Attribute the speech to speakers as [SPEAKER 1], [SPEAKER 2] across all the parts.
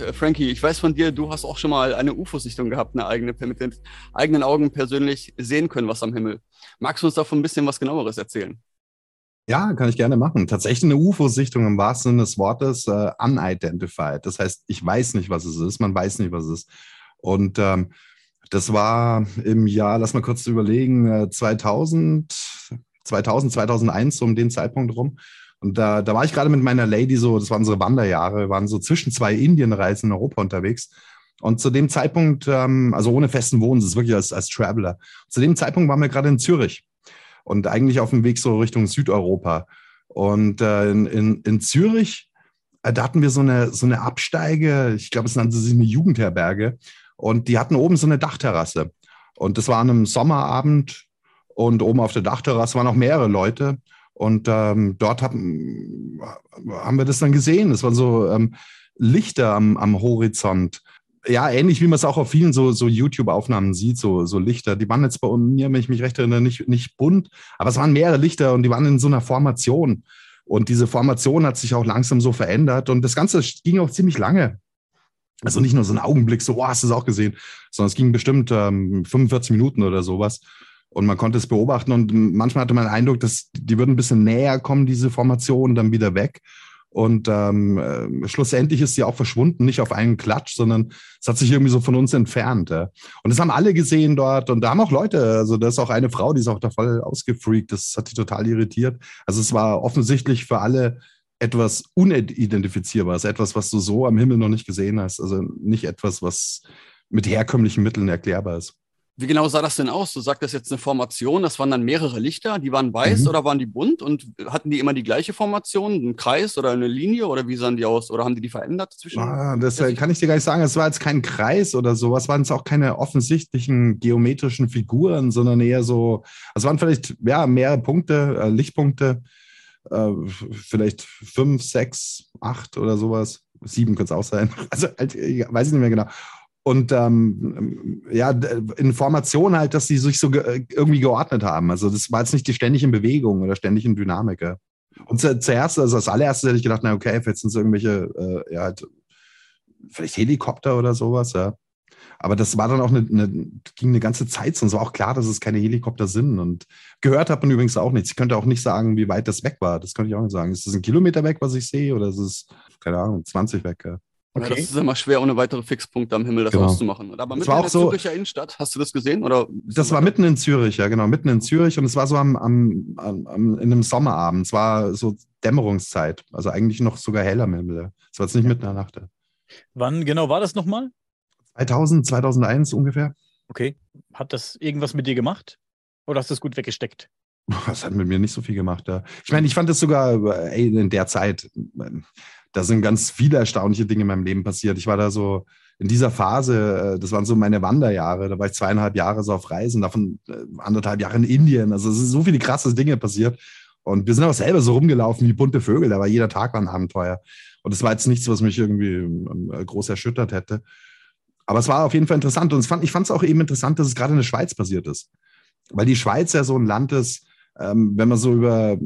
[SPEAKER 1] Äh, Frankie, ich weiß von dir, du hast auch schon mal eine UFO-Sichtung gehabt, eine eigene, mit den eigenen Augen persönlich sehen können, was am Himmel. Magst du uns davon ein bisschen was genaueres erzählen?
[SPEAKER 2] Ja, kann ich gerne machen. Tatsächlich eine UFO-Sichtung im wahrsten Sinne des Wortes uh, unidentified. Das heißt, ich weiß nicht, was es ist, man weiß nicht, was es ist. Und ähm, das war im Jahr, lass mal kurz überlegen, 2000, 2000, 2001, so um den Zeitpunkt rum. Und da, da war ich gerade mit meiner Lady so, das waren unsere Wanderjahre, waren so zwischen zwei Indienreisen in Europa unterwegs. Und zu dem Zeitpunkt, ähm, also ohne festen Wohnsitz, wirklich als, als Traveler, zu dem Zeitpunkt waren wir gerade in Zürich und eigentlich auf dem Weg so Richtung Südeuropa. Und äh, in, in, in Zürich, äh, da hatten wir so eine, so eine Absteige, ich glaube, es nannte sich eine Jugendherberge. Und die hatten oben so eine Dachterrasse. Und das war an einem Sommerabend und oben auf der Dachterrasse waren auch mehrere Leute. Und ähm, dort haben, haben wir das dann gesehen. Es waren so ähm, Lichter am, am Horizont. Ja, ähnlich wie man es auch auf vielen so, so YouTube-Aufnahmen sieht, so, so Lichter. Die waren jetzt bei mir, wenn ich mich recht erinnere, nicht, nicht bunt, aber es waren mehrere Lichter und die waren in so einer Formation. Und diese Formation hat sich auch langsam so verändert. Und das Ganze ging auch ziemlich lange. Also nicht nur so ein Augenblick, so, wow, hast du es auch gesehen, sondern es ging bestimmt ähm, 45 Minuten oder sowas. Und man konnte es beobachten und manchmal hatte man den Eindruck, dass die würden ein bisschen näher kommen, diese Formation, dann wieder weg. Und ähm, äh, schlussendlich ist sie auch verschwunden, nicht auf einen Klatsch, sondern es hat sich irgendwie so von uns entfernt. Ja. Und das haben alle gesehen dort und da haben auch Leute, also da ist auch eine Frau, die ist auch da voll ausgefreakt, das hat die total irritiert. Also es war offensichtlich für alle etwas Unidentifizierbares, etwas, was du so am Himmel noch nicht gesehen hast. Also nicht etwas, was mit herkömmlichen Mitteln erklärbar ist.
[SPEAKER 1] Wie genau sah das denn aus? Du sagtest jetzt eine Formation, das waren dann mehrere Lichter, die waren weiß mhm. oder waren die bunt und hatten die immer die gleiche Formation, einen Kreis oder eine Linie oder wie sahen die aus oder haben die die verändert zwischen?
[SPEAKER 2] Ah, das äh, kann ich dir gar nicht sagen. Es war jetzt kein Kreis oder so, es waren es auch keine offensichtlichen geometrischen Figuren, sondern eher so, es waren vielleicht ja, mehrere Punkte, äh, Lichtpunkte, äh, vielleicht fünf, sechs, acht oder sowas. Sieben könnte es auch sein. Also halt, weiß ich nicht mehr genau. Und ähm, ja, Information halt, dass sie sich so ge irgendwie geordnet haben. Also das war jetzt nicht die ständige Bewegung oder ständige Dynamik. Ja. Und zuerst, also als allererstes hätte ich gedacht, na okay, vielleicht sind es irgendwelche, äh, ja, halt, vielleicht Helikopter oder sowas, ja. Aber das war dann auch eine, eine, ging eine ganze Zeit so. Und war auch klar, dass es keine Helikopter sind. Und gehört hat man übrigens auch nichts. Ich könnte auch nicht sagen, wie weit das weg war. Das könnte ich auch nicht sagen. Ist es ein Kilometer weg, was ich sehe, oder ist es, keine Ahnung, 20 weg? Ja.
[SPEAKER 1] Okay. Ja, das ist immer schwer, ohne weitere Fixpunkte am Himmel das genau. auszumachen. Aber mitten in der so, Züricher Innenstadt, hast du das gesehen? Oder
[SPEAKER 2] das war mitten in Zürich, ja, genau, mitten in Zürich. Und es war so am, am, am, in einem Sommerabend. Es war so Dämmerungszeit. Also eigentlich noch sogar hell am Himmel. Es war jetzt nicht mitten in der Nacht.
[SPEAKER 3] Wann genau war das nochmal?
[SPEAKER 2] 2000, 2001 ungefähr.
[SPEAKER 3] Okay. Hat das irgendwas mit dir gemacht? Oder hast du es gut weggesteckt?
[SPEAKER 2] Das hat mit mir nicht so viel gemacht. Ja. Ich meine, ich fand es sogar ey, in der Zeit da sind ganz viele erstaunliche Dinge in meinem Leben passiert. Ich war da so in dieser Phase, äh, das waren so meine Wanderjahre, da war ich zweieinhalb Jahre so auf Reisen, davon äh, anderthalb Jahre in Indien. Also es sind so viele krasse Dinge passiert. Und wir sind auch selber so rumgelaufen wie bunte Vögel, da war jeder Tag war ein Abenteuer. Und es war jetzt nichts, was mich irgendwie ähm, äh, groß erschüttert hätte. Aber es war auf jeden Fall interessant. Und ich fand es auch eben interessant, dass es gerade in der Schweiz passiert ist. Weil die Schweiz ja so ein Land ist, ähm, wenn man so über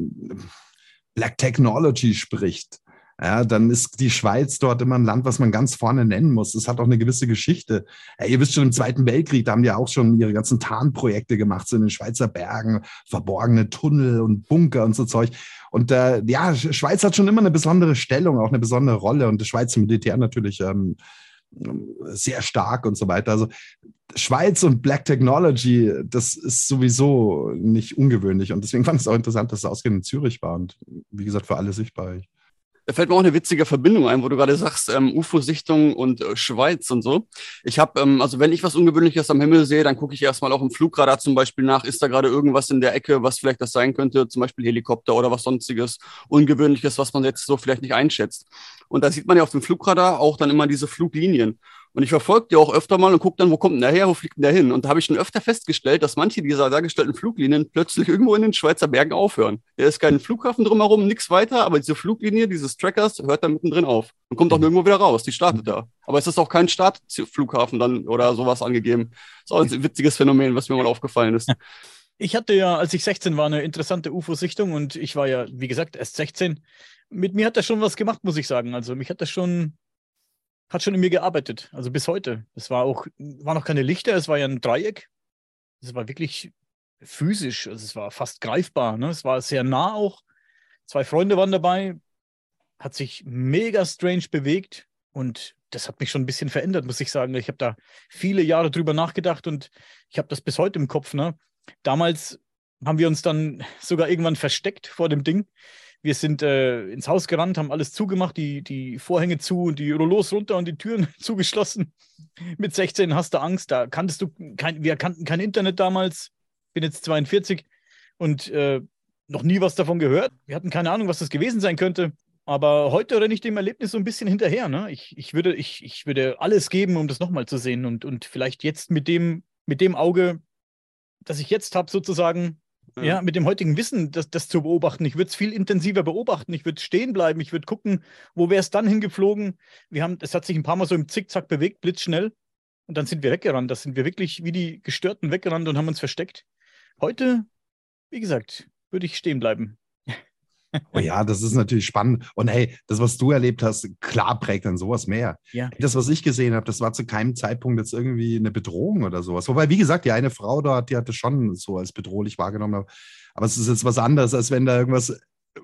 [SPEAKER 2] Black Technology spricht, ja, dann ist die Schweiz dort immer ein Land, was man ganz vorne nennen muss. Es hat auch eine gewisse Geschichte. Ja, ihr wisst schon, im Zweiten Weltkrieg, da haben die auch schon ihre ganzen Tarnprojekte gemacht, so in den Schweizer Bergen, verborgene Tunnel und Bunker und so Zeug. Und äh, ja, Schweiz hat schon immer eine besondere Stellung, auch eine besondere Rolle und das Schweizer Militär natürlich ähm, sehr stark und so weiter. Also Schweiz und Black Technology, das ist sowieso nicht ungewöhnlich. Und deswegen fand ich es auch interessant, dass es ausgehend in Zürich war und wie gesagt, für alle sichtbar.
[SPEAKER 1] Da fällt mir auch eine witzige Verbindung ein, wo du gerade sagst, ähm, UFO-Sichtung und äh, Schweiz und so. Ich habe, ähm, also wenn ich was Ungewöhnliches am Himmel sehe, dann gucke ich erstmal auch im Flugradar zum Beispiel nach, ist da gerade irgendwas in der Ecke, was vielleicht das sein könnte, zum Beispiel Helikopter oder was sonstiges Ungewöhnliches, was man jetzt so vielleicht nicht einschätzt. Und da sieht man ja auf dem Flugradar auch dann immer diese Fluglinien. Und ich verfolge die auch öfter mal und gucke dann, wo kommt denn der her, wo fliegt denn der hin? Und da habe ich schon öfter festgestellt, dass manche dieser dargestellten Fluglinien plötzlich irgendwo in den Schweizer Bergen aufhören. Da ist kein Flughafen drumherum, nichts weiter, aber diese Fluglinie dieses Trackers hört da mittendrin auf und kommt auch nirgendwo wieder raus. Die startet da. Aber es ist auch kein Startflughafen dann oder sowas angegeben. Das ist auch ein witziges Phänomen, was mir mal aufgefallen ist.
[SPEAKER 3] Ich hatte ja, als ich 16 war, eine interessante UFO-Sichtung und ich war ja, wie gesagt, erst 16. Mit mir hat das schon was gemacht, muss ich sagen. Also mich hat das schon hat schon in mir gearbeitet, also bis heute. Es war auch, war noch keine Lichter, es war ja ein Dreieck. Es war wirklich physisch, also es war fast greifbar. Ne? Es war sehr nah auch. Zwei Freunde waren dabei, hat sich mega strange bewegt und das hat mich schon ein bisschen verändert, muss ich sagen. Ich habe da viele Jahre drüber nachgedacht und ich habe das bis heute im Kopf. Ne? Damals haben wir uns dann sogar irgendwann versteckt vor dem Ding. Wir sind äh, ins Haus gerannt, haben alles zugemacht, die, die Vorhänge zu und die Rollos runter und die Türen zugeschlossen. Mit 16 hast du Angst, da kanntest du kein, wir kannten kein Internet damals. Bin jetzt 42 und äh, noch nie was davon gehört. Wir hatten keine Ahnung, was das gewesen sein könnte. Aber heute renne ich dem Erlebnis so ein bisschen hinterher. Ne? Ich, ich, würde, ich, ich würde alles geben, um das nochmal zu sehen und, und vielleicht jetzt mit dem, mit dem Auge, das ich jetzt habe, sozusagen, ja. mit dem heutigen Wissen, das, das zu beobachten. Ich würde es viel intensiver beobachten. Ich würde stehen bleiben. Ich würde gucken, wo wäre es dann hingeflogen. Wir haben, es hat sich ein paar Mal so im Zickzack bewegt, blitzschnell. Und dann sind wir weggerannt. Da sind wir wirklich wie die Gestörten weggerannt und haben uns versteckt. Heute, wie gesagt, würde ich stehen bleiben.
[SPEAKER 2] Oh ja, das ist natürlich spannend. Und hey, das, was du erlebt hast, klar prägt dann sowas mehr.
[SPEAKER 3] Ja.
[SPEAKER 2] Das, was ich gesehen habe, das war zu keinem Zeitpunkt jetzt irgendwie eine Bedrohung oder sowas. Wobei, wie gesagt, die eine Frau dort, die hatte schon so als bedrohlich wahrgenommen. Aber es ist jetzt was anderes, als wenn da irgendwas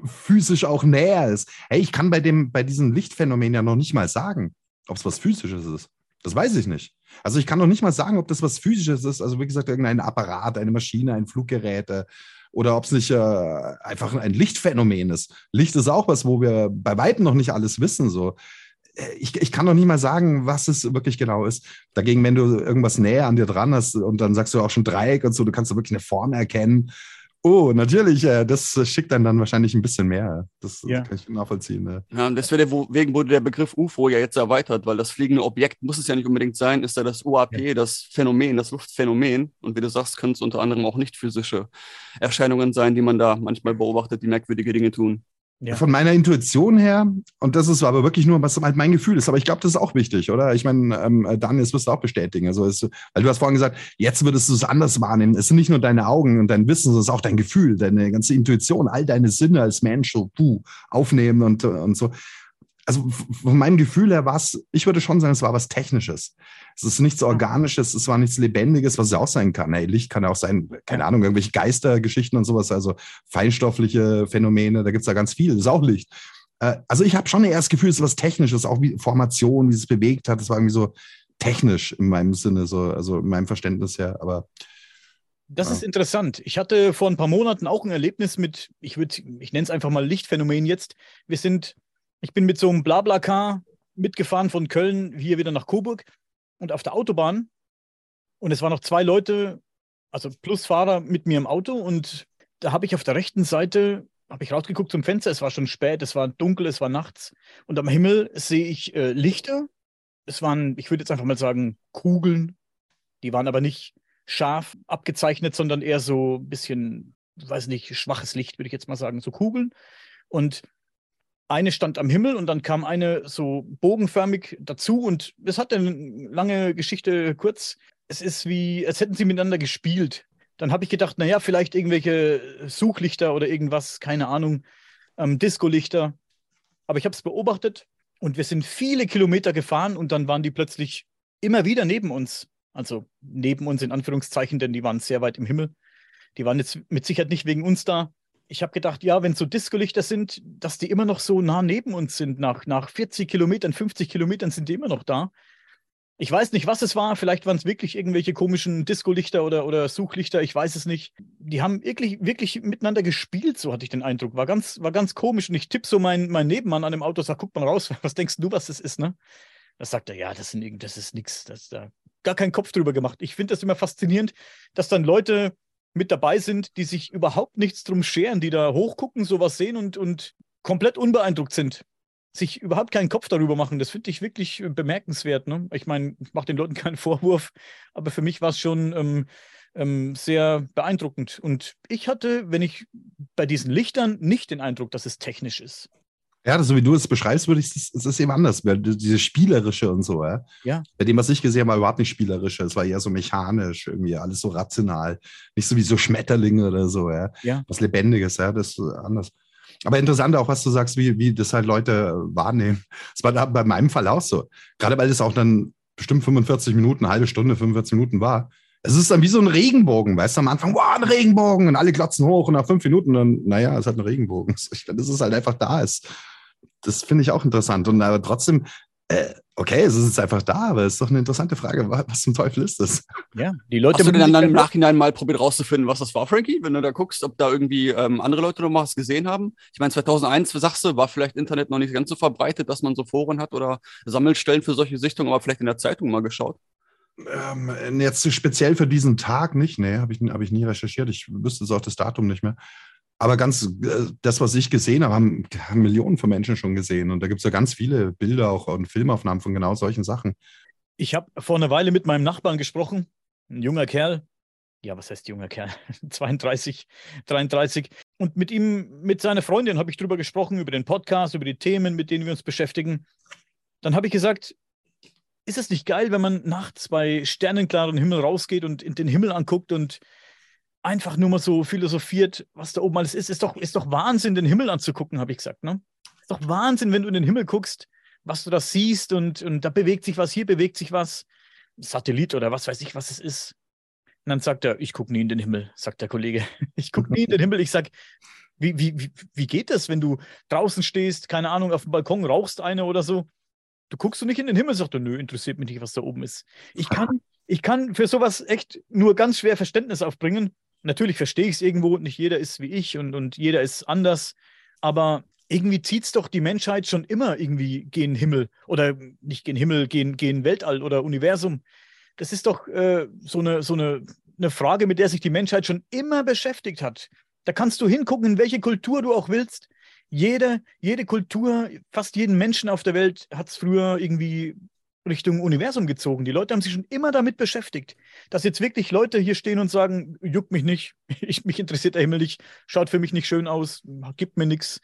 [SPEAKER 2] physisch auch näher ist. Hey, ich kann bei, dem, bei diesem Lichtphänomen ja noch nicht mal sagen, ob es was Physisches ist. Das weiß ich nicht. Also ich kann noch nicht mal sagen, ob das was Physisches ist. Also wie gesagt, irgendein Apparat, eine Maschine, ein Fluggerät äh, oder ob es nicht äh, einfach ein Lichtphänomen ist. Licht ist auch was, wo wir bei weitem noch nicht alles wissen. So. Äh, ich, ich kann noch nie mal sagen, was es wirklich genau ist. Dagegen, wenn du irgendwas näher an dir dran hast und dann sagst du auch schon Dreieck und so, du kannst da wirklich eine Form erkennen Oh, natürlich, äh, das schickt dann dann wahrscheinlich ein bisschen mehr. Das, ja. kann ich nachvollziehen. Ne?
[SPEAKER 1] Ja, und deswegen wurde der Begriff UFO ja jetzt erweitert, weil das fliegende Objekt muss es ja nicht unbedingt sein, ist ja das UAP, ja. das Phänomen, das Luftphänomen. Und wie du sagst, können es unter anderem auch nicht physische Erscheinungen sein, die man da manchmal beobachtet, die merkwürdige Dinge tun.
[SPEAKER 2] Ja. Von meiner Intuition her, und das ist aber wirklich nur, was halt mein Gefühl ist, aber ich glaube, das ist auch wichtig, oder? Ich meine, ähm, Daniel, das wirst du auch bestätigen. Also, es, weil du hast vorhin gesagt, jetzt würdest du es anders wahrnehmen. Es sind nicht nur deine Augen und dein Wissen, sondern es ist auch dein Gefühl, deine ganze Intuition, all deine Sinne als Mensch so puh, aufnehmen und, und so also von meinem Gefühl her war es, ich würde schon sagen, es war was Technisches. Es ist nichts Organisches, es war nichts Lebendiges, was es auch sein kann. Hey, Licht kann ja auch sein, keine Ahnung, irgendwelche Geistergeschichten und sowas, also feinstoffliche Phänomene, da gibt es ja ganz viel, das ist auch Licht. Äh, also ich habe schon eher das Gefühl, es ist was Technisches, auch wie Formation, wie es bewegt hat, das war irgendwie so technisch in meinem Sinne, so, also in meinem Verständnis her, aber
[SPEAKER 3] das ja. ist interessant. Ich hatte vor ein paar Monaten auch ein Erlebnis mit, ich würde, ich nenne es einfach mal Lichtphänomen jetzt. Wir sind ich bin mit so einem Blablacar mitgefahren von Köln hier wieder nach Coburg und auf der Autobahn. Und es waren noch zwei Leute, also plus Fahrer mit mir im Auto. Und da habe ich auf der rechten Seite, habe ich rausgeguckt zum Fenster. Es war schon spät, es war dunkel, es war nachts. Und am Himmel sehe ich äh, Lichter. Es waren, ich würde jetzt einfach mal sagen, Kugeln. Die waren aber nicht scharf abgezeichnet, sondern eher so ein bisschen, weiß nicht, schwaches Licht, würde ich jetzt mal sagen, so Kugeln. Und eine stand am Himmel und dann kam eine so bogenförmig dazu und es hat eine lange Geschichte kurz. Es ist wie, als hätten sie miteinander gespielt. Dann habe ich gedacht, naja, vielleicht irgendwelche Suchlichter oder irgendwas, keine Ahnung, ähm, Disco-Lichter. Aber ich habe es beobachtet und wir sind viele Kilometer gefahren und dann waren die plötzlich immer wieder neben uns. Also neben uns in Anführungszeichen, denn die waren sehr weit im Himmel. Die waren jetzt mit Sicherheit nicht wegen uns da, ich habe gedacht, ja, wenn so Discolichter sind, dass die immer noch so nah neben uns sind. Nach, nach 40 Kilometern, 50 Kilometern sind die immer noch da. Ich weiß nicht, was es war. Vielleicht waren es wirklich irgendwelche komischen Discolichter oder, oder Suchlichter. Ich weiß es nicht. Die haben wirklich, wirklich miteinander gespielt, so hatte ich den Eindruck. War ganz, war ganz komisch. Und ich tippe so meinen mein Nebenmann an dem Auto, sag, guck mal raus, was denkst du, was das ist, ne? Das sagt er, ja, das, sind, das ist nichts. Da gar keinen Kopf drüber gemacht. Ich finde das immer faszinierend, dass dann Leute mit dabei sind, die sich überhaupt nichts drum scheren, die da hochgucken, sowas sehen und, und komplett unbeeindruckt sind. Sich überhaupt keinen Kopf darüber machen, das finde ich wirklich bemerkenswert. Ne? Ich meine, ich mache den Leuten keinen Vorwurf, aber für mich war es schon ähm, ähm, sehr beeindruckend. Und ich hatte, wenn ich bei diesen Lichtern nicht den Eindruck, dass es technisch ist.
[SPEAKER 2] Ja, so wie du es beschreibst, würde ich es ist eben anders. Dieses Spielerische und so, ja.
[SPEAKER 3] ja.
[SPEAKER 2] Bei dem, was ich gesehen habe, war überhaupt nicht spielerisch. Es war eher so mechanisch, irgendwie alles so rational. Nicht so wie so Schmetterlinge oder so, ja.
[SPEAKER 3] ja.
[SPEAKER 2] Was Lebendiges, ja, das ist anders. Aber interessant auch, was du sagst, wie, wie das halt Leute wahrnehmen. Das war da bei meinem Fall auch so. Gerade weil es auch dann bestimmt 45 Minuten, eine halbe Stunde, 45 Minuten war. Es ist dann wie so ein Regenbogen, weißt du, am Anfang, wow, ein Regenbogen und alle klotzen hoch und nach fünf Minuten dann, naja, es hat ein Regenbogen. Ich finde, das ist halt einfach da ist. Das finde ich auch interessant. Und aber trotzdem, äh, okay, es ist jetzt einfach da, aber es ist doch eine interessante Frage. Was zum Teufel ist das?
[SPEAKER 1] Ja, die Leute. Hast du denn dann im Nachhinein mal probiert rauszufinden, was das war, Frankie? Wenn du da guckst, ob da irgendwie ähm, andere Leute noch mal was gesehen haben? Ich meine, 2001, sagst du, war vielleicht Internet noch nicht ganz so verbreitet, dass man so Foren hat oder Sammelstellen für solche Sichtungen, aber vielleicht in der Zeitung mal geschaut?
[SPEAKER 2] Ähm, jetzt speziell für diesen Tag nicht, nee, habe ich, hab ich nie recherchiert. Ich wüsste es auch das Datum nicht mehr. Aber ganz, äh, das, was ich gesehen habe, haben, haben Millionen von Menschen schon gesehen. Und da gibt es ja ganz viele Bilder auch und Filmaufnahmen von genau solchen Sachen.
[SPEAKER 3] Ich habe vor einer Weile mit meinem Nachbarn gesprochen, ein junger Kerl. Ja, was heißt junger Kerl? 32, 33. Und mit ihm, mit seiner Freundin habe ich drüber gesprochen, über den Podcast, über die Themen, mit denen wir uns beschäftigen. Dann habe ich gesagt, ist es nicht geil, wenn man nachts bei sternenklaren Himmel rausgeht und in den Himmel anguckt und einfach nur mal so philosophiert, was da oben alles ist. Ist doch, ist doch Wahnsinn, den Himmel anzugucken, habe ich gesagt. Ne? Ist doch Wahnsinn, wenn du in den Himmel guckst, was du da siehst und, und da bewegt sich was, hier bewegt sich was. Satellit oder was weiß ich, was es ist. Und dann sagt er, ich gucke nie in den Himmel, sagt der Kollege. Ich gucke nie in den Himmel. Ich sage, wie, wie, wie geht das, wenn du draußen stehst, keine Ahnung, auf dem Balkon rauchst eine oder so? Du guckst du nicht in den Himmel, sagt er, nö, interessiert mich nicht, was da oben ist. Ich kann, ich kann für sowas echt nur ganz schwer Verständnis aufbringen natürlich verstehe ich es irgendwo, nicht jeder ist wie ich und, und jeder ist anders, aber irgendwie zieht es doch die Menschheit schon immer irgendwie gen Himmel oder nicht gen Himmel, gen, gen Weltall oder Universum. Das ist doch äh, so, eine, so eine, eine Frage, mit der sich die Menschheit schon immer beschäftigt hat. Da kannst du hingucken, in welche Kultur du auch willst. Jede, jede Kultur, fast jeden Menschen auf der Welt hat es früher irgendwie Richtung Universum gezogen. Die Leute haben sich schon immer damit beschäftigt. Dass jetzt wirklich Leute hier stehen und sagen, juckt mich nicht, ich, mich interessiert der Himmel nicht, schaut für mich nicht schön aus, gibt mir nichts.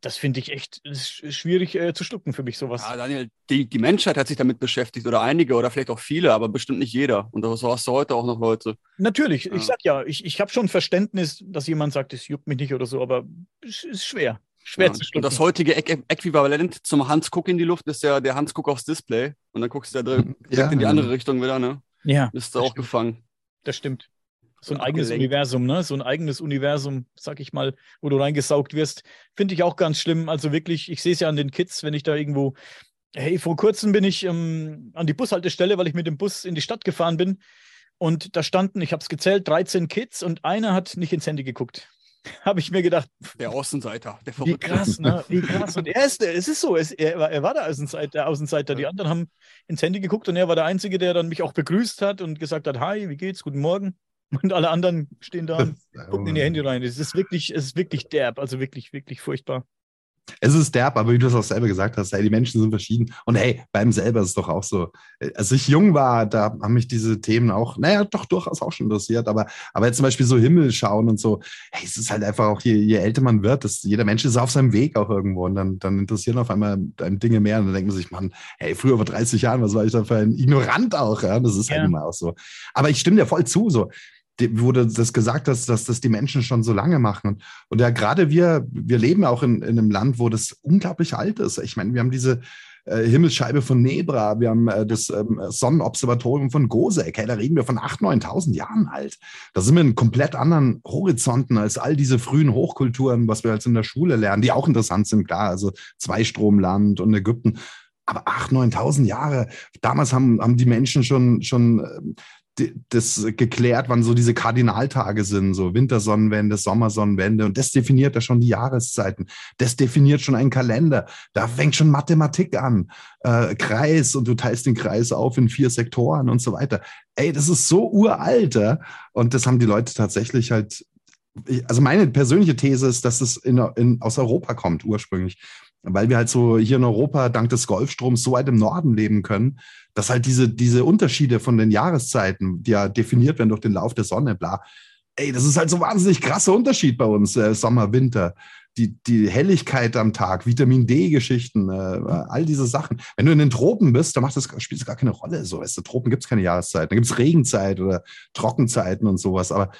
[SPEAKER 3] Das finde ich echt schwierig äh, zu schlucken für mich, sowas.
[SPEAKER 1] Ja, Daniel, die, die Menschheit hat sich damit beschäftigt oder einige oder vielleicht auch viele, aber bestimmt nicht jeder. Und so hast du heute auch noch Leute.
[SPEAKER 3] Natürlich, ja. ich sag ja, ich, ich habe schon Verständnis, dass jemand sagt, es juckt mich nicht oder so, aber es ist schwer. Schwer ja, zu schlucken.
[SPEAKER 1] Und das heutige Äquivalent zum Hans Guck in die Luft ist ja der Hans Guck aufs Display. Und dann guckst du da direkt ja. in die andere Richtung wieder, ne?
[SPEAKER 3] Ja.
[SPEAKER 1] Bist du auch stimmt. gefangen.
[SPEAKER 3] Das stimmt. So ein eigenes Abgelenkt. Universum, ne? So ein eigenes Universum, sag ich mal, wo du reingesaugt wirst. Finde ich auch ganz schlimm. Also wirklich, ich sehe es ja an den Kids, wenn ich da irgendwo. Hey, vor kurzem bin ich ähm, an die Bushaltestelle, weil ich mit dem Bus in die Stadt gefahren bin. Und da standen, ich habe es gezählt, 13 Kids und einer hat nicht ins Handy geguckt. habe ich mir gedacht.
[SPEAKER 1] Der Außenseiter,
[SPEAKER 3] der Wie krass, ne? Wie krass. Und er ist, es ist so, es, er, war, er war der Außenseiter, der Außenseiter. Die anderen haben ins Handy geguckt und er war der Einzige, der dann mich auch begrüßt hat und gesagt hat: Hi, wie geht's? Guten Morgen. Und alle anderen stehen da und gucken in ihr Handy rein. Es ist wirklich, es ist wirklich derb, also wirklich, wirklich furchtbar.
[SPEAKER 2] Es ist derb, aber wie du es auch selber gesagt hast, hey, die Menschen sind verschieden. Und hey, beim selber ist es doch auch so. Als ich jung war, da haben mich diese Themen auch, naja, doch durchaus auch schon interessiert. Aber, aber jetzt zum Beispiel so Himmel schauen und so, hey, es ist halt einfach auch, je, je älter man wird, das, jeder Mensch ist auf seinem Weg auch irgendwo. Und dann, dann interessieren auf einmal Dinge mehr. Und dann denkt man sich, Mann, hey, früher vor 30 Jahren, was war ich da für ein Ignorant auch? Ja? Das ist halt ja. halt immer auch so. Aber ich stimme dir voll zu. So, du das gesagt hast, dass das die Menschen schon so lange machen. Und ja, gerade wir, wir leben auch in, in einem Land, wo das unglaublich alt ist. Ich meine, wir haben diese äh, Himmelsscheibe von Nebra, wir haben äh, das ähm, Sonnenobservatorium von Gosek. Hey, da reden wir von 8.000, 9.000 Jahren alt. Da sind wir in komplett anderen Horizonten als all diese frühen Hochkulturen, was wir jetzt in der Schule lernen, die auch interessant sind, klar. Also Zweistromland und Ägypten. Aber 8.000, 9.000 Jahre, damals haben, haben die Menschen schon, schon ähm, das geklärt, wann so diese Kardinaltage sind, so Wintersonnenwende, Sommersonnenwende. Und das definiert ja schon die Jahreszeiten. Das definiert schon einen Kalender. Da fängt schon Mathematik an. Äh, Kreis und du teilst den Kreis auf in vier Sektoren und so weiter. Ey, das ist so uralt. Und das haben die Leute tatsächlich halt. Also meine persönliche These ist, dass es in, in, aus Europa kommt ursprünglich weil wir halt so hier in Europa dank des Golfstroms so weit im Norden leben können, dass halt diese, diese Unterschiede von den Jahreszeiten, die ja definiert werden durch den Lauf der Sonne, bla, ey, das ist halt so wahnsinnig krasser Unterschied bei uns, äh, Sommer, Winter. Die, die Helligkeit am Tag, Vitamin D-Geschichten, äh, all diese Sachen. Wenn du in den Tropen bist, dann macht das, spielt das gar keine Rolle. So, weißt du, Tropen gibt es keine Jahreszeiten. Da gibt es Regenzeit oder Trockenzeiten und sowas. Aber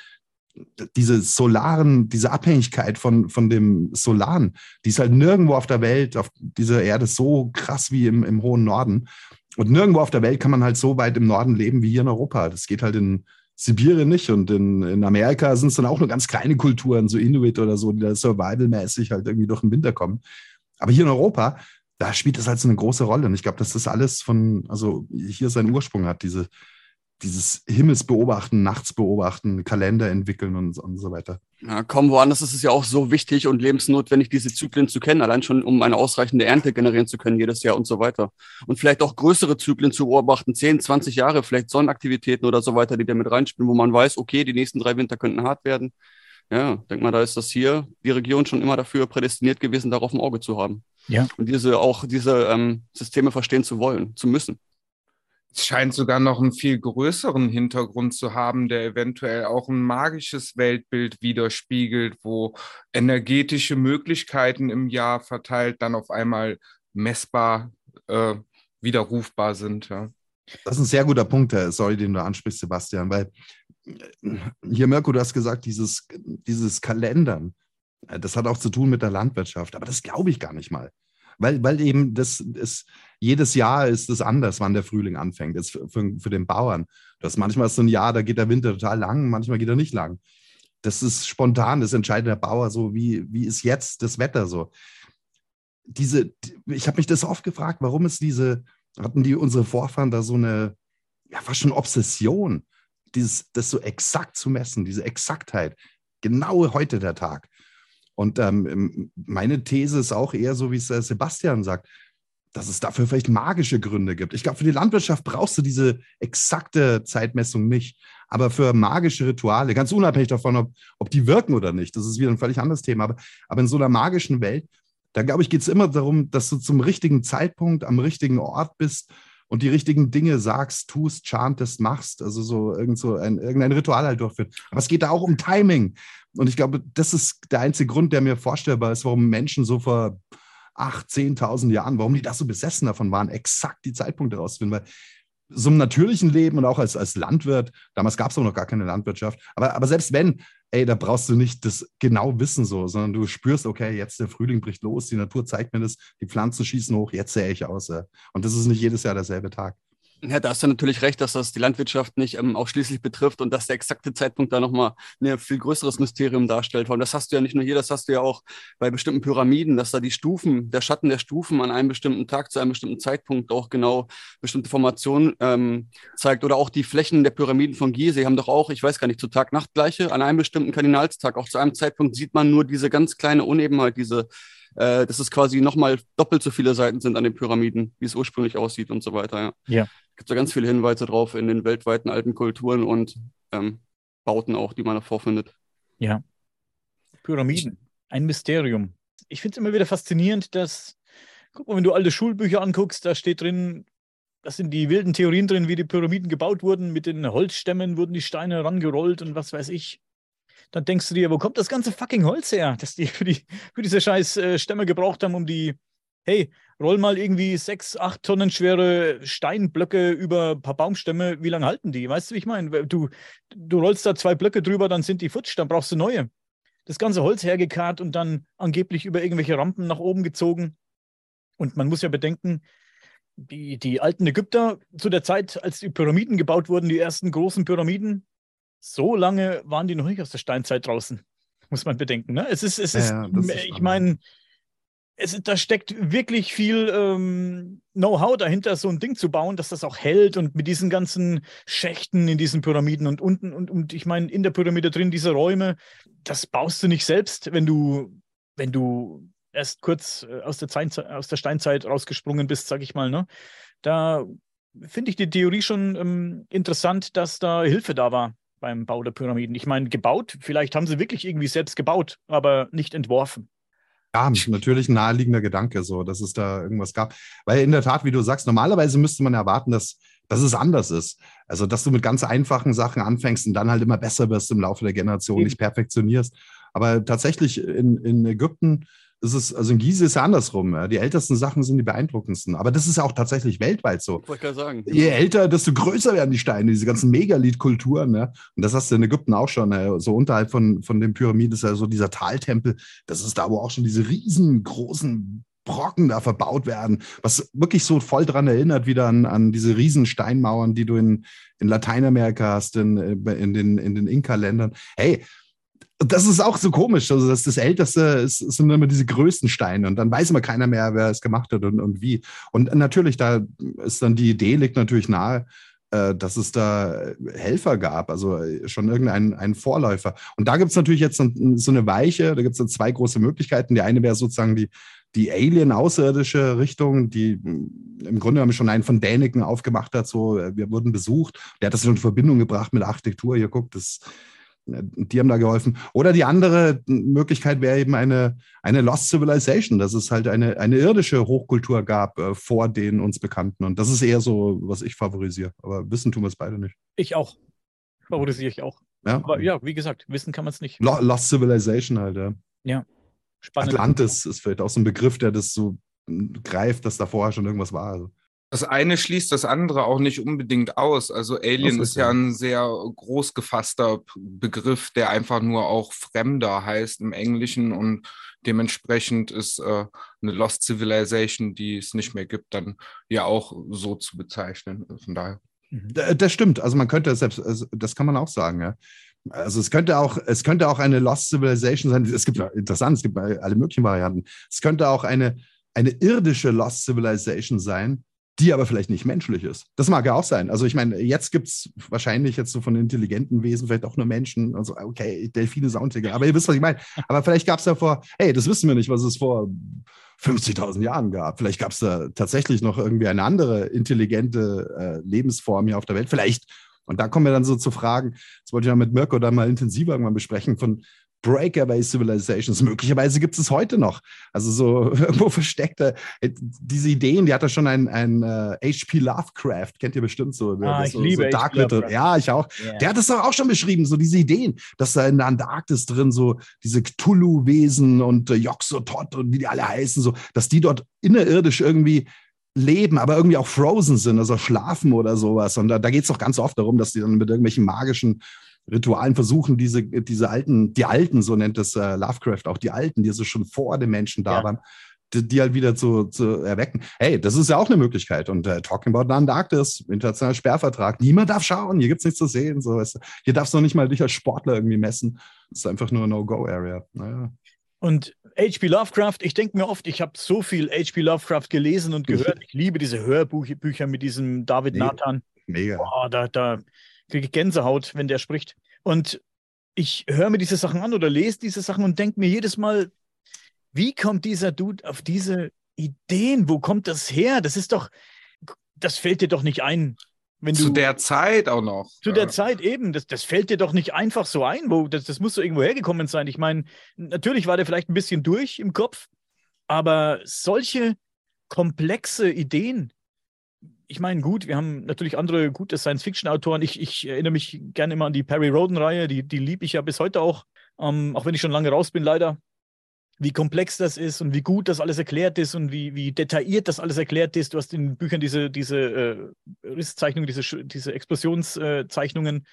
[SPEAKER 2] diese solaren, diese Abhängigkeit von, von dem Solaren, die ist halt nirgendwo auf der Welt, auf dieser Erde so krass wie im, im hohen Norden. Und nirgendwo auf der Welt kann man halt so weit im Norden leben wie hier in Europa. Das geht halt in Sibirien nicht. Und in, in Amerika sind es dann auch nur ganz kleine Kulturen, so Inuit oder so, die da survivalmäßig halt irgendwie durch den Winter kommen. Aber hier in Europa, da spielt das halt so eine große Rolle. Und ich glaube, dass das alles von, also hier seinen Ursprung hat, diese, dieses Himmelsbeobachten, Nachtsbeobachten, Kalender entwickeln und, und so weiter.
[SPEAKER 1] Ja, kaum woanders ist es ja auch so wichtig und lebensnotwendig, diese Zyklen zu kennen, allein schon, um eine ausreichende Ernte generieren zu können jedes Jahr und so weiter. Und vielleicht auch größere Zyklen zu beobachten, 10, 20 Jahre, vielleicht Sonnenaktivitäten oder so weiter, die da mit reinspielen, wo man weiß, okay, die nächsten drei Winter könnten hart werden. Ja, denk mal, da ist das hier, die Region schon immer dafür prädestiniert gewesen, darauf ein Auge zu haben. Ja. Und diese auch diese ähm, Systeme verstehen zu wollen, zu müssen.
[SPEAKER 4] Es scheint sogar noch einen viel größeren Hintergrund zu haben, der eventuell auch ein magisches Weltbild widerspiegelt, wo energetische Möglichkeiten im Jahr verteilt dann auf einmal messbar äh, widerrufbar sind. Ja.
[SPEAKER 2] Das ist ein sehr guter Punkt, sorry, den du ansprichst, Sebastian, weil äh, hier, Mirko, du hast gesagt, dieses, dieses Kalendern, äh, das hat auch zu tun mit der Landwirtschaft, aber das glaube ich gar nicht mal. Weil, weil eben das ist, jedes Jahr ist es anders, wann der Frühling anfängt. Das für, für, für den Bauern. Das manchmal ist so ein Jahr, da geht der Winter total lang, manchmal geht er nicht lang. Das ist spontan, das entscheidet der Bauer so, wie, wie ist jetzt das Wetter so. Diese, ich habe mich das oft gefragt, warum ist diese, hatten die unsere Vorfahren da so eine, ja, fast schon Obsession, dieses, das so exakt zu messen, diese Exaktheit. Genau heute der Tag. Und ähm, meine These ist auch eher so, wie es äh, Sebastian sagt, dass es dafür vielleicht magische Gründe gibt. Ich glaube, für die Landwirtschaft brauchst du diese exakte Zeitmessung nicht. Aber für magische Rituale, ganz unabhängig davon, ob, ob die wirken oder nicht, das ist wieder ein völlig anderes Thema. Aber, aber in so einer magischen Welt, da glaube ich, geht es immer darum, dass du zum richtigen Zeitpunkt am richtigen Ort bist und die richtigen Dinge sagst, tust, chantest, machst, also so, irgend so ein, irgendein Ritual halt durchführt. Aber es geht da auch um Timing. Und ich glaube, das ist der einzige Grund, der mir vorstellbar ist, warum Menschen so vor 8.000, 10.000 Jahren, warum die da so besessen davon waren, exakt die Zeitpunkte rauszufinden. Weil so im natürlichen Leben und auch als, als Landwirt, damals gab es auch noch gar keine Landwirtschaft, aber, aber selbst wenn, ey, da brauchst du nicht das genau wissen so, sondern du spürst, okay, jetzt der Frühling bricht los, die Natur zeigt mir das, die Pflanzen schießen hoch, jetzt sähe ich aus. Und das ist nicht jedes Jahr derselbe Tag.
[SPEAKER 1] Ja, da hast du natürlich recht, dass das die Landwirtschaft nicht ähm, ausschließlich betrifft und dass der exakte Zeitpunkt da nochmal ein viel größeres Mysterium darstellt. Und das hast du ja nicht nur hier, das hast du ja auch bei bestimmten Pyramiden, dass da die Stufen, der Schatten der Stufen an einem bestimmten Tag zu einem bestimmten Zeitpunkt auch genau bestimmte Formationen ähm, zeigt. Oder auch die Flächen der Pyramiden von Gizeh haben doch auch, ich weiß gar nicht, zu Tag-Nacht-Gleiche, an einem bestimmten Kardinalstag, auch zu einem Zeitpunkt sieht man nur diese ganz kleine Unebenheit, diese äh, dass es quasi nochmal doppelt so viele Seiten sind an den Pyramiden, wie es ursprünglich aussieht und so weiter. Ja. ja gibt es da ganz viele Hinweise drauf in den weltweiten alten Kulturen und ähm, Bauten auch, die man da vorfindet.
[SPEAKER 3] Ja. Pyramiden, ein Mysterium. Ich finde es immer wieder faszinierend, dass, guck mal, wenn du alte Schulbücher anguckst, da steht drin, das sind die wilden Theorien drin, wie die Pyramiden gebaut wurden. Mit den Holzstämmen wurden die Steine rangerollt und was weiß ich. Dann denkst du dir, wo kommt das ganze fucking Holz her, das die für, die, für diese scheiß äh, Stämme gebraucht haben, um die hey, roll mal irgendwie sechs, acht Tonnen schwere Steinblöcke über ein paar Baumstämme, wie lange halten die? Weißt du, wie ich meine? Du, du rollst da zwei Blöcke drüber, dann sind die futsch, dann brauchst du neue. Das ganze Holz hergekarrt und dann angeblich über irgendwelche Rampen nach oben gezogen. Und man muss ja bedenken, die, die alten Ägypter zu der Zeit, als die Pyramiden gebaut wurden, die ersten großen Pyramiden, so lange waren die noch nicht aus der Steinzeit draußen. Muss man bedenken. Ne? Es ist, es ist, ja, ist ich meine, es, da steckt wirklich viel ähm, Know-how dahinter, so ein Ding zu bauen, dass das auch hält und mit diesen ganzen Schächten in diesen Pyramiden und unten und, und ich meine, in der Pyramide drin, diese Räume, das baust du nicht selbst, wenn du, wenn du erst kurz äh, aus der, Zeit, aus der Steinzeit rausgesprungen bist, sag ich mal. Ne? Da finde ich die Theorie schon ähm, interessant, dass da Hilfe da war beim Bau der Pyramiden. Ich meine, gebaut, vielleicht haben sie wirklich irgendwie selbst gebaut, aber nicht entworfen.
[SPEAKER 2] Ja, natürlich ein naheliegender Gedanke, so, dass es da irgendwas gab. Weil in der Tat, wie du sagst, normalerweise müsste man erwarten, dass, dass es anders ist. Also, dass du mit ganz einfachen Sachen anfängst und dann halt immer besser wirst im Laufe der Generation, nicht perfektionierst. Aber tatsächlich in, in Ägypten ist es, also in Gizeh ist es andersrum. Ja. Die ältesten Sachen sind die beeindruckendsten. Aber das ist ja auch tatsächlich weltweit so.
[SPEAKER 1] Ich wollte gerade sagen.
[SPEAKER 2] Je älter, desto größer werden die Steine, diese ganzen Megalith-Kulturen. Ja. Und das hast du in Ägypten auch schon. Ja. So unterhalb von, von den Pyramiden ist ja so dieser Taltempel. Das ist da, wo auch schon diese riesengroßen Brocken da verbaut werden, was wirklich so voll dran erinnert, wieder an, an diese riesen Steinmauern, die du in, in Lateinamerika hast, in, in den, in den Inka-Ländern. Hey, das ist auch so komisch. Also das, das Älteste ist, sind immer diese größten Steine und dann weiß immer keiner mehr, wer es gemacht hat und, und wie. Und natürlich, da ist dann die Idee, liegt natürlich nahe, äh, dass es da Helfer gab, also schon irgendein ein Vorläufer. Und da gibt es natürlich jetzt so eine Weiche, da gibt es dann zwei große Möglichkeiten. Die eine wäre sozusagen die, die Alien-außerirdische Richtung, die im Grunde genommen schon einen von Däniken aufgemacht hat, so, wir wurden besucht. Der hat das schon in Verbindung gebracht mit Architektur. Hier guckt, das die haben da geholfen. Oder die andere Möglichkeit wäre eben eine, eine Lost Civilization, dass es halt eine, eine irdische Hochkultur gab äh, vor den uns Bekannten. Und das ist eher so, was ich favorisiere. Aber wissen tun wir es beide nicht.
[SPEAKER 3] Ich auch. Favorisiere ich auch. Ja, Aber ja wie gesagt, wissen kann man es nicht.
[SPEAKER 2] Lost Civilization halt, ja.
[SPEAKER 3] Ja.
[SPEAKER 2] Spannend. Atlantis ist vielleicht auch so ein Begriff, der das so greift, dass da vorher schon irgendwas war. Also.
[SPEAKER 4] Das eine schließt das andere auch nicht unbedingt aus. Also Alien ist, ist ja ein sehr groß gefasster Begriff, der einfach nur auch Fremder heißt im Englischen und dementsprechend ist äh, eine Lost Civilization, die es nicht mehr gibt, dann ja auch so zu bezeichnen. Von daher.
[SPEAKER 2] Mhm. Das stimmt. Also man könnte selbst, also das kann man auch sagen, ja. Also es könnte auch, es könnte auch eine Lost Civilization sein. Es gibt interessant, es gibt alle möglichen Varianten. Es könnte auch eine, eine irdische Lost Civilization sein, die aber vielleicht nicht menschlich ist. Das mag ja auch sein. Also ich meine, jetzt gibt es wahrscheinlich jetzt so von intelligenten Wesen vielleicht auch nur Menschen. Also okay, Delfine Soundtiger, aber ihr wisst, was ich meine. Aber vielleicht gab es ja vor, hey, das wissen wir nicht, was es vor 50.000 Jahren gab. Vielleicht gab es da tatsächlich noch irgendwie eine andere intelligente äh, Lebensform hier auf der Welt. Vielleicht. Und da kommen wir dann so zu Fragen, das wollte ich ja mit Mirko dann mal intensiver irgendwann besprechen, von Breakaway Civilizations. Möglicherweise gibt es heute noch. Also so irgendwo versteckte äh, diese Ideen, die hat er schon ein, ein uh, äh, HP Lovecraft, kennt ihr bestimmt so.
[SPEAKER 3] Ah, ich
[SPEAKER 2] so,
[SPEAKER 3] liebe
[SPEAKER 2] so Dark Little. Ja, ich auch. Yeah. Der hat das doch auch schon beschrieben, so diese Ideen, dass da in der Antarktis drin so diese Cthulhu-Wesen und äh, Yoxotot und wie die alle heißen, so, dass die dort innerirdisch irgendwie leben, aber irgendwie auch frozen sind, also schlafen oder sowas. Und da, da geht es doch ganz oft darum, dass die dann mit irgendwelchen magischen Ritualen versuchen, diese, diese alten, die Alten, so nennt es äh, Lovecraft, auch die Alten, die so schon vor den Menschen da ja. waren, die, die, halt wieder zu, zu erwecken. Hey, das ist ja auch eine Möglichkeit. Und äh, Talking about Antarktis, internationaler Sperrvertrag, niemand darf schauen, hier gibt es nichts zu sehen. So, weißt du. Hier darfst du noch nicht mal dich als Sportler irgendwie messen. Das ist einfach nur eine No-Go-Area. Naja.
[SPEAKER 3] Und H.P. Lovecraft, ich denke mir oft, ich habe so viel H.P. Lovecraft gelesen und gehört. Ich liebe diese Hörbücher mit diesem David. Nathan.
[SPEAKER 2] Mega.
[SPEAKER 3] Boah, da, da, kriege Gänsehaut, wenn der spricht. Und ich höre mir diese Sachen an oder lese diese Sachen und denke mir jedes Mal, wie kommt dieser Dude auf diese Ideen? Wo kommt das her? Das ist doch, das fällt dir doch nicht ein. Wenn
[SPEAKER 4] zu
[SPEAKER 3] du,
[SPEAKER 4] der Zeit auch noch.
[SPEAKER 3] Zu ja. der Zeit eben. Das, das fällt dir doch nicht einfach so ein. Wo, das, das muss so irgendwo hergekommen sein. Ich meine, natürlich war der vielleicht ein bisschen durch im Kopf, aber solche komplexe Ideen, ich meine, gut, wir haben natürlich andere gute Science-Fiction-Autoren. Ich, ich, erinnere mich gerne immer an die Perry Roden-Reihe, die, die liebe ich ja bis heute auch, ähm, auch wenn ich schon lange raus bin, leider. Wie komplex das ist und wie gut das alles erklärt ist und wie, wie detailliert das alles erklärt ist. Du hast in Büchern diese, diese äh, Risszeichnungen, diese, diese Explosionszeichnungen.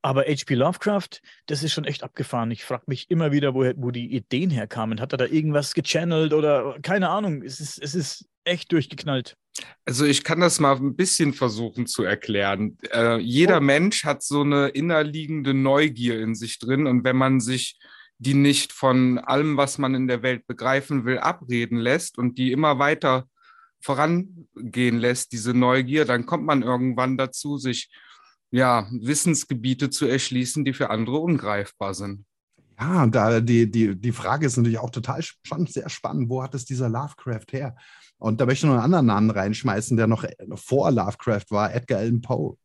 [SPEAKER 3] Aber H.P. Lovecraft, das ist schon echt abgefahren. Ich frage mich immer wieder, wo, wo die Ideen herkamen. Hat er da irgendwas gechannelt oder keine Ahnung? Es ist, es ist echt durchgeknallt.
[SPEAKER 4] Also ich kann das mal ein bisschen versuchen zu erklären. Äh, jeder oh. Mensch hat so eine innerliegende Neugier in sich drin und wenn man sich die nicht von allem, was man in der Welt begreifen will, abreden lässt und die immer weiter vorangehen lässt, diese Neugier, dann kommt man irgendwann dazu, sich ja, Wissensgebiete zu erschließen, die für andere ungreifbar sind.
[SPEAKER 2] Ja, und da die, die, die Frage ist natürlich auch total spannend, sehr spannend. Wo hat es dieser Lovecraft her? Und da möchte ich noch einen anderen Namen reinschmeißen, der noch vor Lovecraft war, Edgar Allan Poe.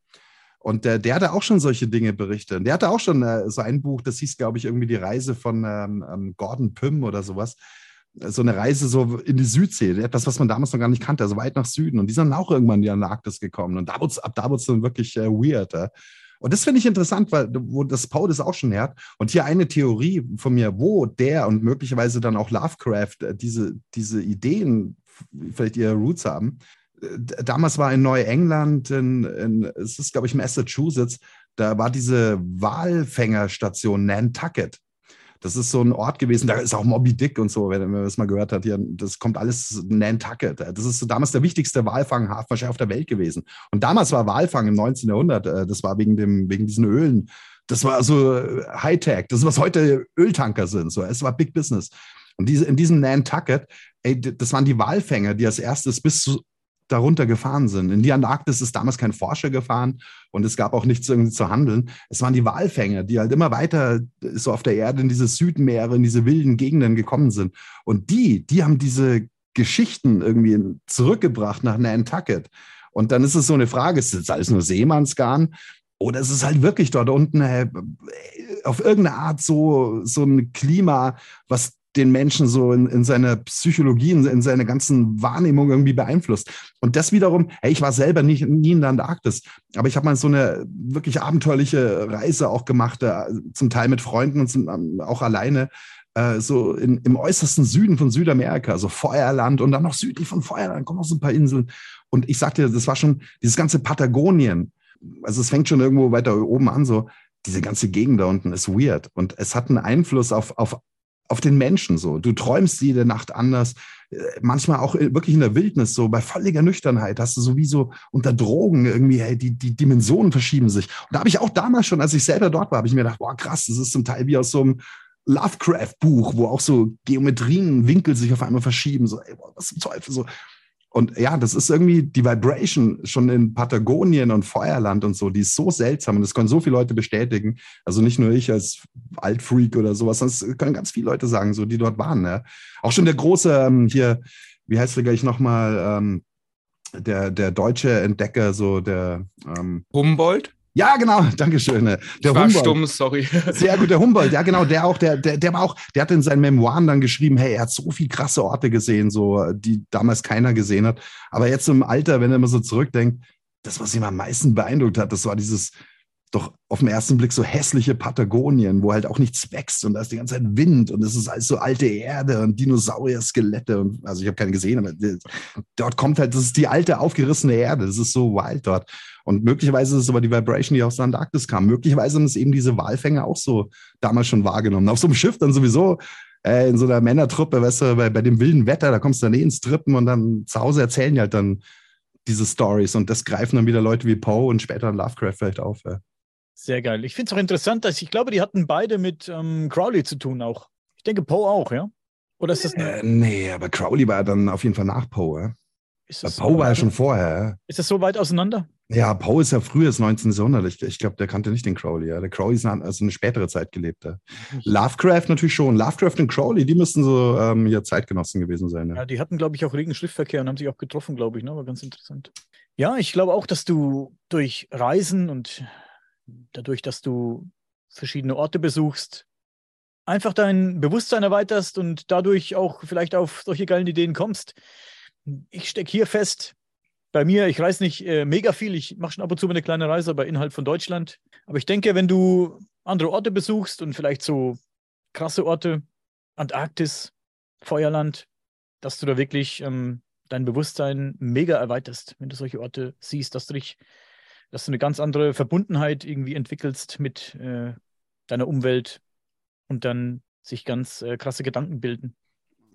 [SPEAKER 2] Und der, der hatte auch schon solche Dinge berichtet. Der hatte auch schon äh, so ein Buch, das hieß, glaube ich, irgendwie die Reise von ähm, ähm Gordon Pym oder sowas. So eine Reise so in die Südsee, etwas, was man damals noch gar nicht kannte, also weit nach Süden. Und die sind dann auch irgendwann in die Antarktis gekommen. Und ab da wurde es dann wirklich äh, weird. Äh. Und das finde ich interessant, weil wo das Poe das auch schon nährt. Und hier eine Theorie von mir, wo der und möglicherweise dann auch Lovecraft äh, diese, diese Ideen vielleicht ihre Roots haben. Äh, damals war in Neuengland, in, in, es ist, glaube ich, Massachusetts, da war diese Walfängerstation Nantucket. Das ist so ein Ort gewesen, da ist auch Moby Dick und so, wenn man das mal gehört hat. Hier, das kommt alles Nantucket. Das ist damals der wichtigste Walfanghafen wahrscheinlich auf der Welt gewesen. Und damals war Walfang im 19. Jahrhundert, äh, das war wegen, dem, wegen diesen Ölen. Das war so Hightech, das ist, was heute Öltanker sind. So, es war Big Business. Und diese, in diesem Nantucket, ey, das waren die Walfänger, die als erstes bis zu, darunter gefahren sind. In die Antarktis ist damals kein Forscher gefahren und es gab auch nichts irgendwie zu handeln. Es waren die Walfänger, die halt immer weiter so auf der Erde in diese Südmeere, in diese wilden Gegenden gekommen sind. Und die, die haben diese Geschichten irgendwie zurückgebracht nach Nantucket. Und dann ist es so eine Frage, ist das alles nur Seemannsgarn? Oder ist es halt wirklich dort unten äh, auf irgendeine Art so, so ein Klima, was den Menschen so in, in seiner Psychologie, in, in seiner ganzen Wahrnehmung irgendwie beeinflusst. Und das wiederum, hey, ich war selber nicht, nie in der Antarktis, aber ich habe mal so eine wirklich abenteuerliche Reise auch gemacht, äh, zum Teil mit Freunden und zum, ähm, auch alleine, äh, so in, im äußersten Süden von Südamerika, so Feuerland und dann noch südlich von Feuerland kommen noch so ein paar Inseln. Und ich sagte, das war schon dieses ganze Patagonien. Also es fängt schon irgendwo weiter oben an, so diese ganze Gegend da unten ist weird. Und es hat einen Einfluss auf, auf auf den Menschen so. Du träumst jede Nacht anders. Äh, manchmal auch wirklich in der Wildnis, so bei völliger Nüchternheit hast du sowieso unter Drogen irgendwie, hey, die, die Dimensionen verschieben sich. Und da habe ich auch damals schon, als ich selber dort war, habe ich mir gedacht, boah, krass, das ist zum Teil wie aus so einem Lovecraft-Buch, wo auch so Geometrien, Winkel sich auf einmal verschieben. So, ey, boah, was zum Teufel so. Und ja, das ist irgendwie die Vibration schon in Patagonien und Feuerland und so, die ist so seltsam und das können so viele Leute bestätigen. Also nicht nur ich als Altfreak oder sowas, das können ganz viele Leute sagen, so die dort waren. Ne? Auch schon der große ähm, hier, wie heißt der gleich nochmal, ähm, der, der deutsche Entdecker, so der
[SPEAKER 4] ähm, Humboldt?
[SPEAKER 2] Ja, genau, Dankeschön. Der
[SPEAKER 4] ich war Humboldt. stumm, sorry.
[SPEAKER 2] Sehr gut, der Humboldt, ja genau, der auch, der, der, der war auch, der hat in seinen Memoiren dann geschrieben, hey, er hat so viele krasse Orte gesehen, so, die damals keiner gesehen hat. Aber jetzt im Alter, wenn er immer so zurückdenkt, das, was ihn am meisten beeindruckt hat, das war dieses, doch auf den ersten Blick so hässliche Patagonien, wo halt auch nichts wächst und da ist die ganze Zeit Wind und es ist alles so alte Erde und Dinosaurier-Skelette und also ich habe keine gesehen, aber dort kommt halt, das ist die alte aufgerissene Erde, das ist so wild dort. Und möglicherweise ist es aber die Vibration, die aus der Antarktis kam. Möglicherweise haben es eben diese Walfänger auch so damals schon wahrgenommen. Auf so einem Schiff dann sowieso äh, in so einer Männertruppe, weißt du, bei, bei dem wilden Wetter, da kommst du dann eh ins Trippen und dann zu Hause erzählen die halt dann diese Stories und das greifen dann wieder Leute wie Poe und später Lovecraft vielleicht auf. Ja.
[SPEAKER 3] Sehr geil. Ich finde es auch interessant, dass ich glaube, die hatten beide mit ähm, Crowley zu tun auch. Ich denke Poe auch, ja? Oder ist das
[SPEAKER 2] äh, Nee, aber Crowley war dann auf jeden Fall nach Poe. Poe war ja schon vorher.
[SPEAKER 3] Ist das so weit auseinander?
[SPEAKER 2] Ja, Poe ist ja frühes 19. Jahrhundert. Ich, ich glaube, der kannte nicht den Crowley. Ja. Der Crowley ist eine, also eine spätere Zeit gelebt. Ja. Lovecraft natürlich schon. Lovecraft und Crowley, die müssten so ähm, ja, Zeitgenossen gewesen sein. Ja,
[SPEAKER 3] ja die hatten, glaube ich, auch regen Schriftverkehr und haben sich auch getroffen, glaube ich. Ne? War ganz interessant. Ja, ich glaube auch, dass du durch Reisen und dadurch, dass du verschiedene Orte besuchst, einfach dein Bewusstsein erweiterst und dadurch auch vielleicht auf solche geilen Ideen kommst. Ich stecke hier fest, bei mir, ich reise nicht äh, mega viel, ich mache schon ab und zu mal eine kleine Reise, aber innerhalb von Deutschland. Aber ich denke, wenn du andere Orte besuchst und vielleicht so krasse Orte, Antarktis, Feuerland, dass du da wirklich ähm, dein Bewusstsein mega erweiterst, wenn du solche Orte siehst, dass du dich dass du eine ganz andere Verbundenheit irgendwie entwickelst mit äh, deiner Umwelt und dann sich ganz äh, krasse Gedanken bilden.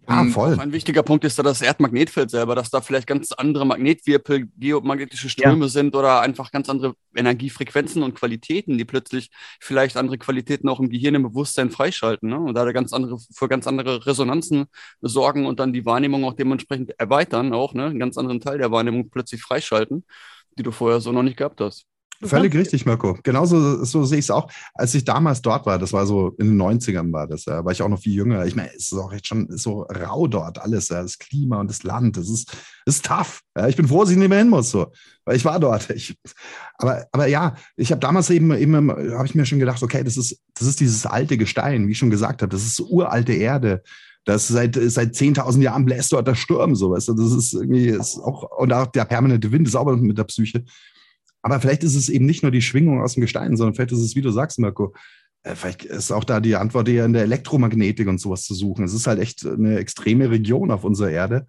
[SPEAKER 1] Ah, voll. Ein wichtiger Punkt ist da das Erdmagnetfeld selber, dass da vielleicht ganz andere Magnetwirbel, geomagnetische Ströme ja. sind oder einfach ganz andere Energiefrequenzen und Qualitäten, die plötzlich vielleicht andere Qualitäten auch im Gehirn, im Bewusstsein freischalten. Ne? Und da ganz andere, für ganz andere Resonanzen sorgen und dann die Wahrnehmung auch dementsprechend erweitern, auch ne? einen ganz anderen Teil der Wahrnehmung plötzlich freischalten die du vorher so noch nicht gehabt hast.
[SPEAKER 2] Völlig richtig, Mirko. Genauso so sehe ich es auch. Als ich damals dort war, das war so in den 90ern war das, ja, war ich auch noch viel jünger. Ich meine, es ist auch jetzt schon so rau dort alles, ja, das Klima und das Land, das ist, ist tough. Ja, ich bin froh, dass ich nicht mehr hin muss, so, weil ich war dort. Ich, aber, aber ja, ich habe damals eben, eben habe ich mir schon gedacht, okay, das ist, das ist dieses alte Gestein, wie ich schon gesagt habe, das ist so uralte Erde. Das seit, seit 10.000 Jahren bläst dort der Sturm, so weißt du. Das ist irgendwie, ist auch, und auch der permanente Wind ist auch mit der Psyche. Aber vielleicht ist es eben nicht nur die Schwingung aus dem Gestein, sondern vielleicht ist es, wie du sagst, Mirko, äh, vielleicht ist auch da die Antwort eher in der Elektromagnetik und sowas zu suchen. Es ist halt echt eine extreme Region auf unserer Erde.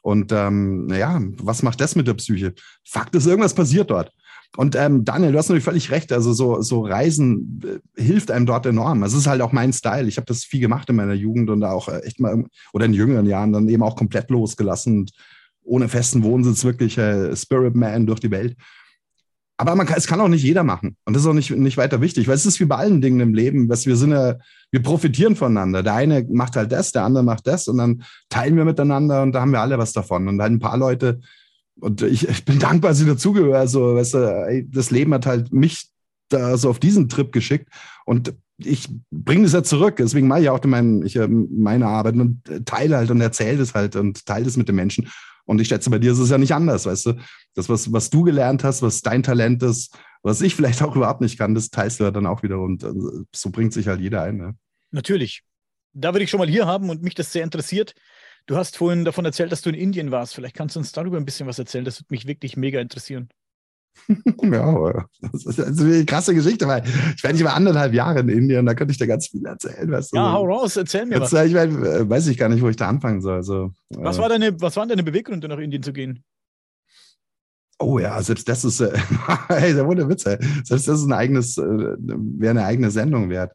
[SPEAKER 2] Und ähm, naja, was macht das mit der Psyche? Fakt ist, irgendwas passiert dort. Und ähm, Daniel, du hast natürlich völlig recht. Also so, so Reisen äh, hilft einem dort enorm. Es ist halt auch mein Style. Ich habe das viel gemacht in meiner Jugend und auch äh, echt mal oder in jüngeren Jahren dann eben auch komplett losgelassen und ohne festen Wohnsitz wirklich äh, Spirit Man durch die Welt. Aber man kann, es kann auch nicht jeder machen. Und das ist auch nicht, nicht weiter wichtig, weil es ist wie bei allen Dingen im Leben, was wir sind ja, wir profitieren voneinander. Der eine macht halt das, der andere macht das und dann teilen wir miteinander und da haben wir alle was davon. Und halt ein paar Leute, und ich, ich bin dankbar, dass ich dazugehöre. Also, weißt du, das Leben hat halt mich da so auf diesen Trip geschickt und ich bringe das ja zurück. Deswegen mache ich auch mein, ich, meine Arbeit und teile halt und erzähle das halt und teile das mit den Menschen. Und ich schätze, bei dir ist es ja nicht anders, weißt du? Das, was, was du gelernt hast, was dein Talent ist, was ich vielleicht auch überhaupt nicht kann, das teilst du ja dann auch wieder. Und äh, so bringt sich halt jeder ein. Ne?
[SPEAKER 3] Natürlich. Da würde ich schon mal hier haben und mich das sehr interessiert. Du hast vorhin davon erzählt, dass du in Indien warst. Vielleicht kannst du uns darüber ein bisschen was erzählen. Das würde mich wirklich mega interessieren.
[SPEAKER 2] Ja, das ist eine krasse Geschichte, weil ich war nicht mal anderthalb Jahre in Indien, da könnte ich dir ganz viel erzählen. Weißt
[SPEAKER 3] du? Ja, hau raus, erzähl mir
[SPEAKER 2] Jetzt, was. Ich mein, äh, weiß ich gar nicht, wo ich da anfangen soll. Also,
[SPEAKER 3] was, äh, war deine, was waren deine Beweggründe, nach Indien zu gehen?
[SPEAKER 2] Oh ja, selbst das ist, äh, hey, der wunde Witz, ey. selbst das ist ein eigenes, äh, wäre eine eigene Sendung wert.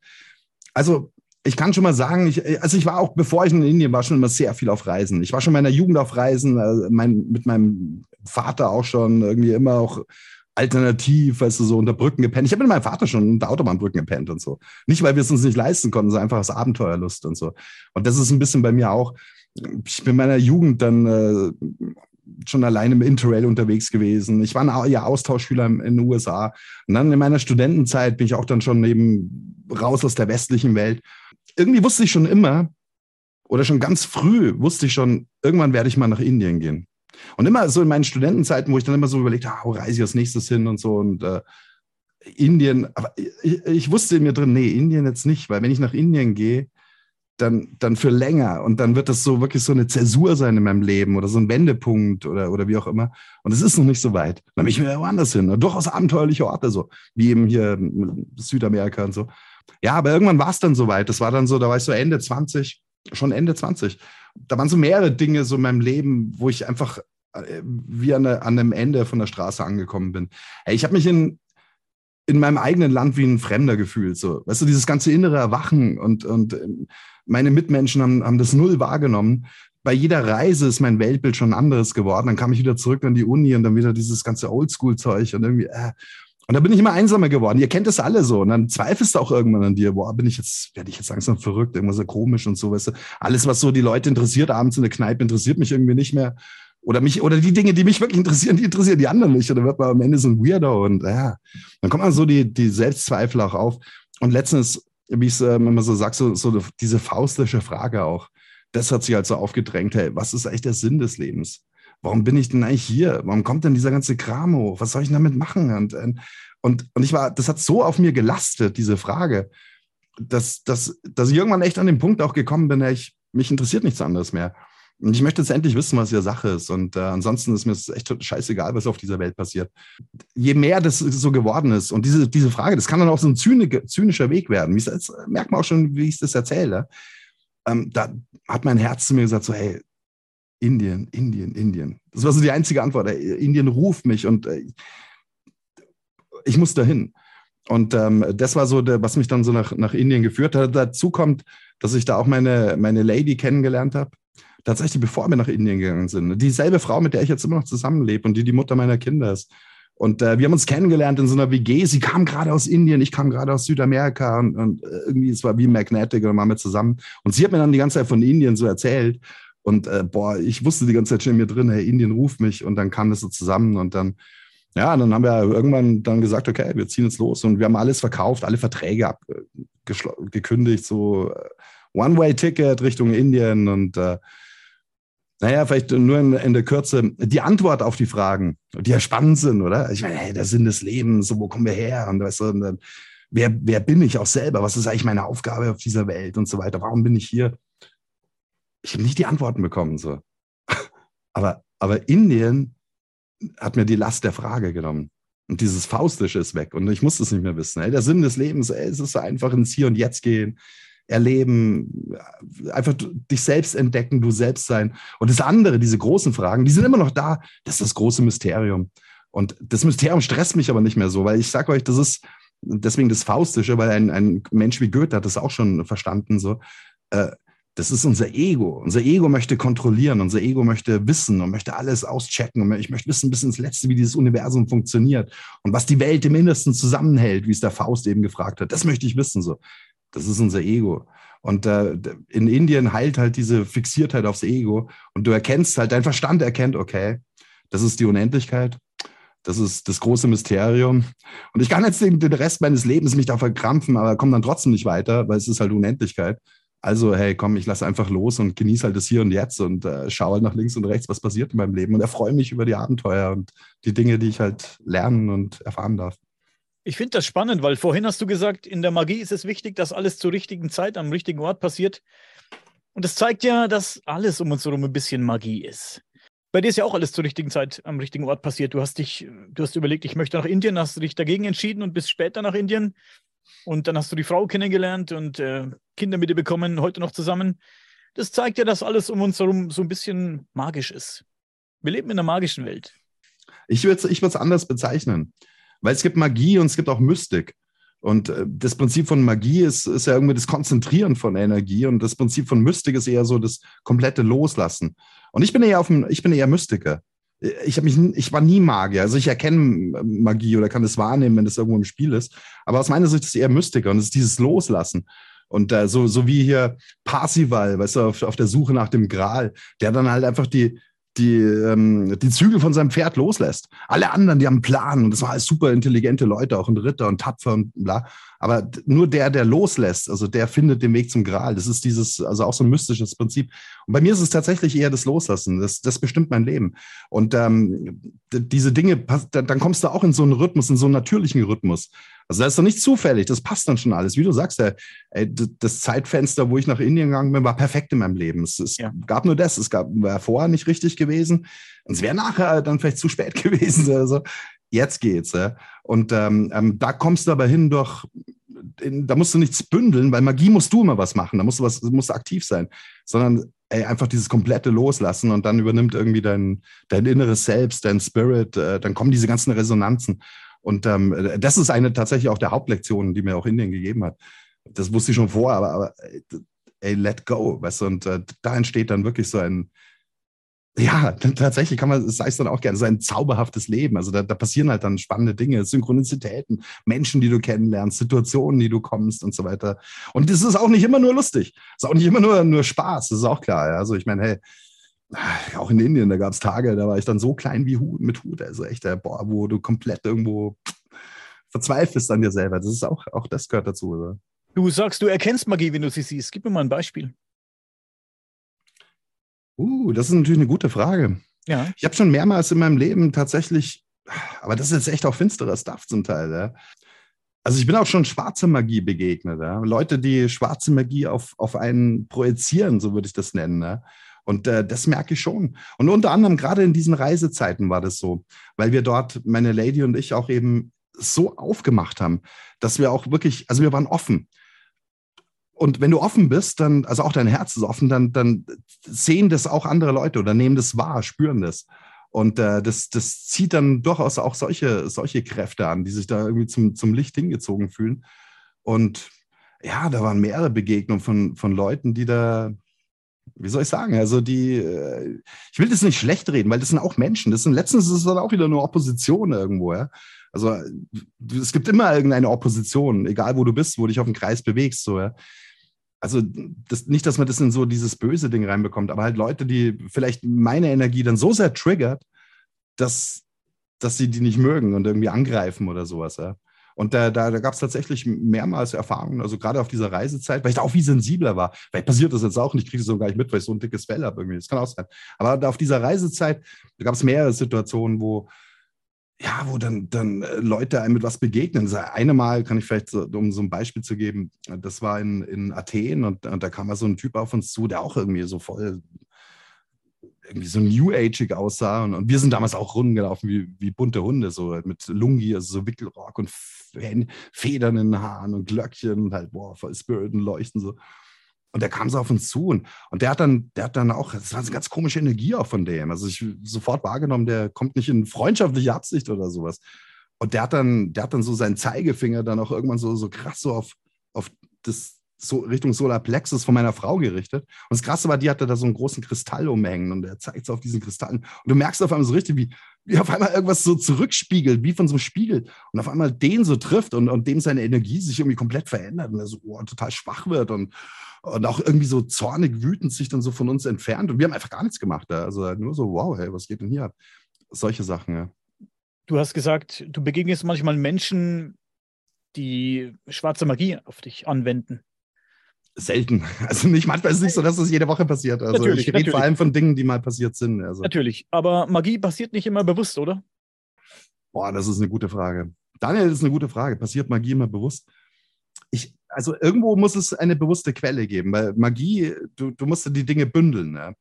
[SPEAKER 2] Also, ich kann schon mal sagen, ich, also ich war auch, bevor ich in Indien war, schon immer sehr viel auf Reisen. Ich war schon in meiner Jugend auf Reisen, äh, mein, mit meinem Vater auch schon irgendwie immer auch alternativ, weißt du, so unter Brücken gepennt. Ich habe mit meinem Vater schon unter Autobahnbrücken gepennt und so. Nicht, weil wir es uns nicht leisten konnten, sondern einfach aus Abenteuerlust und so. Und das ist ein bisschen bei mir auch. Ich bin in meiner Jugend dann äh, schon alleine im Interrail unterwegs gewesen. Ich war ja, Austauschschüler in den USA. Und dann in meiner Studentenzeit bin ich auch dann schon eben raus aus der westlichen Welt. Irgendwie wusste ich schon immer, oder schon ganz früh wusste ich schon, irgendwann werde ich mal nach Indien gehen. Und immer so in meinen Studentenzeiten, wo ich dann immer so überlegt habe, wo reise ich als nächstes hin und so und äh, Indien, aber ich, ich, wusste in mir drin, nee, Indien jetzt nicht, weil wenn ich nach Indien gehe, dann, dann für länger und dann wird das so wirklich so eine Zäsur sein in meinem Leben oder so ein Wendepunkt oder, oder wie auch immer. Und es ist noch nicht so weit. Dann bin ich mir woanders hin. Und durchaus abenteuerliche Orte, so wie eben hier Südamerika und so. Ja, aber irgendwann war es dann soweit. Das war dann so, da war ich so Ende 20, schon Ende 20 da waren so mehrere Dinge so in meinem Leben, wo ich einfach äh, wie an, der, an einem Ende von der Straße angekommen bin. Hey, ich habe mich in, in meinem eigenen Land wie ein Fremder gefühlt. So. Weißt du, dieses ganze innere Erwachen und, und ähm, meine Mitmenschen haben, haben das null wahrgenommen. Bei jeder Reise ist mein Weltbild schon anderes geworden. Dann kam ich wieder zurück an die Uni und dann wieder dieses ganze Oldschool-Zeug und irgendwie, äh, und da bin ich immer einsamer geworden. Ihr kennt das alle so. Und dann zweifelst du auch irgendwann an dir. Boah, bin ich jetzt, werde ich jetzt langsam verrückt, irgendwas so komisch und so, weißt du. Alles, was so die Leute interessiert, abends in der Kneipe, interessiert mich irgendwie nicht mehr. Oder mich, oder die Dinge, die mich wirklich interessieren, die interessieren die anderen nicht. Und dann wird man am Ende so ein Weirdo. Und ja, dann kommt man so die, die Selbstzweifel auch auf. Und letztens, wie ich es ähm, immer so sage, so, so diese faustliche Frage auch. Das hat sich halt so aufgedrängt. Hey, was ist eigentlich der Sinn des Lebens? Warum bin ich denn eigentlich hier? Warum kommt denn dieser ganze Kram hoch? Was soll ich damit machen? Und, ähm, und, und ich war, das hat so auf mir gelastet, diese Frage, dass, dass, dass ich irgendwann echt an den Punkt auch gekommen bin, ich, mich interessiert nichts anderes mehr. Und ich möchte jetzt endlich wissen, was hier Sache ist. Und äh, ansonsten ist mir es echt scheißegal, was auf dieser Welt passiert. Je mehr das so geworden ist und diese, diese Frage, das kann dann auch so ein zynischer Weg werden. Das merkt man auch schon, wie ich das erzähle. Ähm, da hat mein Herz zu mir gesagt, so, hey, Indien, Indien, Indien. Das war so die einzige Antwort. Indien ruft mich und äh, ich muss dahin. Und ähm, das war so, der, was mich dann so nach, nach Indien geführt hat. Dazu kommt, dass ich da auch meine, meine Lady kennengelernt habe. Tatsächlich, bevor wir nach Indien gegangen sind. Dieselbe Frau, mit der ich jetzt immer noch zusammenlebe und die die Mutter meiner Kinder ist. Und äh, wir haben uns kennengelernt in so einer WG. Sie kam gerade aus Indien, ich kam gerade aus Südamerika und, und äh, irgendwie, es war wie Magnetic und dann waren wir zusammen. Und sie hat mir dann die ganze Zeit von Indien so erzählt. Und äh, boah, ich wusste die ganze Zeit schon in mir drin, hey, Indien ruft mich und dann kam das so zusammen und dann, ja, dann haben wir irgendwann dann gesagt, okay, wir ziehen jetzt los und wir haben alles verkauft, alle Verträge abgekündigt, so äh, One-Way-Ticket Richtung Indien und äh, naja, vielleicht nur in, in, der Kürze die Antwort auf die Fragen, die ja spannend sind, oder? Ich meine, hey, der Sinn des Lebens, so, wo kommen wir her? Und, weißt du, und dann, wer, wer bin ich auch selber? Was ist eigentlich meine Aufgabe auf dieser Welt und so weiter? Warum bin ich hier? Ich habe nicht die Antworten bekommen. So. Aber, aber Indien hat mir die Last der Frage genommen. Und dieses Faustische ist weg. Und ich muss es nicht mehr wissen. Ey. Der Sinn des Lebens, ey, es ist einfach ins Hier und Jetzt gehen, erleben, einfach dich selbst entdecken, du selbst sein. Und das andere, diese großen Fragen, die sind immer noch da. Das ist das große Mysterium. Und das Mysterium stresst mich aber nicht mehr so, weil ich sage euch, das ist deswegen das Faustische, weil ein, ein Mensch wie Goethe hat das auch schon verstanden, so. Äh, das ist unser Ego. Unser Ego möchte kontrollieren, unser Ego möchte wissen und möchte alles auschecken. Und ich möchte wissen bis ins Letzte, wie dieses Universum funktioniert und was die Welt im Innersten zusammenhält, wie es der Faust eben gefragt hat. Das möchte ich wissen. So. Das ist unser Ego. Und äh, in Indien heilt halt diese Fixiertheit aufs Ego. Und du erkennst halt, dein Verstand erkennt, okay, das ist die Unendlichkeit. Das ist das große Mysterium. Und ich kann jetzt den, den Rest meines Lebens mich da verkrampfen, aber komme dann trotzdem nicht weiter, weil es ist halt Unendlichkeit. Also, hey, komm, ich lasse einfach los und genieße halt das Hier und Jetzt und äh, schaue halt nach links und rechts, was passiert in meinem Leben und erfreue mich über die Abenteuer und die Dinge, die ich halt lernen und erfahren darf.
[SPEAKER 3] Ich finde das spannend, weil vorhin hast du gesagt, in der Magie ist es wichtig, dass alles zur richtigen Zeit am richtigen Ort passiert. Und das zeigt ja, dass alles um uns herum ein bisschen Magie ist. Bei dir ist ja auch alles zur richtigen Zeit am richtigen Ort passiert. Du hast dich, du hast überlegt, ich möchte nach Indien, hast dich dagegen entschieden und bist später nach Indien. Und dann hast du die Frau kennengelernt und äh, Kinder mit ihr bekommen, heute noch zusammen. Das zeigt ja, dass alles um uns herum so ein bisschen magisch ist. Wir leben in einer magischen Welt.
[SPEAKER 2] Ich würde es anders bezeichnen, weil es gibt Magie und es gibt auch Mystik. Und äh, das Prinzip von Magie ist, ist ja irgendwie das Konzentrieren von Energie und das Prinzip von Mystik ist eher so das komplette Loslassen. Und ich bin eher auf dem, ich bin eher Mystiker ich habe mich, ich war nie Magier. Also ich erkenne Magie oder kann es wahrnehmen, wenn es irgendwo im Spiel ist. Aber aus meiner Sicht ist es eher Mystiker und es ist dieses Loslassen. Und äh, so, so wie hier Parsival, weißt du, auf, auf der Suche nach dem Gral, der dann halt einfach die, die, ähm, die Zügel von seinem Pferd loslässt. Alle anderen, die haben einen Plan und das waren alles super intelligente Leute, auch ein Ritter und tapfer und bla. Aber nur der, der loslässt, also der findet den Weg zum Gral. Das ist dieses, also auch so ein mystisches Prinzip. Und bei mir ist es tatsächlich eher das Loslassen. Das, das bestimmt mein Leben. Und ähm, diese Dinge, dann kommst du auch in so einen Rhythmus, in so einen natürlichen Rhythmus. Also das ist doch nicht zufällig, das passt dann schon alles. Wie du sagst, ey, das Zeitfenster, wo ich nach Indien gegangen bin, war perfekt in meinem Leben. Es, es ja. gab nur das, es gab, war vorher nicht richtig gewesen. Und es wäre nachher dann vielleicht zu spät gewesen. Also jetzt geht's. Ja. Und ähm, ähm, da kommst du aber hin durch, da musst du nichts bündeln, weil Magie musst du immer was machen, da musst du was, musst du aktiv sein, sondern ey, einfach dieses komplette Loslassen und dann übernimmt irgendwie dein, dein inneres Selbst, dein Spirit, äh, dann kommen diese ganzen Resonanzen. Und ähm, das ist eine tatsächlich auch der Hauptlektionen, die mir auch Indien gegeben hat. Das wusste ich schon vor, aber, aber ey, let go, weißt du, und äh, da entsteht dann wirklich so ein, ja, tatsächlich kann man, das heißt dann auch gerne, so ein zauberhaftes Leben. Also da, da, passieren halt dann spannende Dinge, Synchronizitäten, Menschen, die du kennenlernst, Situationen, die du kommst und so weiter. Und das ist auch nicht immer nur lustig. Es ist auch nicht immer nur, nur Spaß, das ist auch klar. Also ich meine, hey, auch in Indien, da gab es Tage, da war ich dann so klein wie Hut mit Hut. Also echt, boah, wo du komplett irgendwo verzweifelst an dir selber. Das ist auch, auch das gehört dazu. Oder?
[SPEAKER 3] Du sagst, du erkennst Magie, wenn du sie siehst. Gib mir mal ein Beispiel.
[SPEAKER 2] Uh, das ist natürlich eine gute Frage. Ja. Ich habe schon mehrmals in meinem Leben tatsächlich, aber das ist jetzt echt auch finsterer Stuff zum Teil. Ja. Also ich bin auch schon schwarze Magie begegnet. Ja. Leute, die schwarze Magie auf, auf einen projizieren, so würde ich das nennen. Ja. Und äh, das merke ich schon. Und unter anderem gerade in diesen Reisezeiten war das so, weil wir dort, meine Lady und ich, auch eben so aufgemacht haben, dass wir auch wirklich, also wir waren offen. Und wenn du offen bist, dann, also auch dein Herz ist offen, dann, dann sehen das auch andere Leute oder nehmen das wahr, spüren das. Und äh, das, das zieht dann durchaus auch solche, solche Kräfte an, die sich da irgendwie zum, zum Licht hingezogen fühlen. Und ja, da waren mehrere Begegnungen von, von Leuten, die da, wie soll ich sagen, also die, äh, ich will das nicht schlecht reden, weil das sind auch Menschen. Das sind letztens ist es dann auch wieder nur Opposition irgendwo, ja. Also es gibt immer irgendeine Opposition, egal wo du bist, wo du dich auf dem Kreis bewegst, so, ja also das, nicht, dass man das in so dieses böse Ding reinbekommt, aber halt Leute, die vielleicht meine Energie dann so sehr triggert, dass, dass sie die nicht mögen und irgendwie angreifen oder sowas. Ja. Und da, da, da gab es tatsächlich mehrmals Erfahrungen, also gerade auf dieser Reisezeit, weil ich da auch wie sensibler war. Vielleicht passiert das jetzt auch und ich kriege es so gar nicht mit, weil ich so ein dickes Fell habe irgendwie. Das kann auch sein. Aber auf dieser Reisezeit gab es mehrere Situationen, wo, ja, wo dann, dann äh, Leute einem mit was begegnen. Eine Mal kann ich vielleicht, so, um so ein Beispiel zu geben, das war in, in Athen und, und da kam mal so ein Typ auf uns zu, der auch irgendwie so voll, irgendwie so New Ageig aussah. Und, und, wir sind damals auch rumgelaufen wie, wie bunte Hunde, so mit Lungi, also so Wickelrock und Federn in den Haaren und Glöckchen und halt, boah, voll Spirit und Leuchten so. Und der kam so auf uns zu und, und der hat dann, der hat dann auch, das war eine ganz komische Energie auch von dem. Also ich sofort wahrgenommen, der kommt nicht in freundschaftliche Absicht oder sowas. Und der hat dann, der hat dann so seinen Zeigefinger dann auch irgendwann so, so krass so auf, auf das, so Richtung Solarplexus von meiner Frau gerichtet. Und das Krasse war, die hatte da so einen großen Kristall umhängen und er zeigt so auf diesen Kristallen. Und du merkst auf einmal so richtig, wie, wie auf einmal irgendwas so zurückspiegelt, wie von so einem Spiegel. Und auf einmal den so trifft und, und dem seine Energie sich irgendwie komplett verändert und er so oh, total schwach wird und, und auch irgendwie so zornig, wütend sich dann so von uns entfernt. Und wir haben einfach gar nichts gemacht. Also nur so, wow, hey, was geht denn hier ab? Solche Sachen, ja.
[SPEAKER 3] Du hast gesagt, du begegnest manchmal Menschen, die schwarze Magie auf dich anwenden
[SPEAKER 2] selten. Also nicht manchmal ist es nicht so, dass das jede Woche passiert. Also natürlich, ich rede vor allem von Dingen, die mal passiert sind. Also.
[SPEAKER 3] Natürlich, aber Magie passiert nicht immer bewusst, oder?
[SPEAKER 2] Boah, das ist eine gute Frage. Daniel, das ist eine gute Frage. Passiert Magie immer bewusst? Ich, also irgendwo muss es eine bewusste Quelle geben, weil Magie, du, du musst die Dinge bündeln. Ja?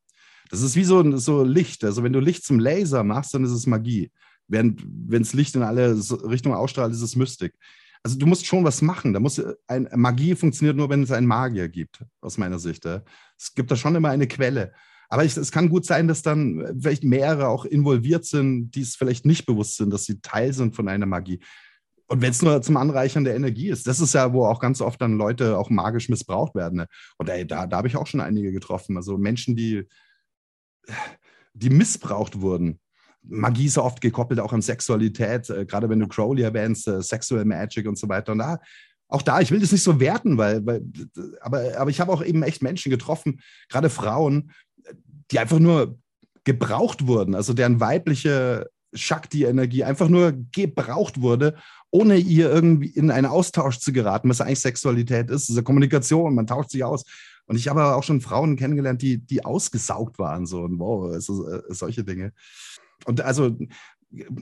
[SPEAKER 2] Das ist wie so, so Licht. Also wenn du Licht zum Laser machst, dann ist es Magie. Während wenn es Licht in alle Richtungen ausstrahlt, ist es Mystik also du musst schon was machen. Da muss ein, Magie funktioniert nur, wenn es einen Magier gibt, aus meiner Sicht. Es gibt da schon immer eine Quelle. Aber ich, es kann gut sein, dass dann vielleicht mehrere auch involviert sind, die es vielleicht nicht bewusst sind, dass sie Teil sind von einer Magie. Und wenn es nur zum Anreichern der Energie ist, das ist ja, wo auch ganz oft dann Leute auch magisch missbraucht werden. Ne? Und ey, da, da habe ich auch schon einige getroffen. Also Menschen, die, die missbraucht wurden. Magie ist oft gekoppelt auch an Sexualität, äh, gerade wenn du Crowley erwähnst, äh, Sexual Magic und so weiter. Und da, auch da, ich will das nicht so werten, weil, weil aber, aber ich habe auch eben echt Menschen getroffen, gerade Frauen, die einfach nur gebraucht wurden, also deren weibliche Shakti-Energie einfach nur gebraucht wurde, ohne ihr irgendwie in einen Austausch zu geraten, was eigentlich Sexualität ist. Eine Kommunikation, man tauscht sich aus. Und ich habe auch schon Frauen kennengelernt, die, die ausgesaugt waren, so und wow, also, solche Dinge. Und also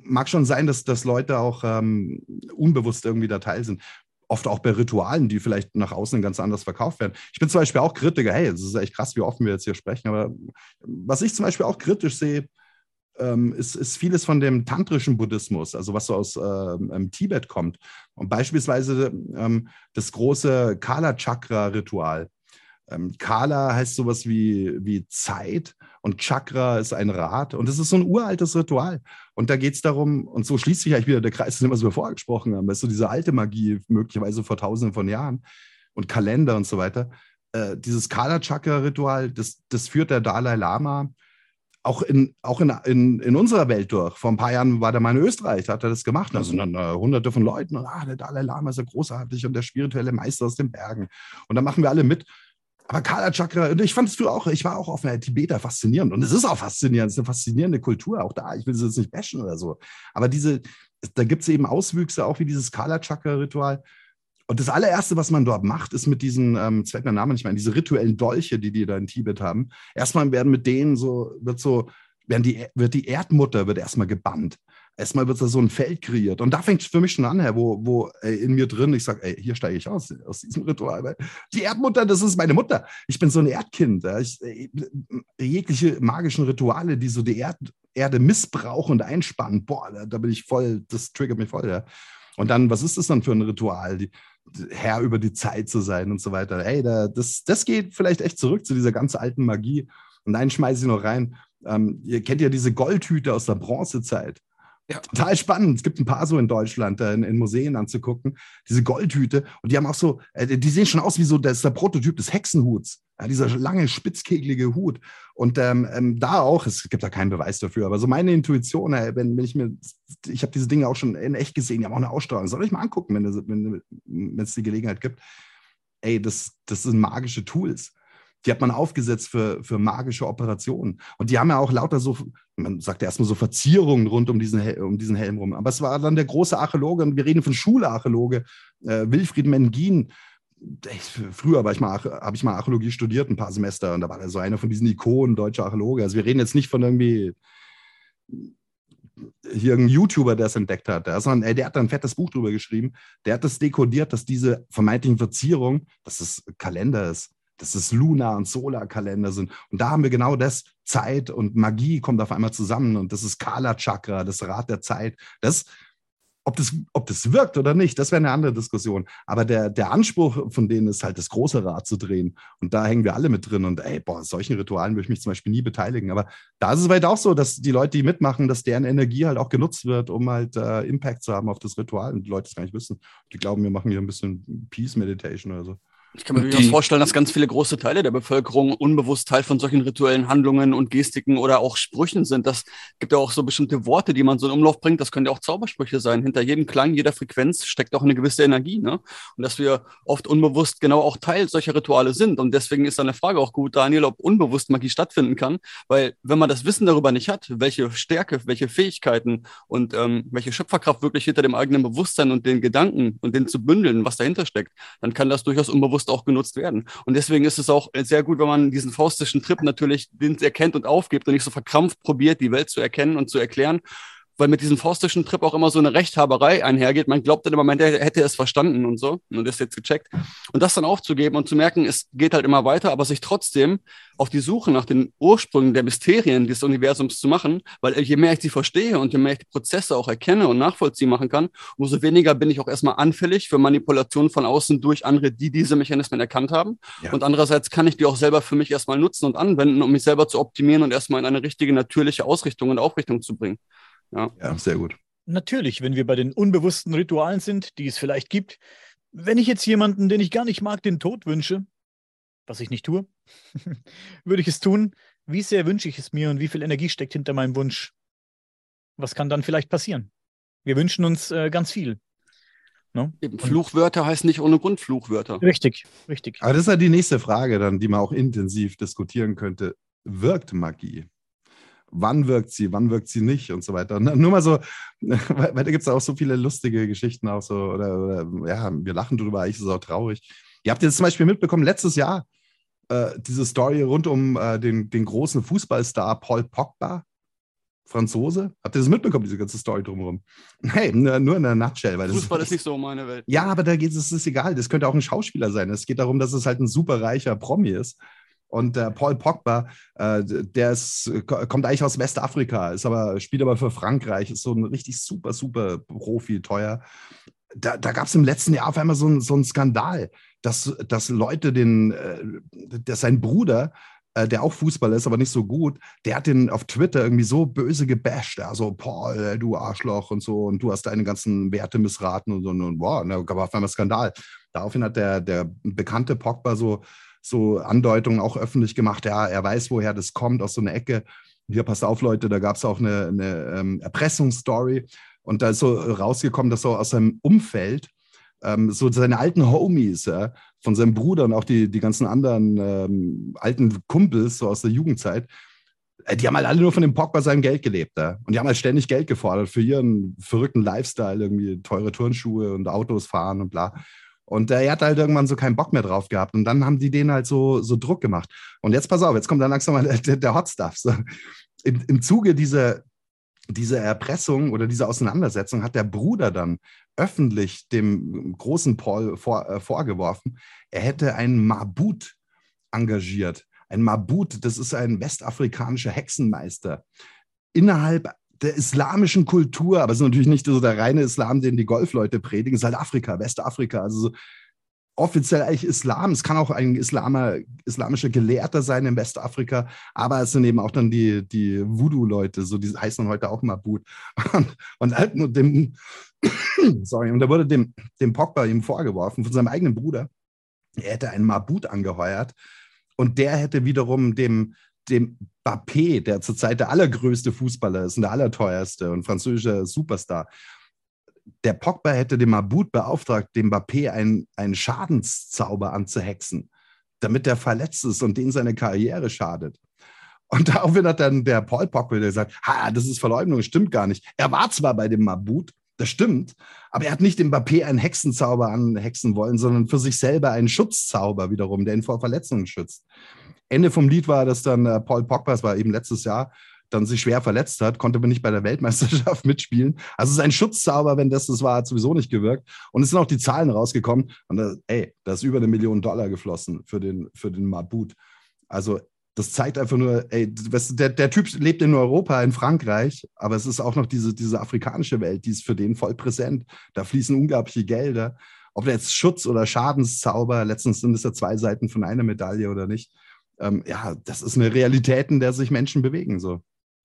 [SPEAKER 2] mag schon sein, dass, dass Leute auch ähm, unbewusst irgendwie da Teil sind. Oft auch bei Ritualen, die vielleicht nach außen ganz anders verkauft werden. Ich bin zum Beispiel auch Kritiker, hey, es ist echt krass, wie offen wir jetzt hier sprechen, aber was ich zum Beispiel auch kritisch sehe, ähm, ist, ist, vieles von dem tantrischen Buddhismus, also was so aus ähm, Tibet kommt. Und beispielsweise ähm, das große Kala-Chakra-Ritual. Ähm, Kala heißt sowas wie, wie Zeit und Chakra ist ein Rad und es ist so ein uraltes Ritual. Und da geht es darum, und so schließt sich eigentlich wieder der Kreis, den wir so vorgesprochen haben, weißt du, diese alte Magie, möglicherweise vor tausenden von Jahren und Kalender und so weiter. Äh, dieses Kala-Chakra-Ritual, das, das führt der Dalai Lama auch in, auch in, in, in unserer Welt durch. Vor ein paar Jahren war der mal in Österreich, da hat er das gemacht. Da sind dann äh, hunderte von Leuten und ah, der Dalai Lama ist ja großartig und der spirituelle Meister aus den Bergen. Und da machen wir alle mit. Aber Kala Chakra, ich fand es früher auch, ich war auch auf einer Tibeter faszinierend und es ist auch faszinierend, es ist eine faszinierende Kultur, auch da, ich will es jetzt nicht bashen oder so. Aber diese, da gibt es eben Auswüchse, auch wie dieses Kala Chakra-Ritual. Und das allererste, was man dort macht, ist mit diesen, ähm, fällt mein Name nicht mehr diese rituellen Dolche, die die da in Tibet haben. Erstmal werden mit denen so, wird so, werden die, wird die Erdmutter wird erstmal gebannt erstmal wird da so ein Feld kreiert. Und da fängt es für mich schon an, wo, wo ey, in mir drin, ich sage, ey, hier steige ich aus, aus diesem Ritual. Weil die Erdmutter, das ist meine Mutter. Ich bin so ein Erdkind. Ja. Ich, jegliche magischen Rituale, die so die Erd, Erde missbrauchen und einspannen, boah, da, da, bin ich voll, das triggert mich voll. Ja. Und dann, was ist das dann für ein Ritual? Die, Herr über die Zeit zu sein und so weiter. Ey, da, das, das geht vielleicht echt zurück zu dieser ganz alten Magie. Und einen schmeiße ich noch rein. Ähm, ihr kennt ja diese Goldhüte aus der Bronzezeit. Ja. Total spannend. Es gibt ein paar so in Deutschland, äh, in, in, Museen anzugucken. Diese Goldhüte. Und die haben auch so, äh, die sehen schon aus wie so, das ist der Prototyp des Hexenhuts. Ja, dieser lange, spitzkegelige Hut. Und ähm, ähm, da auch, es gibt da keinen Beweis dafür, aber so meine Intuition, ey, wenn, wenn ich mir, ich habe diese Dinge auch schon in echt gesehen, die haben auch eine Ausstrahlung. Soll ich mal angucken, wenn es wenn, die Gelegenheit gibt. Ey, das, das sind magische Tools die hat man aufgesetzt für, für magische Operationen. Und die haben ja auch lauter so, man sagt ja erstmal so Verzierungen rund um diesen, um diesen Helm rum. Aber es war dann der große Archäologe, und wir reden von Schularchäologe, äh, Wilfried Mengin. Früher habe ich, mal, Archäologie studiert, ein paar Semester, und da war er so einer von diesen Ikonen deutscher Archäologe. Also wir reden jetzt nicht von irgendwie hier irgendein YouTuber, der es entdeckt hat, sondern ey, der hat da ein fettes Buch drüber geschrieben. Der hat das dekodiert, dass diese vermeintlichen Verzierungen, dass es Kalender ist, dass es Lunar- und Solarkalender sind. Und da haben wir genau das, Zeit und Magie kommt auf einmal zusammen und das ist Kala Chakra, das Rad der Zeit. Das ob das, ob das wirkt oder nicht, das wäre eine andere Diskussion. Aber der, der Anspruch von denen ist halt, das große Rad zu drehen. Und da hängen wir alle mit drin. Und ey, boah, solchen Ritualen würde ich mich zum Beispiel nie beteiligen. Aber da ist es halt auch so, dass die Leute, die mitmachen, dass deren Energie halt auch genutzt wird, um halt äh, Impact zu haben auf das Ritual. Und die Leute es gar nicht wissen. Die glauben, wir machen hier ein bisschen Peace Meditation oder so.
[SPEAKER 1] Ich kann mir durchaus vorstellen, dass ganz viele große Teile der Bevölkerung unbewusst Teil von solchen rituellen Handlungen und Gestiken oder auch Sprüchen sind. Das gibt ja auch so bestimmte Worte, die man so in Umlauf bringt. Das können ja auch Zaubersprüche sein. Hinter jedem Klang, jeder Frequenz steckt auch eine gewisse Energie. Ne? Und dass wir oft unbewusst genau auch Teil solcher Rituale sind. Und deswegen ist dann eine Frage auch gut, Daniel, ob unbewusst Magie stattfinden kann. Weil wenn man das Wissen darüber nicht hat, welche Stärke, welche Fähigkeiten und ähm, welche Schöpferkraft wirklich hinter dem eigenen Bewusstsein und den Gedanken und den zu bündeln, was dahinter steckt, dann kann das durchaus unbewusst bewusst auch genutzt werden. Und deswegen ist es auch sehr gut, wenn man diesen faustischen Trip natürlich erkennt und aufgibt und nicht so verkrampft probiert, die Welt zu erkennen und zu erklären, weil mit diesem faustischen Trip auch immer so eine Rechthaberei einhergeht. Man glaubt dann immer, man hätte es verstanden und so und das jetzt gecheckt. Und das dann aufzugeben und zu merken, es geht halt immer weiter, aber sich trotzdem auf die Suche nach den Ursprüngen der Mysterien des Universums zu machen, weil je mehr ich sie verstehe und je mehr ich die Prozesse auch erkenne und nachvollziehen machen kann, umso weniger bin ich auch erstmal anfällig für Manipulationen von außen durch andere, die diese Mechanismen erkannt haben. Ja. Und andererseits kann ich die auch selber für mich erstmal nutzen und anwenden, um mich selber zu optimieren und erstmal in eine richtige, natürliche Ausrichtung und Aufrichtung zu bringen.
[SPEAKER 2] Ja. ja, sehr gut.
[SPEAKER 3] Natürlich, wenn wir bei den unbewussten Ritualen sind, die es vielleicht gibt, wenn ich jetzt jemanden, den ich gar nicht mag, den Tod wünsche, was ich nicht tue, würde ich es tun. Wie sehr wünsche ich es mir und wie viel Energie steckt hinter meinem Wunsch? Was kann dann vielleicht passieren? Wir wünschen uns äh, ganz viel.
[SPEAKER 1] No? Ne? Eben, Fluchwörter heißen nicht ohne Grund Fluchwörter.
[SPEAKER 3] Richtig, richtig.
[SPEAKER 2] Aber das ist ja die nächste Frage dann, die man auch intensiv diskutieren könnte. Wirkt Magie? Wann wirkt sie, wann wirkt sie nicht und so weiter. Nur mal so, weil, da gibt es auch so viele lustige Geschichten auch so, oder, oder, ja, wir lachen drüber, eigentlich ist es auch traurig. Ihr habt jetzt zum Beispiel mitbekommen, letztes Jahr äh, diese Story rund um äh, den, den großen Fußballstar Paul Pogba, Franzose. Habt ihr das mitbekommen, diese ganze Story drumherum? Hey, nur in der Nutshell. Weil
[SPEAKER 1] Fußball ist, ist nicht so meine Welt.
[SPEAKER 2] Ja, aber da geht es, ist egal. Das könnte auch ein Schauspieler sein. Es geht darum, dass es halt ein super reicher Promi ist und äh, Paul Pogba, äh, der ist, kommt eigentlich aus Westafrika, ist aber, spielt aber für Frankreich, ist so ein richtig super, super Profi, teuer. Da, da gab es im letzten Jahr auf einmal so, ein, so einen Skandal, dass, dass Leute den, äh, dass sein Bruder, äh, der auch Fußballer ist, aber nicht so gut, der hat den auf Twitter irgendwie so böse gebasht. Also, Paul, du Arschloch und so, und du hast deine ganzen Werte missraten und so. Und und da gab auf einmal Skandal. Daraufhin hat der, der bekannte Pogba so so Andeutungen auch öffentlich gemacht, ja, er weiß, woher das kommt, aus so einer Ecke. Hier, passt auf, Leute, da gab es auch eine, eine ähm, Erpressungsstory. Und da ist so rausgekommen, dass so aus seinem Umfeld ähm, so seine alten Homies, ja, von seinem Bruder und auch die, die ganzen anderen ähm, alten Kumpels so aus der Jugendzeit, äh, die haben halt alle nur von dem Pogba seinem Geld gelebt. Ja? Und die haben halt ständig Geld gefordert für ihren verrückten Lifestyle, irgendwie teure Turnschuhe und Autos fahren und bla. Und er hat halt irgendwann so keinen Bock mehr drauf gehabt. Und dann haben die denen halt so, so Druck gemacht. Und jetzt pass auf, jetzt kommt dann langsam mal der, der Hot Stuff. So, im, Im Zuge dieser, dieser Erpressung oder dieser Auseinandersetzung hat der Bruder dann öffentlich dem großen Paul vor, äh, vorgeworfen, er hätte einen Mabut engagiert. Ein Mabut, das ist ein westafrikanischer Hexenmeister. Innerhalb der islamischen Kultur, aber es ist natürlich nicht so der reine Islam, den die Golfleute predigen, es ist halt Afrika, Westafrika, also so offiziell eigentlich Islam. Es kann auch ein Islamer, islamischer Gelehrter sein in Westafrika, aber es sind eben auch dann die, die Voodoo-Leute, so die heißen heute auch Mabut. Und, und halt nur dem, sorry, und da wurde dem, dem Pogba ihm vorgeworfen von seinem eigenen Bruder, er hätte einen Mabut angeheuert und der hätte wiederum dem, dem Bappé, der zurzeit der allergrößte Fußballer ist und der allerteuerste und französischer Superstar, der Pogba hätte dem Mabut beauftragt, dem Bappé einen, einen Schadenszauber anzuhexen, damit er verletzt ist und den seine Karriere schadet. Und daraufhin hat dann der Paul Pogba gesagt, ha, das ist Verleumdung, stimmt gar nicht. Er war zwar bei dem Mabut, das stimmt, aber er hat nicht dem Bappé einen Hexenzauber anhexen wollen, sondern für sich selber einen Schutzzauber wiederum, der ihn vor Verletzungen schützt. Ende vom Lied war, dass dann äh, Paul Pogba, das war eben letztes Jahr, dann sich schwer verletzt hat, konnte aber nicht bei der Weltmeisterschaft mitspielen. Also es ist ein Schutzzauber, wenn das das war, hat sowieso nicht gewirkt. Und es sind auch die Zahlen rausgekommen. Und da, ey, da ist über eine Million Dollar geflossen für den, für den Mabut. Also das zeigt einfach nur, ey, der, der Typ lebt in Europa, in Frankreich, aber es ist auch noch diese, diese afrikanische Welt, die ist für den voll präsent. Da fließen unglaubliche Gelder. Ob der jetzt Schutz oder Schadenszauber, letztens sind es ja zwei Seiten von einer Medaille oder nicht. Ähm, ja, das ist eine Realität, in der sich Menschen bewegen. So.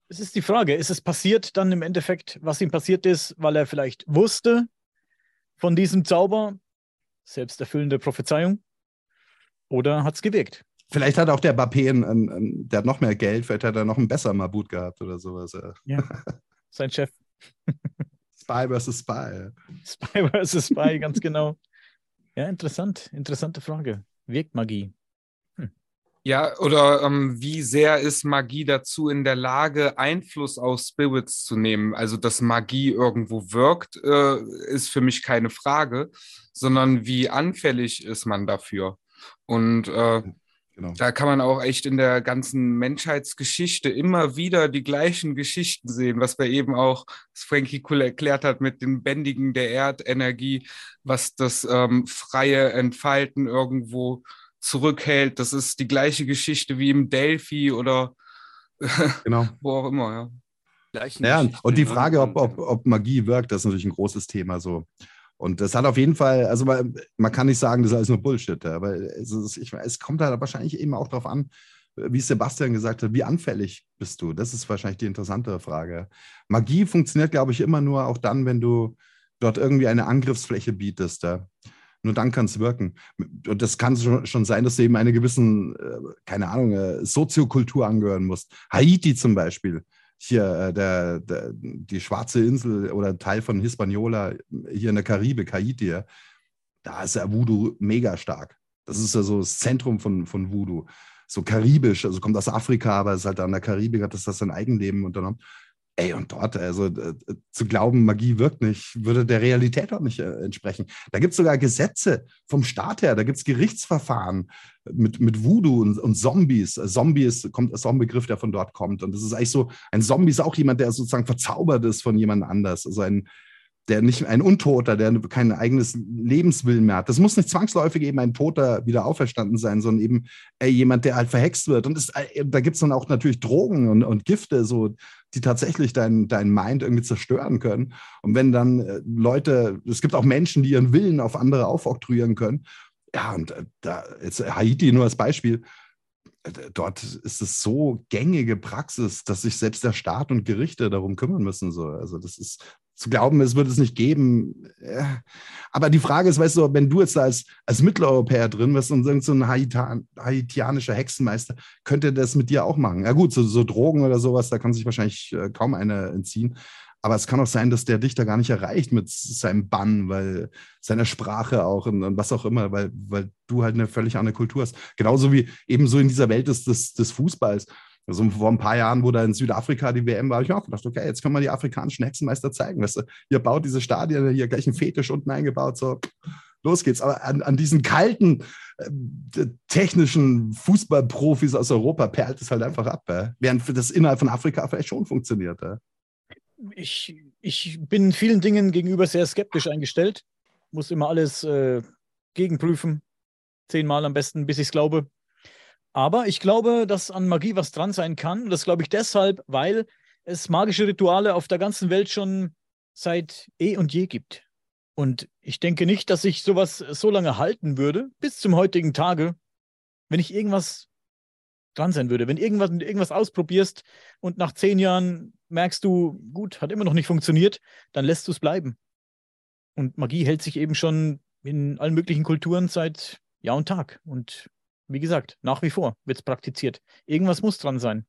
[SPEAKER 3] Es ist die Frage, ist es passiert dann im Endeffekt, was ihm passiert ist, weil er vielleicht wusste von diesem Zauber, selbsterfüllende Prophezeiung, oder hat es gewirkt?
[SPEAKER 2] Vielleicht hat auch der Bappé, einen, einen, der hat noch mehr Geld, vielleicht hat er noch einen besseren Mabut gehabt oder sowas.
[SPEAKER 3] Ja, sein Chef.
[SPEAKER 2] Spy versus Spy.
[SPEAKER 3] Spy versus Spy, ganz genau. Ja, interessant. Interessante Frage. Wirkt Magie?
[SPEAKER 4] Ja, oder ähm, wie sehr ist Magie dazu in der Lage, Einfluss auf Spirits zu nehmen? Also, dass Magie irgendwo wirkt, äh, ist für mich keine Frage, sondern wie anfällig ist man dafür? Und äh, Genau. Da kann man auch echt in der ganzen Menschheitsgeschichte immer wieder die gleichen Geschichten sehen, was wir eben auch, was Frankie cool erklärt hat mit dem Bändigen der Erdenergie, was das ähm, freie Entfalten irgendwo zurückhält. Das ist die gleiche Geschichte wie im Delphi oder genau. wo auch immer,
[SPEAKER 2] ja. Ja, und die? Frage, ob, ob, ob Magie wirkt, das ist natürlich ein großes Thema. So. Und das hat auf jeden Fall, also man, man kann nicht sagen, das ist alles nur Bullshit, aber es, ist, ich, es kommt halt wahrscheinlich eben auch darauf an, wie Sebastian gesagt hat, wie anfällig bist du? Das ist wahrscheinlich die interessantere Frage. Magie funktioniert, glaube ich, immer nur auch dann, wenn du dort irgendwie eine Angriffsfläche bietest. Ja. Nur dann kann es wirken. Und das kann schon sein, dass du eben einer gewissen, äh, keine Ahnung, äh, Soziokultur angehören musst. Haiti zum Beispiel hier äh, der, der, die schwarze Insel oder Teil von Hispaniola hier in der Karibik, Haiti, da ist ja Voodoo mega stark. Das ist ja so das Zentrum von, von Voodoo. So karibisch, also kommt aus Afrika, aber ist halt an der Karibik, hat das, das sein Eigenleben unternommen. Ey, und dort, also äh, zu glauben, Magie wirkt nicht, würde der Realität auch nicht äh, entsprechen. Da gibt es sogar Gesetze vom Staat her, da gibt es Gerichtsverfahren mit, mit Voodoo und, und Zombies. Zombie ist, kommt, ist ein Begriff, der von dort kommt. Und das ist eigentlich so, ein Zombie ist auch jemand, der sozusagen verzaubert ist von jemand anders. Also ein, der nicht ein Untoter, der kein eigenes Lebenswillen mehr hat. Das muss nicht zwangsläufig eben ein Toter wieder auferstanden sein, sondern eben ey, jemand, der halt verhext wird. Und das, äh, da gibt es dann auch natürlich Drogen und, und Gifte, so, die tatsächlich dein, dein Mind irgendwie zerstören können. Und wenn dann äh, Leute, es gibt auch Menschen, die ihren Willen auf andere aufoktroyieren können. Ja, und äh, da jetzt Haiti nur als Beispiel. Dort ist es so gängige Praxis, dass sich selbst der Staat und Gerichte darum kümmern müssen. So. Also das ist zu glauben, es würde es nicht geben. Aber die Frage ist, weißt du, wenn du jetzt da als, als Mitteleuropäer drin bist und so ein Haitan, haitianischer Hexenmeister, könnte das mit dir auch machen. Ja gut, so, so Drogen oder sowas, da kann sich wahrscheinlich äh, kaum einer entziehen. Aber es kann auch sein, dass der Dichter gar nicht erreicht mit seinem Bann, weil seiner Sprache auch und, und, was auch immer, weil, weil du halt eine völlig andere Kultur hast. Genauso wie ebenso in dieser Welt des, des, des Fußballs. Also vor ein paar Jahren, wo da in Südafrika die WM war, habe ich auch gedacht, okay, jetzt können wir die afrikanischen Hexenmeister zeigen. Weißt du, ihr baut diese Stadien, hier gleich einen Fetisch unten eingebaut, so los geht's. Aber an, an diesen kalten, äh, technischen Fußballprofis aus Europa perlt es halt einfach ab. Äh? Während das innerhalb von Afrika vielleicht schon funktioniert. Äh?
[SPEAKER 3] Ich, ich bin vielen Dingen gegenüber sehr skeptisch eingestellt. Muss immer alles äh, gegenprüfen. Zehnmal am besten, bis ich es glaube. Aber ich glaube, dass an Magie was dran sein kann. Das glaube ich deshalb, weil es magische Rituale auf der ganzen Welt schon seit eh und je gibt. Und ich denke nicht, dass ich sowas so lange halten würde, bis zum heutigen Tage, wenn ich irgendwas dran sein würde. Wenn irgendwas, irgendwas ausprobierst und nach zehn Jahren merkst du, gut, hat immer noch nicht funktioniert, dann lässt du es bleiben. Und Magie hält sich eben schon in allen möglichen Kulturen seit Jahr und Tag. Und wie gesagt, nach wie vor wird es praktiziert. Irgendwas muss dran sein.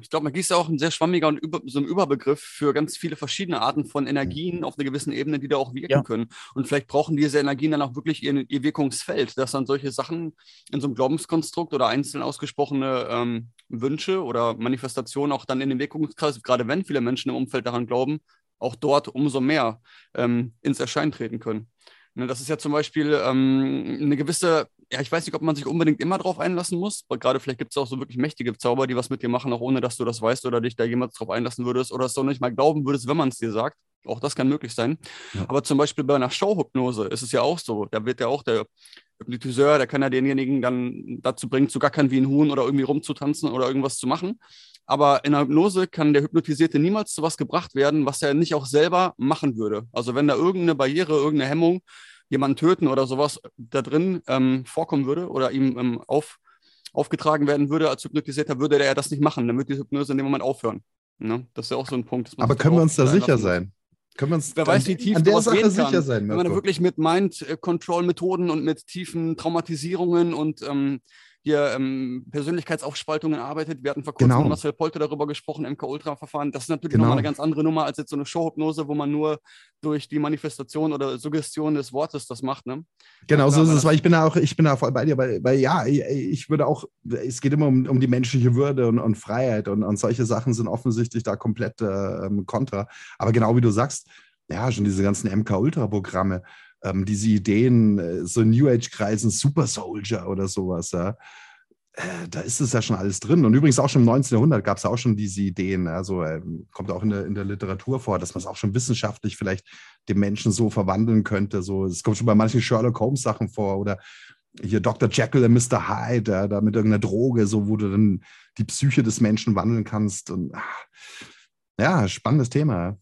[SPEAKER 1] Ich glaube, Magie ist ja auch ein sehr schwammiger und über, so ein Überbegriff für ganz viele verschiedene Arten von Energien auf einer gewissen Ebene, die da auch wirken ja. können. Und vielleicht brauchen diese Energien dann auch wirklich ihr, ihr, Wirkungsfeld, dass dann solche Sachen in so einem Glaubenskonstrukt oder einzeln ausgesprochene ähm, Wünsche oder Manifestationen auch dann in den Wirkungskreis, gerade wenn viele Menschen im Umfeld daran glauben, auch dort umso mehr ähm, ins Erscheinen treten können. Ne, das ist ja zum Beispiel ähm, eine gewisse, ja, ich weiß nicht, ob man sich unbedingt immer drauf einlassen muss, weil gerade vielleicht gibt es auch so wirklich mächtige Zauber, die was mit dir machen, auch ohne dass du das weißt oder dich da jemals drauf einlassen würdest oder es doch nicht mal glauben würdest, wenn man es dir sagt. Auch das kann möglich sein. Ja. Aber zum Beispiel bei einer Showhypnose ist es ja auch so. Da wird ja auch der Hypnotiseur, der kann ja denjenigen dann dazu bringen, zu gackern wie ein Huhn oder irgendwie rumzutanzen oder irgendwas zu machen. Aber in der Hypnose kann der Hypnotisierte niemals zu was gebracht werden, was er nicht auch selber machen würde. Also wenn da irgendeine Barriere, irgendeine Hemmung, jemanden töten oder sowas da drin ähm, vorkommen würde oder ihm ähm, auf, aufgetragen werden würde als Hypnotisierter, würde er das nicht machen. Dann würde die Hypnose in dem Moment aufhören. Ne? Das ist ja auch so ein Punkt.
[SPEAKER 2] Aber können wir uns da sicher sein?
[SPEAKER 1] Können wir uns Wer weiß, wie tief
[SPEAKER 2] an der Sache sicher sein,
[SPEAKER 1] Mirko. Wenn man wirklich mit Mind-Control-Methoden und mit tiefen Traumatisierungen und ähm, hier ähm, Persönlichkeitsaufspaltungen arbeitet. Wir hatten vor kurzem genau. mit Marcel Polter darüber gesprochen, MK-Ultra-Verfahren. Das ist natürlich genau. nochmal eine ganz andere Nummer als jetzt so eine Showhypnose, wo man nur durch die Manifestation oder Suggestion des Wortes das macht. Ne?
[SPEAKER 2] Genau, so ist es, weil ich bin da auch, ich bin da voll bei dir, weil, weil ja, ich, ich würde auch, es geht immer um, um die menschliche Würde und, und Freiheit und, und solche Sachen sind offensichtlich da komplett äh, kontra. Aber genau wie du sagst, ja, schon diese ganzen MK-Ultra-Programme, ähm, diese Ideen, äh, so New Age-Kreisen, Super Soldier oder sowas, ja, äh, da ist es ja schon alles drin. Und übrigens auch schon im 19. Jahrhundert gab es auch schon diese Ideen. Also kommt auch in der, in der Literatur vor, dass man es auch schon wissenschaftlich vielleicht dem Menschen so verwandeln könnte. So, es kommt schon bei manchen Sherlock Holmes Sachen vor oder hier Dr. Jekyll und Mr. Hyde, ja, da mit irgendeiner Droge, so wo du dann die Psyche des Menschen wandeln kannst. Und ach, ja, spannendes Thema.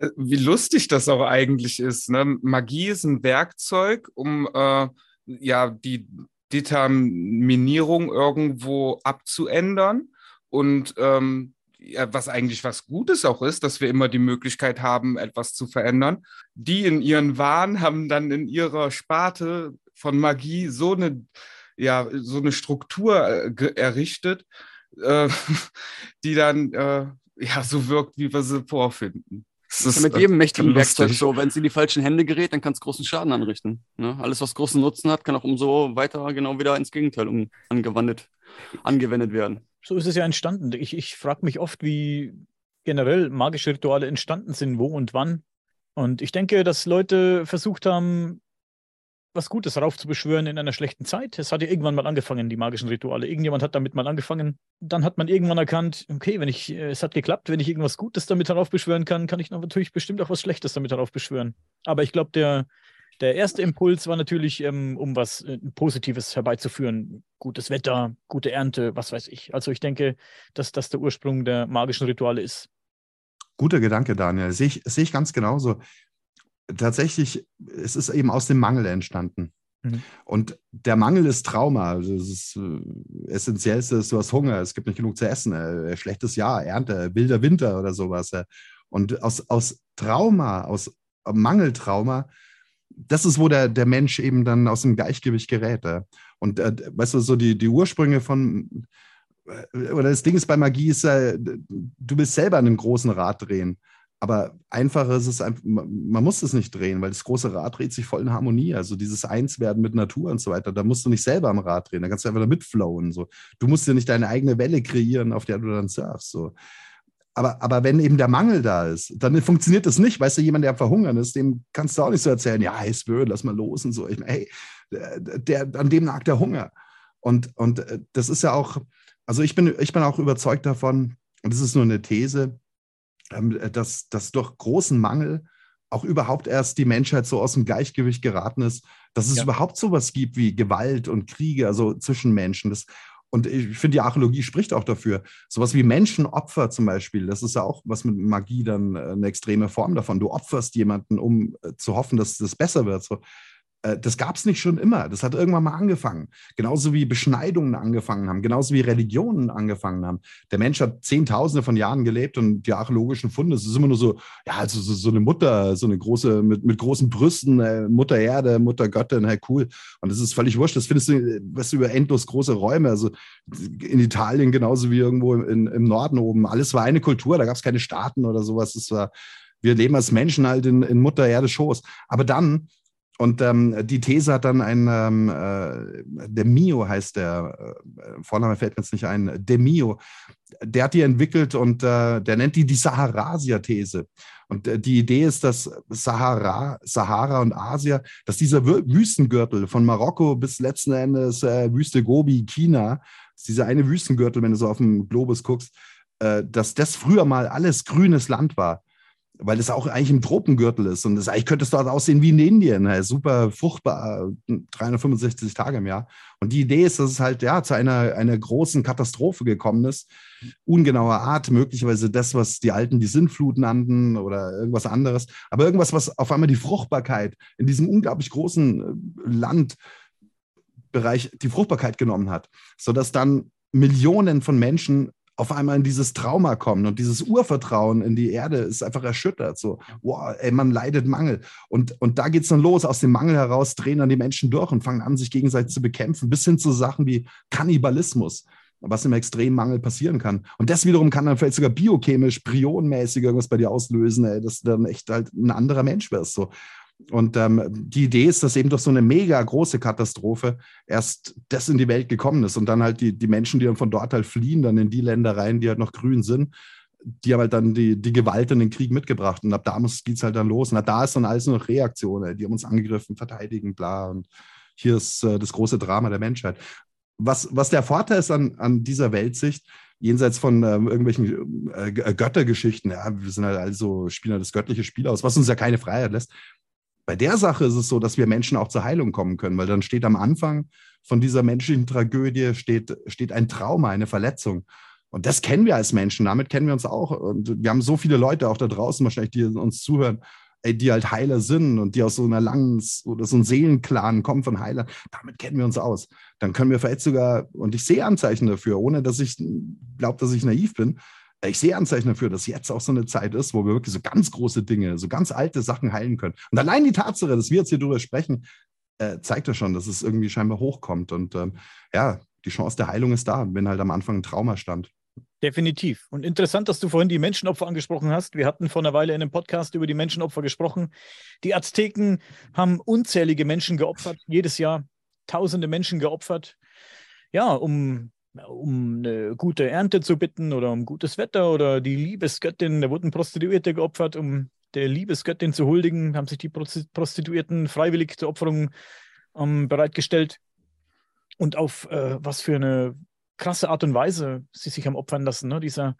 [SPEAKER 4] Äh, wie lustig das auch eigentlich ist. Ne? Magie ist ein Werkzeug, um äh, ja die Determinierung irgendwo abzuändern und ähm, ja, was eigentlich was Gutes auch ist, dass wir immer die Möglichkeit haben, etwas zu verändern. Die in ihren Wahn haben dann in ihrer Sparte von Magie so eine, ja, so eine Struktur äh, errichtet, äh, die dann äh, ja so wirkt, wie wir sie vorfinden.
[SPEAKER 1] Das ist mit jedem mächtigen Werkzeug so. Wenn es in die falschen Hände gerät, dann kann es großen Schaden anrichten. Ne? Alles, was großen Nutzen hat, kann auch umso weiter genau wieder ins Gegenteil um, angewendet, angewendet werden.
[SPEAKER 3] So ist es ja entstanden. Ich, ich frage mich oft, wie generell magische Rituale entstanden sind, wo und wann. Und ich denke, dass Leute versucht haben, was Gutes raufzubeschwören in einer schlechten Zeit. Es hat ja irgendwann mal angefangen, die magischen Rituale. Irgendjemand hat damit mal angefangen. Dann hat man irgendwann erkannt, okay, wenn ich, äh, es hat geklappt, wenn ich irgendwas Gutes damit heraufbeschwören kann, kann ich natürlich bestimmt auch was Schlechtes damit heraufbeschwören. Aber ich glaube, der, der erste Impuls war natürlich, ähm, um was äh, Positives herbeizuführen. Gutes Wetter, gute Ernte, was weiß ich. Also ich denke, dass das der Ursprung der magischen Rituale ist.
[SPEAKER 2] Guter Gedanke, Daniel. Sehe ich, sehe ich ganz genauso tatsächlich, es ist eben aus dem Mangel entstanden. Mhm. Und der Mangel ist Trauma. Also das ist, äh, Essentiellste ist, du hast Hunger, es gibt nicht genug zu essen, äh, schlechtes Jahr, Ernte, wilder Winter oder sowas. Äh. Und aus, aus Trauma, aus Mangeltrauma, das ist, wo der, der Mensch eben dann aus dem Gleichgewicht gerät. Äh. Und äh, weißt du, so die, die Ursprünge von, äh, oder das Ding ist bei Magie, ist, du willst selber einen großen Rad drehen. Aber einfacher ist es, man muss es nicht drehen, weil das große Rad dreht sich voll in Harmonie. Also dieses Einswerden mit Natur und so weiter, da musst du nicht selber am Rad drehen, da kannst du einfach da mitflowen. So. Du musst dir nicht deine eigene Welle kreieren, auf der du dann surfst. So. Aber, aber wenn eben der Mangel da ist, dann funktioniert das nicht. Weißt du, jemand, der verhungern ist, dem kannst du auch nicht so erzählen, ja, es wird, lass mal los und so. Ich meine, hey, der, an dem nagt der Hunger. Und, und äh, das ist ja auch, also ich bin, ich bin auch überzeugt davon, und das ist nur eine These, dass, dass durch großen Mangel auch überhaupt erst die Menschheit so aus dem Gleichgewicht geraten ist, dass es ja. überhaupt sowas gibt wie Gewalt und Kriege, also zwischen Menschen. Das, und ich finde, die Archäologie spricht auch dafür. Sowas wie Menschenopfer zum Beispiel, das ist ja auch was mit Magie dann äh, eine extreme Form davon. Du opferst jemanden, um äh, zu hoffen, dass das besser wird. So. Äh, das gab es nicht schon immer. Das hat irgendwann mal angefangen. Genauso wie Beschneidungen angefangen haben, genauso wie Religionen angefangen haben. Der Mensch hat Zehntausende von Jahren gelebt und die archäologischen Funde, es ist immer nur so, ja, also so, so eine Mutter, so eine große, mit, mit großen Brüsten, äh, Mutter Erde, Mutter Göttin, hey, cool. Und das ist völlig wurscht. Das findest du, weißt du, über endlos große Räume. Also in Italien genauso wie irgendwo in, im Norden oben. Alles war eine Kultur, da gab es keine Staaten oder sowas. Das war, wir leben als Menschen halt in, in Mutter Erde Schoß. Aber dann und ähm, die These hat dann ein, ähm, äh, der Mio heißt der, äh, Vorname fällt mir jetzt nicht ein, der Mio, der hat die entwickelt und äh, der nennt die die Saharasia-These. Und äh, die Idee ist, dass Sahara, Sahara und Asia, dass dieser Wüstengürtel von Marokko bis letzten Endes äh, Wüste Gobi, China, dieser eine Wüstengürtel, wenn du so auf dem Globus guckst, äh, dass das früher mal alles grünes Land war weil es auch eigentlich im Tropengürtel ist. Und das, eigentlich könnte es dort aussehen wie in Indien. Halt super fruchtbar, 365 Tage im Jahr. Und die Idee ist, dass es halt ja zu einer, einer großen Katastrophe gekommen ist. Ungenauer Art, möglicherweise das, was die Alten die Sintflut nannten oder irgendwas anderes. Aber irgendwas, was auf einmal die Fruchtbarkeit in diesem unglaublich großen äh, Landbereich die Fruchtbarkeit genommen hat, sodass dann Millionen von Menschen auf einmal in dieses Trauma kommen und dieses Urvertrauen in die Erde ist einfach erschüttert. So, wow, ey, man leidet Mangel. Und, und da geht es dann los. Aus dem Mangel heraus drehen dann die Menschen durch und fangen an, sich gegenseitig zu bekämpfen, bis hin zu Sachen wie Kannibalismus, was im extremen Mangel passieren kann. Und das wiederum kann dann vielleicht sogar biochemisch, prionmäßig irgendwas bei dir auslösen, ey, dass du dann echt halt ein anderer Mensch wirst. So. Und ähm, die Idee ist, dass eben durch so eine mega große Katastrophe erst das in die Welt gekommen ist und dann halt die, die Menschen, die dann von dort halt fliehen, dann in die Länder rein, die halt noch grün sind, die haben halt dann die, die Gewalt in den Krieg mitgebracht. Und ab da geht es halt dann los. Und ab da ist dann alles nur noch Reaktion. Die haben uns angegriffen, verteidigen, bla. Und hier ist äh, das große Drama der Menschheit. Was, was der Vorteil ist an, an dieser Weltsicht, jenseits von ähm, irgendwelchen äh, Göttergeschichten, ja, wir sind halt also, spielen halt das göttliche Spiel aus, was uns ja keine Freiheit lässt. Bei der Sache ist es so, dass wir Menschen auch zur Heilung kommen können, weil dann steht am Anfang von dieser menschlichen Tragödie steht, steht ein Trauma, eine Verletzung. Und das kennen wir als Menschen, damit kennen wir uns auch. Und wir haben so viele Leute auch da draußen wahrscheinlich, die uns zuhören, die halt Heiler sind und die aus so einer langen oder so einem Seelenclan kommen von Heilern. Damit kennen wir uns aus. Dann können wir vielleicht sogar, und ich sehe Anzeichen dafür, ohne dass ich glaube, dass ich naiv bin, ich sehe Anzeichen dafür, dass jetzt auch so eine Zeit ist, wo wir wirklich so ganz große Dinge, so ganz alte Sachen heilen können. Und allein die Tatsache, dass wir jetzt hier drüber sprechen, äh, zeigt ja schon, dass es irgendwie scheinbar hochkommt. Und ähm, ja, die Chance der Heilung ist da, wenn halt am Anfang ein Trauma stand.
[SPEAKER 3] Definitiv. Und interessant, dass du vorhin die Menschenopfer angesprochen hast. Wir hatten vor einer Weile in einem Podcast über die Menschenopfer gesprochen. Die Azteken haben unzählige Menschen geopfert, jedes Jahr tausende Menschen geopfert, ja, um um eine gute Ernte zu bitten oder um gutes Wetter oder die Liebesgöttin, da wurden Prostituierte geopfert, um der Liebesgöttin zu huldigen, haben sich die Prostituierten freiwillig zur Opferung ähm, bereitgestellt. Und auf äh, was für eine krasse Art und Weise sie sich haben opfern lassen. Ne? Dieser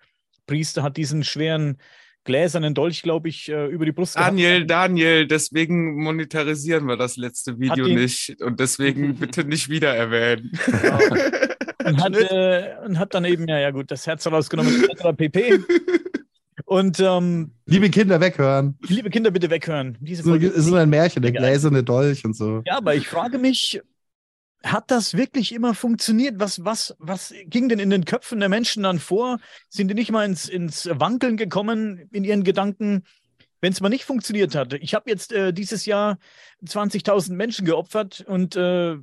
[SPEAKER 3] Priester hat diesen schweren gläsernen Dolch, glaube ich, äh, über die Brust
[SPEAKER 4] Daniel, gehabt. Daniel, deswegen monetarisieren wir das letzte Video nicht und deswegen bitte nicht wieder erwähnen.
[SPEAKER 3] Genau. Und, hat, äh, und hat dann eben, ja, ja gut, das Herz rausgenommen, etc. pp. Und ähm,
[SPEAKER 2] liebe Kinder weghören.
[SPEAKER 3] Liebe Kinder bitte weghören.
[SPEAKER 2] Diese so, es ist ein Märchen, der gläserne Dolch und so.
[SPEAKER 3] Ja, aber ich frage mich, hat das wirklich immer funktioniert? Was, was, was ging denn in den Köpfen der Menschen dann vor? Sind die nicht mal ins, ins Wankeln gekommen in ihren Gedanken, wenn es mal nicht funktioniert hat? Ich habe jetzt äh, dieses Jahr 20.000 Menschen geopfert und äh,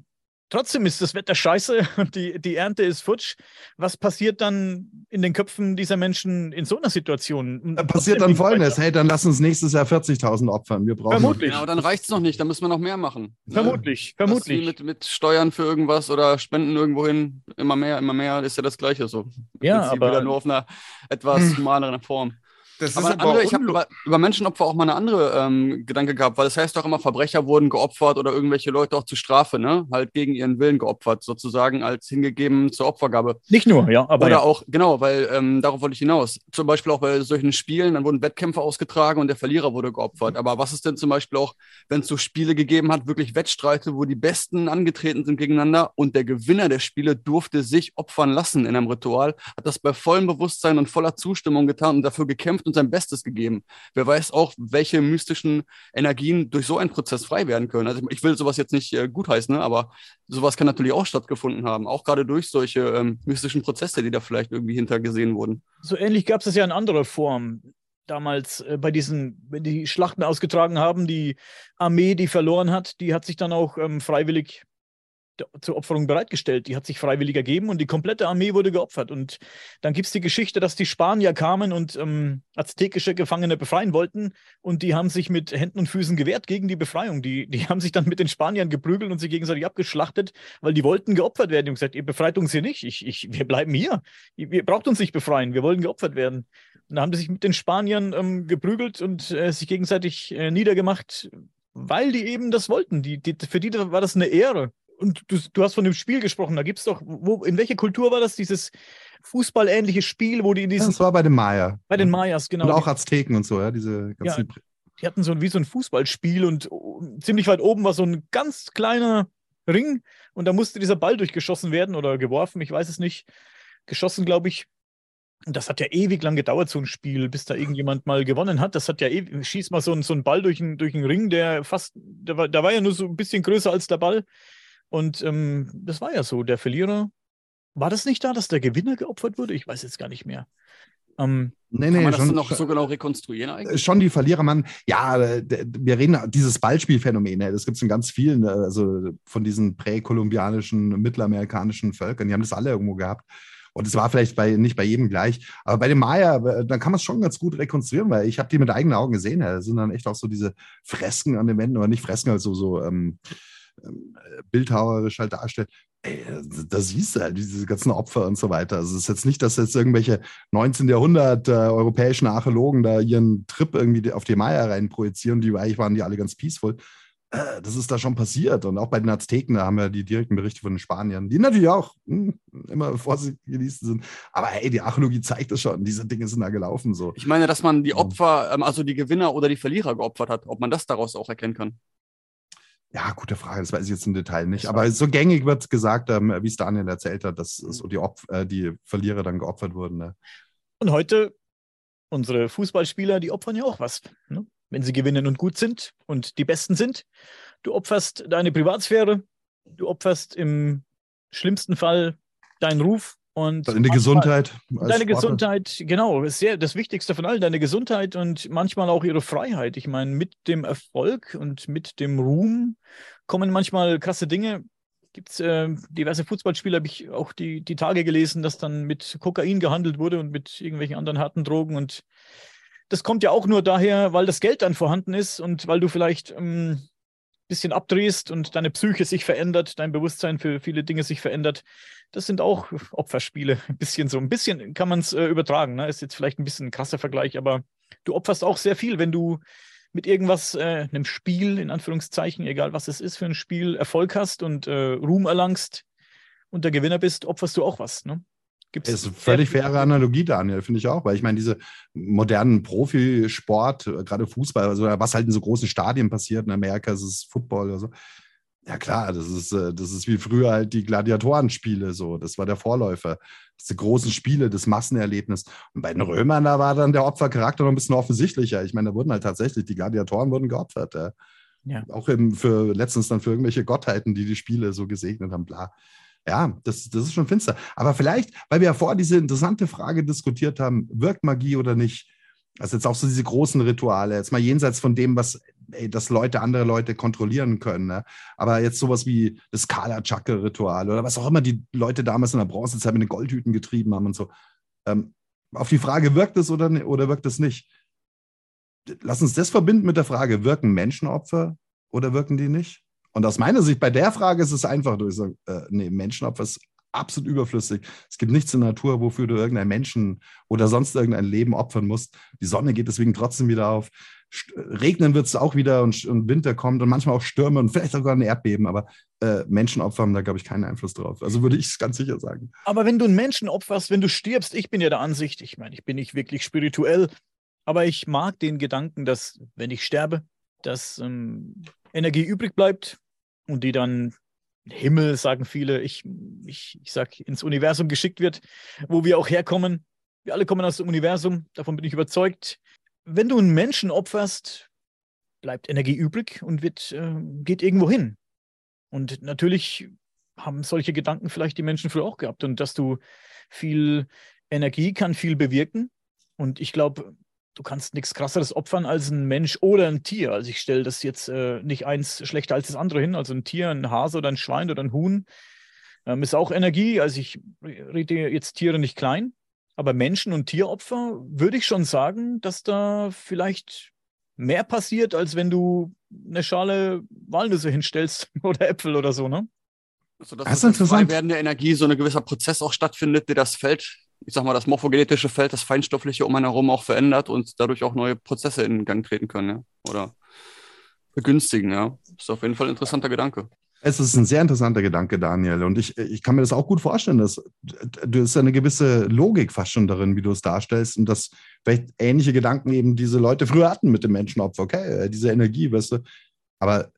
[SPEAKER 3] Trotzdem ist das Wetter scheiße und die, die Ernte ist futsch. Was passiert dann in den Köpfen dieser Menschen in so einer Situation?
[SPEAKER 2] Da passiert dann folgendes: Hey, dann lass uns nächstes Jahr 40.000 opfern. Wir brauchen
[SPEAKER 1] vermutlich. Ja, aber dann reicht es noch nicht. Dann müssen wir noch mehr machen.
[SPEAKER 3] Vermutlich, ne? vermutlich.
[SPEAKER 1] Mit, mit Steuern für irgendwas oder Spenden irgendwo hin. Immer mehr, immer mehr ist ja das Gleiche so.
[SPEAKER 3] Ja, aber.
[SPEAKER 1] Wieder nur auf einer etwas humaneren Form. Das aber, aber andere, ich habe über, über, Menschenopfer auch mal eine andere ähm, Gedanke gehabt, weil das heißt doch immer, Verbrecher wurden geopfert oder irgendwelche Leute auch zur Strafe, ne? Halt gegen ihren Willen geopfert, sozusagen als hingegeben zur Opfergabe.
[SPEAKER 3] Nicht nur, ja,
[SPEAKER 1] aber.
[SPEAKER 3] Oder
[SPEAKER 1] ja. auch, genau, weil ähm, darauf wollte ich hinaus. Zum Beispiel auch bei solchen Spielen, dann wurden Wettkämpfe ausgetragen und der Verlierer wurde geopfert. Mhm. Aber was ist denn zum Beispiel auch, wenn es so Spiele gegeben hat, wirklich Wettstreite, wo die Besten angetreten sind gegeneinander und der Gewinner der Spiele durfte sich opfern lassen in einem Ritual, hat das bei vollem Bewusstsein und voller Zustimmung getan und dafür gekämpft und sein Bestes gegeben geben. Wer weiß auch, welche mystischen Energien durch so einen Prozess frei werden können. Also ich will sowas jetzt nicht äh, gutheißen, ne? aber sowas kann natürlich auch stattgefunden haben, auch gerade durch solche ähm, mystischen Prozesse, die da vielleicht irgendwie hintergesehen wurden.
[SPEAKER 3] So ähnlich gab es ja in anderer Form damals äh, bei diesen, wenn die Schlachten ausgetragen haben, die Armee, die verloren hat, die hat sich dann auch ähm, freiwillig zur Opferung bereitgestellt. Die hat sich freiwillig ergeben und die komplette Armee wurde geopfert. Und dann gibt es die Geschichte, dass die Spanier kamen und ähm, aztekische Gefangene befreien wollten und die haben sich mit Händen und Füßen gewehrt gegen die Befreiung. Die, die haben sich dann mit den Spaniern geprügelt und sie gegenseitig abgeschlachtet, weil die wollten geopfert werden. Die haben gesagt, ihr befreit uns hier nicht, ich, ich, wir bleiben hier. Ihr, braucht uns nicht befreien, wir wollen geopfert werden. Und da haben sie sich mit den Spaniern ähm, geprügelt und äh, sich gegenseitig äh, niedergemacht, weil die eben das wollten. Die, die, für die war das eine Ehre und du, du hast von dem Spiel gesprochen, da gibt es doch, wo, in welcher Kultur war das, dieses fußballähnliche Spiel, wo die in diesen.
[SPEAKER 2] Das war bei den Maya.
[SPEAKER 3] Bei den Mayas, genau.
[SPEAKER 2] Und auch Azteken und so, ja, diese ganzen.
[SPEAKER 3] Ja, die hatten so wie so ein Fußballspiel und ziemlich weit oben war so ein ganz kleiner Ring und da musste dieser Ball durchgeschossen werden oder geworfen, ich weiß es nicht. Geschossen, glaube ich. Und das hat ja ewig lang gedauert, so ein Spiel, bis da irgendjemand mal gewonnen hat. Das hat ja ewig, schießt mal so ein, so ein Ball durch einen, durch einen Ring, der fast, der war, der war ja nur so ein bisschen größer als der Ball. Und ähm, das war ja so. Der Verlierer, war das nicht da, dass der Gewinner geopfert wurde? Ich weiß jetzt gar nicht mehr.
[SPEAKER 1] Ähm, nee, nee, Kann man das schon, noch so genau rekonstruieren
[SPEAKER 2] eigentlich? Schon die Verlierer, man, ja, wir reden dieses Ballspielphänomen, das gibt es in ganz vielen, äh, also von diesen präkolumbianischen, mittelamerikanischen Völkern, die haben das alle irgendwo gehabt. Und es war vielleicht bei, nicht bei jedem gleich. Aber bei den Maya, äh, dann kann man es schon ganz gut rekonstruieren, weil ich habe die mit eigenen Augen gesehen. Da sind dann echt auch so diese Fresken an den Wänden, oder nicht Fresken, also so ähm, ähm, bildhauerisch halt darstellt, ey, da siehst du halt diese ganzen Opfer und so weiter. Also es ist jetzt nicht, dass jetzt irgendwelche 19. Jahrhundert äh, europäischen Archäologen da ihren Trip irgendwie auf die Maya rein projizieren, die eigentlich waren die alle ganz peaceful. Äh, das ist da schon passiert. Und auch bei den Azteken, da haben wir die direkten Berichte von den Spaniern, die natürlich auch mh, hm, immer vorsichtig genießt sind. Aber hey, die Archäologie zeigt das schon. Diese Dinge sind da gelaufen so.
[SPEAKER 1] Ich meine, dass man die Opfer, ähm, also die Gewinner oder die Verlierer geopfert hat, ob man das daraus auch erkennen kann.
[SPEAKER 2] Ja, gute Frage, das weiß ich jetzt im Detail nicht. Aber so gängig wird gesagt, ähm, wie es Daniel erzählt hat, dass mhm. so die, Opf äh, die Verlierer dann geopfert wurden. Ne?
[SPEAKER 3] Und heute, unsere Fußballspieler, die opfern ja auch was. Ne? Wenn sie gewinnen und gut sind und die Besten sind. Du opferst deine Privatsphäre, du opferst im schlimmsten Fall deinen Ruf, und
[SPEAKER 2] deine Gesundheit.
[SPEAKER 3] Deine Sportler. Gesundheit, genau, ist sehr das Wichtigste von allen, deine Gesundheit und manchmal auch ihre Freiheit. Ich meine, mit dem Erfolg und mit dem Ruhm kommen manchmal krasse Dinge. Gibt es äh, diverse Fußballspieler, habe ich auch die, die Tage gelesen, dass dann mit Kokain gehandelt wurde und mit irgendwelchen anderen harten Drogen. Und das kommt ja auch nur daher, weil das Geld dann vorhanden ist und weil du vielleicht ähm, bisschen abdrehst und deine Psyche sich verändert, dein Bewusstsein für viele Dinge sich verändert. Das sind auch Opferspiele. Ein bisschen so, ein bisschen kann man es äh, übertragen. Ne? Ist jetzt vielleicht ein bisschen ein krasser Vergleich, aber du opferst auch sehr viel, wenn du mit irgendwas, äh, einem Spiel, in Anführungszeichen, egal was es ist für ein Spiel, Erfolg hast und äh, Ruhm erlangst und der Gewinner bist, opferst du auch was. Ne?
[SPEAKER 2] Gibt's ist eine völlig faire Analogie, Daniel, finde ich auch, weil ich meine, diese modernen Profisport, äh, gerade Fußball, also was halt in so großen Stadien passiert, in Amerika ist es Football oder so. Ja klar, das ist, äh, das ist wie früher halt die Gladiatorenspiele so. Das war der Vorläufer. Diese großen Spiele, das Massenerlebnis. Und bei den Römern, da war dann der Opfercharakter noch ein bisschen offensichtlicher. Ich meine, da wurden halt tatsächlich, die Gladiatoren wurden geopfert. Ja. Ja. Auch eben für letztens dann für irgendwelche Gottheiten, die die Spiele so gesegnet haben, bla. Ja, das, das ist schon finster. Aber vielleicht, weil wir ja vorher diese interessante Frage diskutiert haben, wirkt Magie oder nicht? Also jetzt auch so diese großen Rituale, jetzt mal jenseits von dem, was, ey, dass Leute andere Leute kontrollieren können. Ne? Aber jetzt sowas wie das Kala Chakra-Ritual oder was auch immer die Leute damals in der Bronzezeit mit den Goldhüten getrieben haben und so. Ähm, auf die Frage, wirkt es oder, oder wirkt es nicht? Lass uns das verbinden mit der Frage, wirken Menschenopfer oder wirken die nicht? Und aus meiner Sicht, bei der Frage ist es einfach, du sagst, äh, nee, Menschenopfer ist absolut überflüssig. Es gibt nichts in der Natur, wofür du irgendeinen Menschen oder sonst irgendein Leben opfern musst. Die Sonne geht deswegen trotzdem wieder auf. Regnen wird es auch wieder und, und, Winter kommt und manchmal auch Stürme und vielleicht sogar ein Erdbeben, aber äh, Menschenopfer haben da, glaube ich, keinen Einfluss drauf. Also würde ich es ganz sicher sagen.
[SPEAKER 3] Aber wenn du einen Menschen opferst, wenn du stirbst, ich bin ja der Ansicht, ich meine, ich bin nicht wirklich spirituell, aber ich mag den Gedanken, dass, wenn ich sterbe, dass ähm, Energie übrig bleibt, und die dann Himmel, sagen viele, ich, ich, ich sag, ins Universum geschickt wird, wo wir auch herkommen. Wir alle kommen aus dem Universum, davon bin ich überzeugt. Wenn du einen Menschen opferst, bleibt Energie übrig und wird, äh, geht irgendwo hin. Und natürlich haben solche Gedanken vielleicht die Menschen früher auch gehabt. Und dass du viel Energie kann viel bewirken. Und ich glaube, du kannst nichts krasseres opfern als ein Mensch oder ein Tier. Also ich stelle das jetzt äh, nicht eins schlechter als das andere hin. Also ein Tier, ein Hase oder ein Schwein oder ein Huhn ähm, ist auch Energie. Also ich rede jetzt Tiere nicht klein, aber Menschen und Tieropfer würde ich schon sagen, dass da vielleicht mehr passiert, als wenn du eine Schale Walnüsse hinstellst oder Äpfel oder so, ne?
[SPEAKER 1] Also, dass das ist interessant. Werden der Energie so ein gewisser Prozess auch stattfindet, der das Feld, ich sag mal, das morphogenetische Feld, das feinstoffliche um einen herum auch verändert und dadurch auch neue Prozesse in Gang treten können, ja? Oder begünstigen, ja. Das ist auf jeden Fall ein interessanter Gedanke.
[SPEAKER 2] Es ist ein sehr interessanter Gedanke, Daniel. Und ich, ich kann mir das auch gut vorstellen, dass du ist eine gewisse Logik fast schon darin, wie du es darstellst. Und dass vielleicht ähnliche Gedanken eben diese Leute früher hatten mit dem Menschenopfer. Okay, äh, diese Energie, weißt du. Aber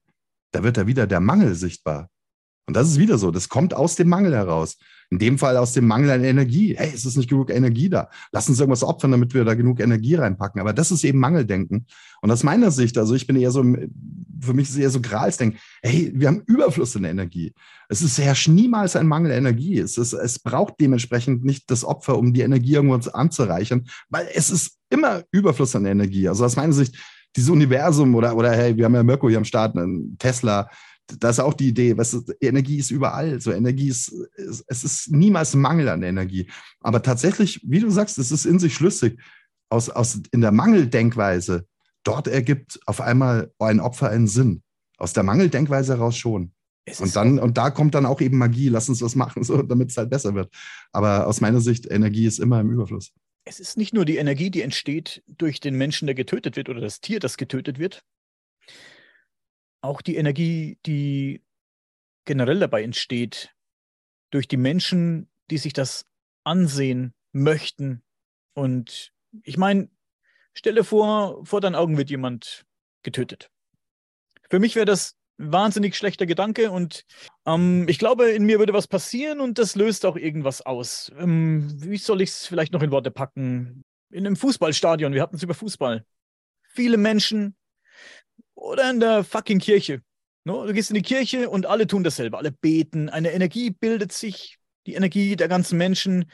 [SPEAKER 2] da wird ja wieder der Mangel sichtbar. Und das ist wieder so, das kommt aus dem Mangel heraus. In dem Fall aus dem Mangel an Energie. Hey, es ist nicht genug Energie da. Lass uns irgendwas opfern, damit wir da genug Energie reinpacken. Aber das ist eben Mangeldenken. Und aus meiner Sicht, also ich bin eher so, für mich ist es eher so Gralsdenken. Hey, wir haben Überfluss an Energie. Es ist herrscht niemals ein Mangel an Energie. Es, ist, es braucht dementsprechend nicht das Opfer, um die Energie irgendwo anzureichern, weil es ist immer Überfluss an Energie. Also aus meiner Sicht, dieses Universum oder, oder hey, wir haben ja Mirko hier am Start, einen Tesla, das ist auch die Idee, was Energie ist überall. So Energie ist, es ist niemals Mangel an Energie. Aber tatsächlich, wie du sagst, es ist in sich schlüssig. Aus, aus, in der Mangeldenkweise, dort ergibt auf einmal ein Opfer einen Sinn. Aus der Mangeldenkweise heraus schon. Und dann, und da kommt dann auch eben Magie, lass uns was machen, so, damit es halt besser wird. Aber aus meiner Sicht, Energie ist immer im Überfluss.
[SPEAKER 3] Es ist nicht nur die Energie, die entsteht durch den Menschen, der getötet wird oder das Tier, das getötet wird, auch die Energie, die generell dabei entsteht, durch die Menschen, die sich das ansehen möchten. Und ich meine, stelle vor, vor deinen Augen wird jemand getötet. Für mich wäre das wahnsinnig schlechter Gedanke und ähm, ich glaube, in mir würde was passieren und das löst auch irgendwas aus. Ähm, wie soll ich es vielleicht noch in Worte packen? In einem Fußballstadion, wir hatten es über Fußball. Viele Menschen oder in der fucking Kirche. No, du gehst in die Kirche und alle tun dasselbe. Alle beten. Eine Energie bildet sich, die Energie der ganzen Menschen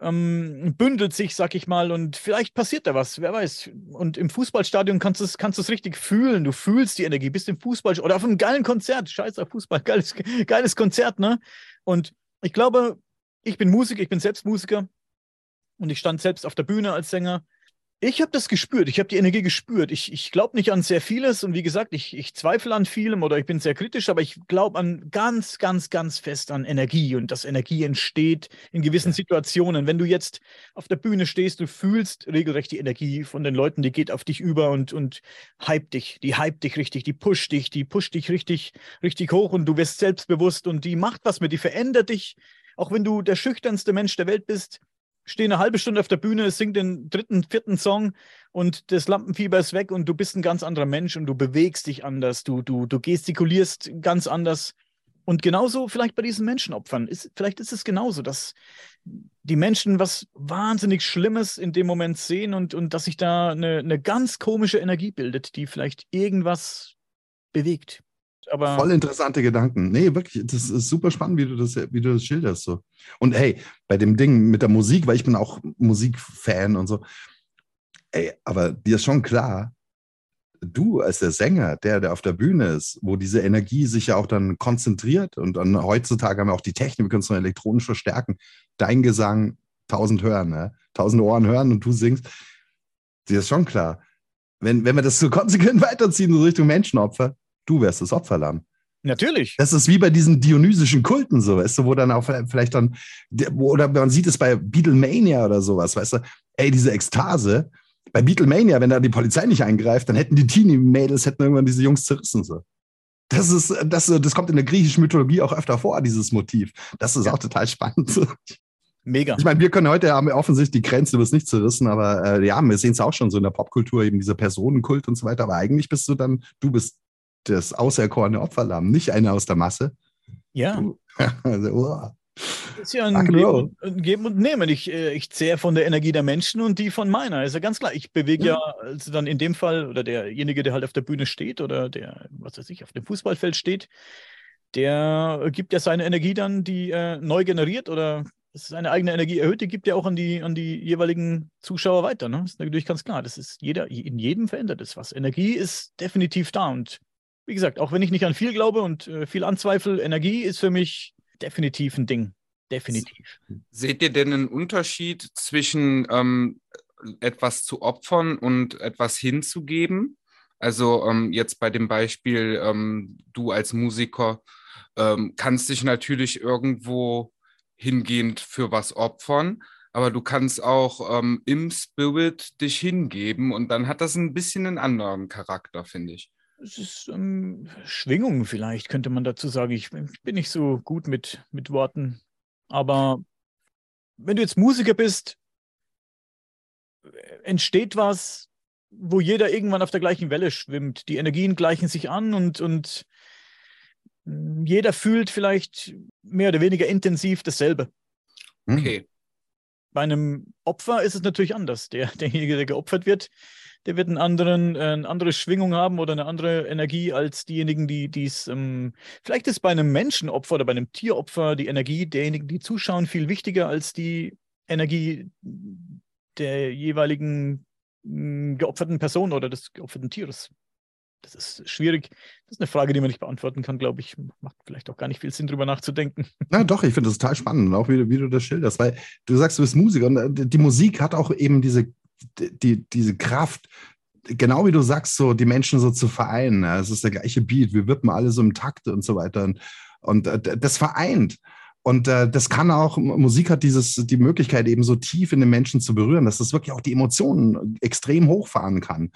[SPEAKER 3] ähm, bündelt sich, sag ich mal, und vielleicht passiert da was, wer weiß. Und im Fußballstadion kannst du es kannst richtig fühlen. Du fühlst die Energie, bist im Fußball oder auf einem geilen Konzert. Scheiß auf Fußball, geiles, geiles Konzert, ne? Und ich glaube, ich bin Musiker, ich bin selbst Musiker und ich stand selbst auf der Bühne als Sänger. Ich habe das gespürt, ich habe die Energie gespürt. Ich, ich glaube nicht an sehr vieles und wie gesagt, ich, ich zweifle an vielem oder ich bin sehr kritisch, aber ich glaube an ganz, ganz, ganz fest an Energie und dass Energie entsteht in gewissen ja. Situationen. Wenn du jetzt auf der Bühne stehst, du fühlst regelrecht die Energie von den Leuten, die geht auf dich über und, und hype dich, die hype dich richtig, die pusht dich, die pusht dich richtig, richtig hoch und du wirst selbstbewusst und die macht was mit, die verändert dich. Auch wenn du der schüchternste Mensch der Welt bist, stehe eine halbe Stunde auf der Bühne, singe den dritten, vierten Song und das Lampenfieber ist weg und du bist ein ganz anderer Mensch und du bewegst dich anders, du, du, du gestikulierst ganz anders. Und genauso vielleicht bei diesen Menschenopfern. Ist, vielleicht ist es genauso, dass die Menschen was wahnsinnig Schlimmes in dem Moment sehen und, und dass sich da eine, eine ganz komische Energie bildet, die vielleicht irgendwas bewegt.
[SPEAKER 2] Aber Voll interessante Gedanken. Nee, wirklich, das ist super spannend, wie du das, wie du das schilderst. So. Und hey, bei dem Ding mit der Musik, weil ich bin auch Musikfan und so. Ey, aber dir ist schon klar, du als der Sänger, der, der auf der Bühne ist, wo diese Energie sich ja auch dann konzentriert und dann heutzutage haben wir auch die Technik, wir können es noch elektronisch verstärken, dein Gesang tausend hören, ne? tausend Ohren hören und du singst, dir ist schon klar, wenn, wenn wir das so konsequent weiterziehen in Richtung Menschenopfer, du wärst das Opferlamm.
[SPEAKER 3] Natürlich.
[SPEAKER 2] Das ist wie bei diesen dionysischen Kulten, so, weißt du, wo dann auch vielleicht dann, oder man sieht es bei Beatlemania oder sowas, weißt du, ey, diese Ekstase, bei Beatlemania, wenn da die Polizei nicht eingreift, dann hätten die Teenie-Mädels, hätten irgendwann diese Jungs zerrissen, so. Das ist, das, das kommt in der griechischen Mythologie auch öfter vor, dieses Motiv. Das ist ja. auch total spannend.
[SPEAKER 3] Mega.
[SPEAKER 2] Ich meine, wir können heute haben wir offensichtlich die Grenze, du wirst nicht zerrissen, aber äh, ja, wir sehen es auch schon so in der Popkultur, eben dieser Personenkult und so weiter. Aber eigentlich bist du dann, du bist das auserkorene Opferlamm, nicht einer aus der Masse.
[SPEAKER 3] Ja. also, oh. Das ist ja ein Geben, ein Geben, und Nehmen. Ich, äh, ich zehre von der Energie der Menschen und die von meiner. Ist ja ganz klar. Ich bewege ja, ja also dann in dem Fall, oder derjenige, der halt auf der Bühne steht oder der, was weiß ich, auf dem Fußballfeld steht, der gibt ja seine Energie dann, die äh, neu generiert oder seine eigene Energie erhöht, die gibt er auch an die, an die jeweiligen Zuschauer weiter. Ne? Das ist natürlich ganz klar. Das ist jeder, in jedem verändert es was. Energie ist definitiv da. Und wie gesagt, auch wenn ich nicht an viel glaube und äh, viel anzweifle, Energie ist für mich definitiv ein Ding. Definitiv.
[SPEAKER 4] Seht ihr denn einen Unterschied zwischen ähm, etwas zu opfern und etwas hinzugeben? Also ähm, jetzt bei dem Beispiel, ähm, du als Musiker ähm, kannst dich natürlich irgendwo hingehend für was opfern, aber du kannst auch ähm, im Spirit dich hingeben und dann hat das ein bisschen einen anderen Charakter, finde ich.
[SPEAKER 3] Es ist ähm, Schwingung vielleicht, könnte man dazu sagen. Ich, ich bin nicht so gut mit, mit Worten, aber wenn du jetzt Musiker bist, entsteht was, wo jeder irgendwann auf der gleichen Welle schwimmt. Die Energien gleichen sich an und, und jeder fühlt vielleicht mehr oder weniger intensiv dasselbe.
[SPEAKER 4] Hm. Okay.
[SPEAKER 3] Bei einem Opfer ist es natürlich anders. Der, derjenige, der geopfert wird, der wird einen anderen, äh, eine andere Schwingung haben oder eine andere Energie als diejenigen, die dies. Ähm, vielleicht ist bei einem Menschenopfer oder bei einem Tieropfer die Energie derjenigen, die zuschauen, viel wichtiger als die Energie der jeweiligen mh, geopferten Person oder des geopferten Tieres. Das ist schwierig. Ist eine Frage, die man nicht beantworten kann, glaube ich. Macht vielleicht auch gar nicht viel Sinn, darüber nachzudenken.
[SPEAKER 2] Na doch, ich finde das total spannend, auch wie, wie, du das schilderst, weil du sagst, du bist Musiker und äh, die Musik hat auch eben diese, die, diese Kraft, genau wie du sagst, so die Menschen so zu vereinen. Es ist der gleiche Beat, wir wippen alle so im Takt und so weiter. Und, und äh, das vereint. Und äh, das kann auch, Musik hat dieses, die Möglichkeit, eben so tief in den Menschen zu berühren, dass das wirklich auch die Emotionen extrem hochfahren kann.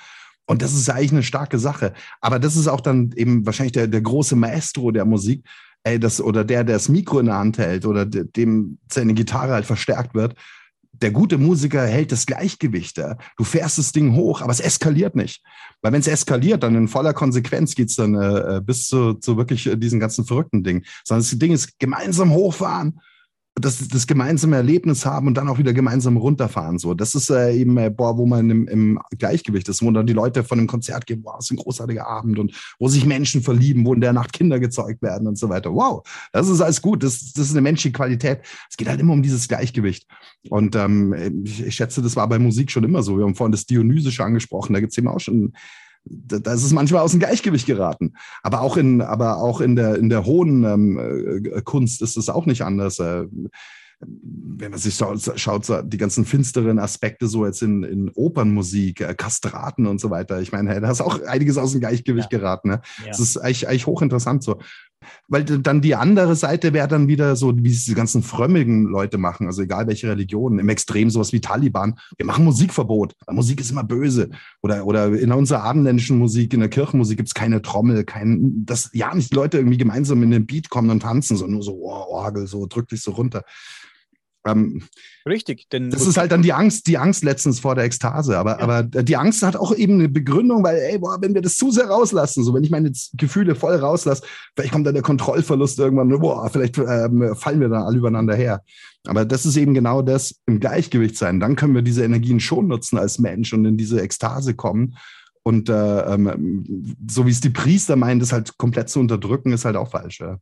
[SPEAKER 2] Und das ist eigentlich eine starke Sache. Aber das ist auch dann eben wahrscheinlich der, der große Maestro der Musik, ey, das, oder der, der das Mikro in der Hand hält oder dem seine Gitarre halt verstärkt wird. Der gute Musiker hält das Gleichgewicht. Ja. Du fährst das Ding hoch, aber es eskaliert nicht. Weil wenn es eskaliert, dann in voller Konsequenz geht's dann äh, äh bis zu, zu wirklich äh, diesen ganzen verrückten Ding. Sondern das Ding ist gemeinsam hochfahren das, das gemeinsame Erlebnis haben und dann auch wieder gemeinsam runterfahren. So, das ist äh, eben, äh, boah, wo man im, im, Gleichgewicht ist, wo dann die Leute von einem Konzert gehen, wow, ist ein großartiger Abend und wo sich Menschen verlieben, wo in der Nacht Kinder gezeugt werden und so weiter. Wow, das ist alles gut. Das, das ist eine menschliche Qualität. Es geht halt immer um dieses Gleichgewicht. Und ähm, ich, ich schätze, das war bei Musik schon immer so. Wir haben vorhin das Dionysische angesprochen. Da gibt es eben auch schon da ist es manchmal aus dem Gleichgewicht geraten. Aber auch in, aber auch in der, in der hohen ähm, äh, Kunst ist es auch nicht anders. Äh, wenn man sich so, schaut, so die ganzen finsteren Aspekte so jetzt in, in Opernmusik, äh, Kastraten und so weiter. Ich meine, da ist auch einiges aus dem Gleichgewicht ja. geraten. Ne? Ja. Das ist eigentlich, eigentlich hochinteressant so. Weil dann die andere Seite wäre dann wieder so, wie es die ganzen frömmigen Leute machen, also egal welche Religion, im Extrem sowas wie Taliban. Wir machen Musikverbot. Musik ist immer böse. Oder, oder in unserer abendländischen Musik, in der Kirchenmusik gibt es keine Trommel, kein, das, ja, nicht die Leute irgendwie gemeinsam in den Beat kommen und tanzen, sondern nur so oh, Orgel, so drück dich so runter.
[SPEAKER 3] Ähm, Richtig,
[SPEAKER 2] denn das ist halt dann die Angst, die Angst letztens vor der Ekstase. Aber, ja. aber die Angst hat auch eben eine Begründung, weil, ey, boah, wenn wir das zu sehr rauslassen, so wenn ich meine Gefühle voll rauslasse, vielleicht kommt dann der Kontrollverlust irgendwann, boah, vielleicht ähm, fallen wir dann alle übereinander her. Aber das ist eben genau das, im Gleichgewicht sein. Dann können wir diese Energien schon nutzen als Mensch und in diese Ekstase kommen. Und äh, ähm, so wie es die Priester meinen, das halt komplett zu unterdrücken, ist halt auch falsch. Ja.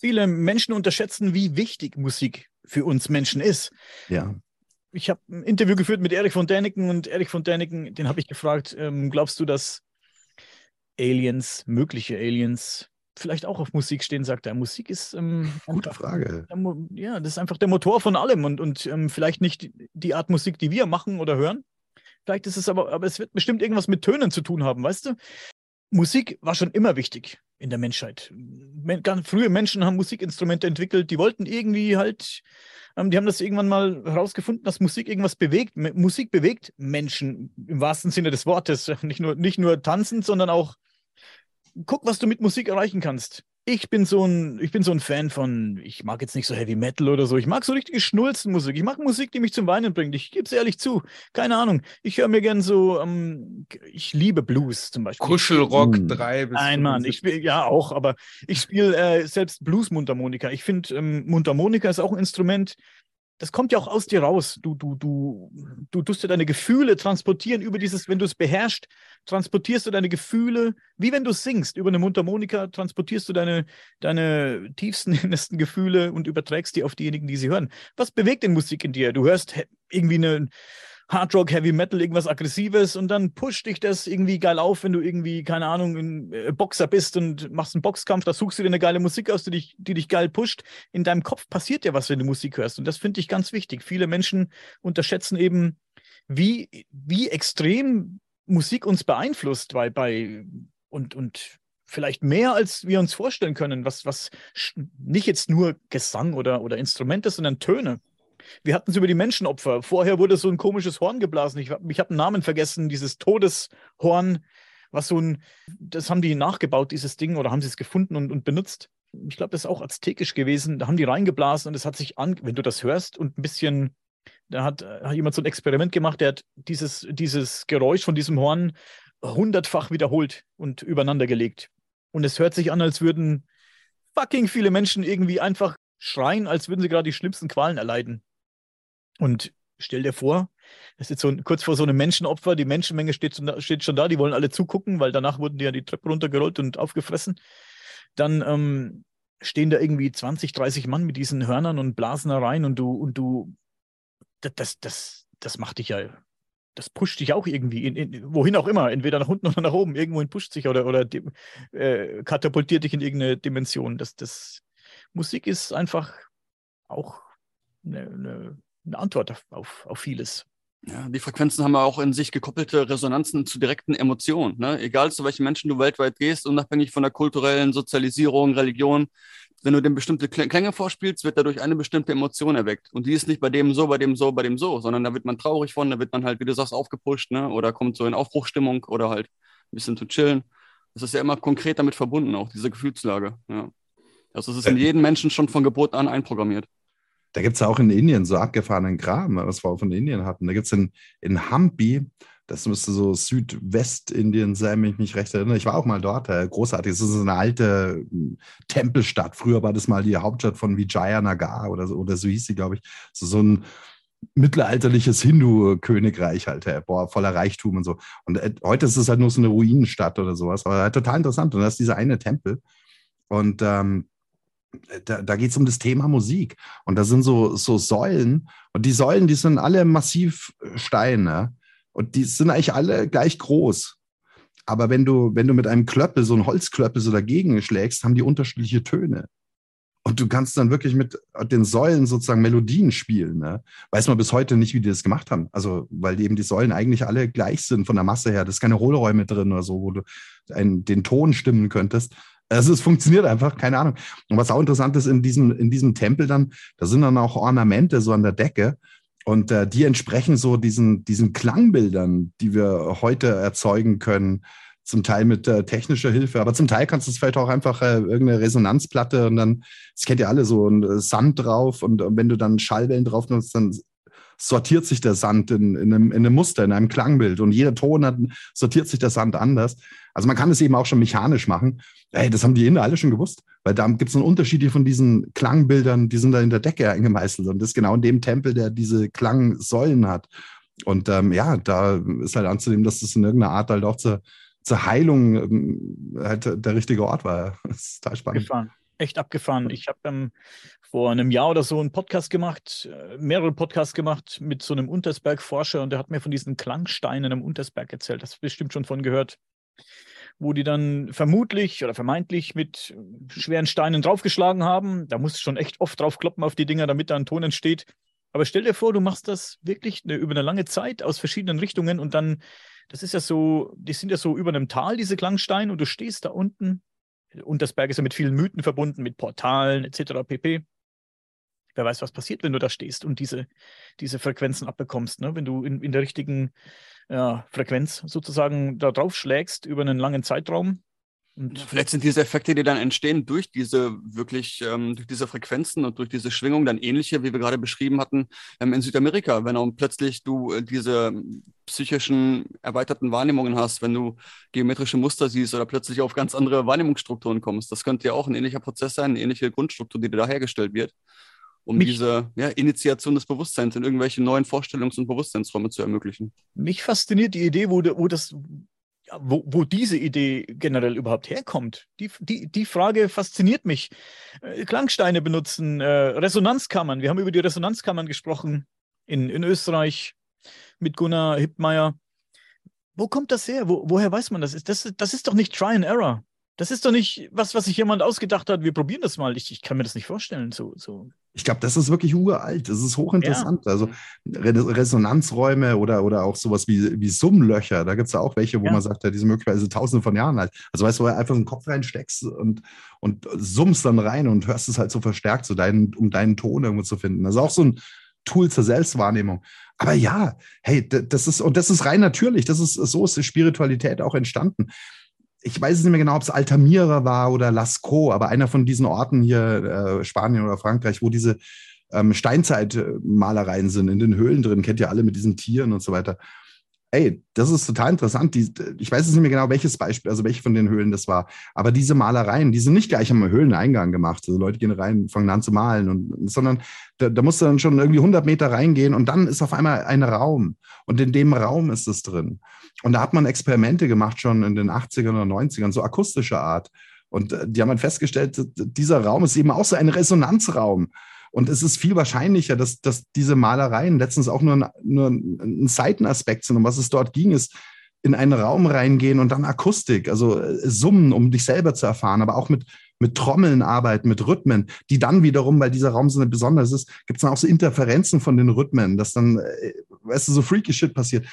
[SPEAKER 3] Viele Menschen unterschätzen, wie wichtig Musik für uns Menschen ist.
[SPEAKER 2] Ja.
[SPEAKER 3] Ich habe ein Interview geführt mit Erich von Däniken und Erich von Däniken, den habe ich gefragt, ähm, glaubst du, dass Aliens, mögliche Aliens, vielleicht auch auf Musik stehen, sagt er. Musik ist. Ähm,
[SPEAKER 2] Gute Frage.
[SPEAKER 3] Der, ja, das ist einfach der Motor von allem und, und ähm, vielleicht nicht die Art Musik, die wir machen oder hören. Vielleicht ist es aber, aber es wird bestimmt irgendwas mit Tönen zu tun haben, weißt du? Musik war schon immer wichtig in der Menschheit. Men ganz frühe Menschen haben Musikinstrumente entwickelt, die wollten irgendwie halt, ähm, die haben das irgendwann mal herausgefunden, dass Musik irgendwas bewegt. Musik bewegt Menschen im wahrsten Sinne des Wortes. Nicht nur, nicht nur tanzend, sondern auch, guck, was du mit Musik erreichen kannst ich bin so ein, ich bin so ein Fan von, ich mag jetzt nicht so Heavy Metal oder so. Ich mag so richtige Schnulzenmusik. Ich mag Musik, die mich zum Weinen bringt. Ich gebe es ehrlich zu. Keine Ahnung. Ich höre mir gern so, ähm, ich liebe Blues zum Beispiel.
[SPEAKER 4] Kuschelrock hm. 3
[SPEAKER 3] bis Nein, Mann, ich spiele, ja auch, aber ich spiele äh, selbst Blues-Mundharmonika. Ich finde, ähm, Mundharmonika ist auch ein Instrument, das kommt ja auch aus dir raus. Du, du, du, du tust ja deine Gefühle transportieren über dieses, wenn du es beherrschst, transportierst du deine Gefühle, wie wenn du singst, über eine Mundharmonika transportierst du deine, deine tiefsten, innersten Gefühle und überträgst die auf diejenigen, die sie hören. Was bewegt denn Musik in dir? Du hörst irgendwie eine, Hard Rock, Heavy Metal, irgendwas Aggressives und dann pusht dich das irgendwie geil auf, wenn du irgendwie, keine Ahnung, ein äh, Boxer bist und machst einen Boxkampf, da suchst du dir eine geile Musik aus, die dich, die dich geil pusht. In deinem Kopf passiert ja was, wenn du Musik hörst und das finde ich ganz wichtig. Viele Menschen unterschätzen eben, wie, wie extrem Musik uns beeinflusst, weil bei und, und vielleicht mehr, als wir uns vorstellen können, was, was nicht jetzt nur Gesang oder, oder Instrumente, sondern Töne. Wir hatten es über die Menschenopfer. Vorher wurde so ein komisches Horn geblasen. Ich, ich habe einen Namen vergessen, dieses Todeshorn, was so ein, das haben die nachgebaut, dieses Ding, oder haben sie es gefunden und, und benutzt. Ich glaube, das ist auch aztekisch gewesen. Da haben die reingeblasen und es hat sich an, wenn du das hörst und ein bisschen, da hat, hat jemand so ein Experiment gemacht, der hat dieses, dieses Geräusch von diesem Horn hundertfach wiederholt und übereinander gelegt. Und es hört sich an, als würden fucking viele Menschen irgendwie einfach schreien, als würden sie gerade die schlimmsten Qualen erleiden. Und stell dir vor, das ist so kurz vor so einem Menschenopfer, die Menschenmenge steht, steht, schon da, die wollen alle zugucken, weil danach wurden die ja die Treppe runtergerollt und aufgefressen. Dann ähm, stehen da irgendwie 20, 30 Mann mit diesen Hörnern und blasen da rein und du, und du, das, das, das, das macht dich ja, das pusht dich auch irgendwie, in, in, wohin auch immer, entweder nach unten oder nach oben, irgendwohin pusht sich oder, oder äh, katapultiert dich in irgendeine Dimension. Das, das, Musik ist einfach auch eine, eine eine Antwort auf, auf, auf vieles.
[SPEAKER 1] Ja, die Frequenzen haben ja auch in sich gekoppelte Resonanzen zu direkten Emotionen. Ne? Egal zu welchen Menschen du weltweit gehst, unabhängig von der kulturellen Sozialisierung, Religion, wenn du dem bestimmte Klänge vorspielst, wird dadurch eine bestimmte Emotion erweckt. Und die ist nicht bei dem so, bei dem so, bei dem so, sondern da wird man traurig von, da wird man halt, wie du sagst, aufgepusht, ne? oder kommt so in Aufbruchstimmung oder halt ein bisschen zu chillen. Das ist ja immer konkret damit verbunden, auch diese Gefühlslage. Ja. Also es ist in jedem Menschen schon von Geburt an einprogrammiert.
[SPEAKER 2] Da gibt es auch in Indien so abgefahrenen Kram, was wir auch von Indien hatten. Da gibt es in, in Hampi, das müsste so Südwestindien sein, wenn ich mich recht erinnere. Ich war auch mal dort, äh, großartig. Es ist eine alte hm, Tempelstadt. Früher war das mal die Hauptstadt von Vijayanagar oder so, oder so hieß sie, glaube ich. So, so ein mittelalterliches Hindu-Königreich halt, äh, boah, voller Reichtum und so. Und äh, heute ist es halt nur so eine Ruinenstadt oder sowas, aber halt total interessant. Und da ist dieser eine Tempel. Und ähm, da, da geht es um das Thema Musik. Und da sind so, so Säulen. Und die Säulen, die sind alle massiv Steine. Und die sind eigentlich alle gleich groß. Aber wenn du, wenn du mit einem Klöppel, so ein Holzklöppel so dagegen schlägst, haben die unterschiedliche Töne. Und du kannst dann wirklich mit den Säulen sozusagen Melodien spielen. Ne? Weiß man bis heute nicht, wie die das gemacht haben. Also, weil eben die Säulen eigentlich alle gleich sind von der Masse her. Das ist keine Hohlräume drin oder so, wo du einen, den Ton stimmen könntest. Also es funktioniert einfach, keine Ahnung. Und was auch interessant ist in diesem, in diesem Tempel dann, da sind dann auch Ornamente so an der Decke. Und äh, die entsprechen so diesen, diesen Klangbildern, die wir heute erzeugen können. Zum Teil mit äh, technischer Hilfe, aber zum Teil kannst du es vielleicht auch einfach äh, irgendeine Resonanzplatte und dann, das kennt ihr alle, so ein äh, Sand drauf und wenn du dann Schallwellen drauf nutzt, dann sortiert sich der Sand in, in, einem, in einem Muster, in einem Klangbild und jeder Ton hat, sortiert sich der Sand anders. Also man kann es eben auch schon mechanisch machen. Ey, das haben die Inder alle schon gewusst, weil da gibt es einen Unterschied von diesen Klangbildern, die sind da in der Decke eingemeißelt und das ist genau in dem Tempel, der diese Klangsäulen hat. Und ähm, ja, da ist halt anzunehmen, dass das in irgendeiner Art halt auch zur, zur Heilung ähm, halt der richtige Ort war. Das ist total spannend.
[SPEAKER 3] Gefahren echt abgefahren. Ich habe ähm, vor einem Jahr oder so einen Podcast gemacht, äh, mehrere Podcasts gemacht mit so einem Untersberg-Forscher und der hat mir von diesen Klangsteinen am Untersberg erzählt. Das bestimmt schon von gehört. Wo die dann vermutlich oder vermeintlich mit schweren Steinen draufgeschlagen haben. Da musst du schon echt oft drauf kloppen auf die Dinger, damit da ein Ton entsteht. Aber stell dir vor, du machst das wirklich eine, über eine lange Zeit aus verschiedenen Richtungen und dann, das ist ja so, die sind ja so über einem Tal, diese Klangsteine, und du stehst da unten Untersberg ist ja mit vielen Mythen verbunden, mit Portalen etc. pp. Wer weiß, was passiert, wenn du da stehst und diese, diese Frequenzen abbekommst, ne? wenn du in, in der richtigen ja, Frequenz sozusagen da drauf schlägst über einen langen Zeitraum,
[SPEAKER 1] und vielleicht sind diese Effekte, die dann entstehen durch diese wirklich, ähm, durch diese Frequenzen und durch diese Schwingung dann ähnliche, wie wir gerade beschrieben hatten, ähm, in Südamerika, wenn auch plötzlich du äh, diese psychischen erweiterten Wahrnehmungen hast, wenn du geometrische Muster siehst oder plötzlich auf ganz andere Wahrnehmungsstrukturen kommst. Das könnte ja auch ein ähnlicher Prozess sein, eine ähnliche Grundstruktur, die da hergestellt wird. Um mich, diese ja, Initiation des Bewusstseins in irgendwelche neuen Vorstellungs- und Bewusstseinsräume zu ermöglichen.
[SPEAKER 3] Mich fasziniert die Idee, wo, wo das wo, wo diese Idee generell überhaupt herkommt. Die, die, die Frage fasziniert mich. Äh, Klangsteine benutzen, äh, Resonanzkammern. Wir haben über die Resonanzkammern gesprochen in, in Österreich mit Gunnar Hippmeier. Wo kommt das her? Wo, woher weiß man das? das? Das ist doch nicht Try and Error. Das ist doch nicht was, was sich jemand ausgedacht hat. Wir probieren das mal. Ich, ich kann mir das nicht vorstellen. So, so.
[SPEAKER 2] Ich glaube, das ist wirklich uralt. Das ist hochinteressant. Ja. Also Resonanzräume oder, oder auch sowas wie, wie Summlöcher. Da gibt es ja auch welche, wo ja. man sagt, ja, die sind möglicherweise tausende von Jahren alt. Also weißt du, wo du einfach einen Kopf reinsteckst und, und summst dann rein und hörst es halt so verstärkt, so deinen, um deinen Ton irgendwo zu finden. Also auch so ein Tool zur Selbstwahrnehmung. Aber ja, hey, das ist, und das ist rein natürlich. Das ist, so ist die Spiritualität auch entstanden ich weiß es nicht mehr genau, ob es Altamira war oder Lascaux, aber einer von diesen Orten hier, äh, Spanien oder Frankreich, wo diese ähm, Steinzeitmalereien sind, in den Höhlen drin, kennt ihr alle mit diesen Tieren und so weiter. Ey, das ist total interessant. Die, ich weiß es nicht mehr genau, welches Beispiel, also welche von den Höhlen das war. Aber diese Malereien, die sind nicht gleich am Höhleneingang gemacht. Also Leute gehen rein, fangen an zu malen, und, sondern da, da musst du dann schon irgendwie 100 Meter reingehen und dann ist auf einmal ein Raum. Und in dem Raum ist es drin. Und da hat man Experimente gemacht schon in den 80ern oder 90ern, so akustische Art. Und äh, die haben halt festgestellt, dieser Raum ist eben auch so ein Resonanzraum. Und es ist viel wahrscheinlicher, dass, dass diese Malereien letztens auch nur, ein, nur ein Seitenaspekt sind. Um was es dort ging, ist in einen Raum reingehen und dann Akustik, also äh, Summen, um dich selber zu erfahren, aber auch mit, mit Trommeln arbeiten, mit Rhythmen, die dann wiederum, weil dieser Raum so besonders ist, gibt es dann auch so Interferenzen von den Rhythmen, dass dann, äh, weißt du, so freaky Shit passiert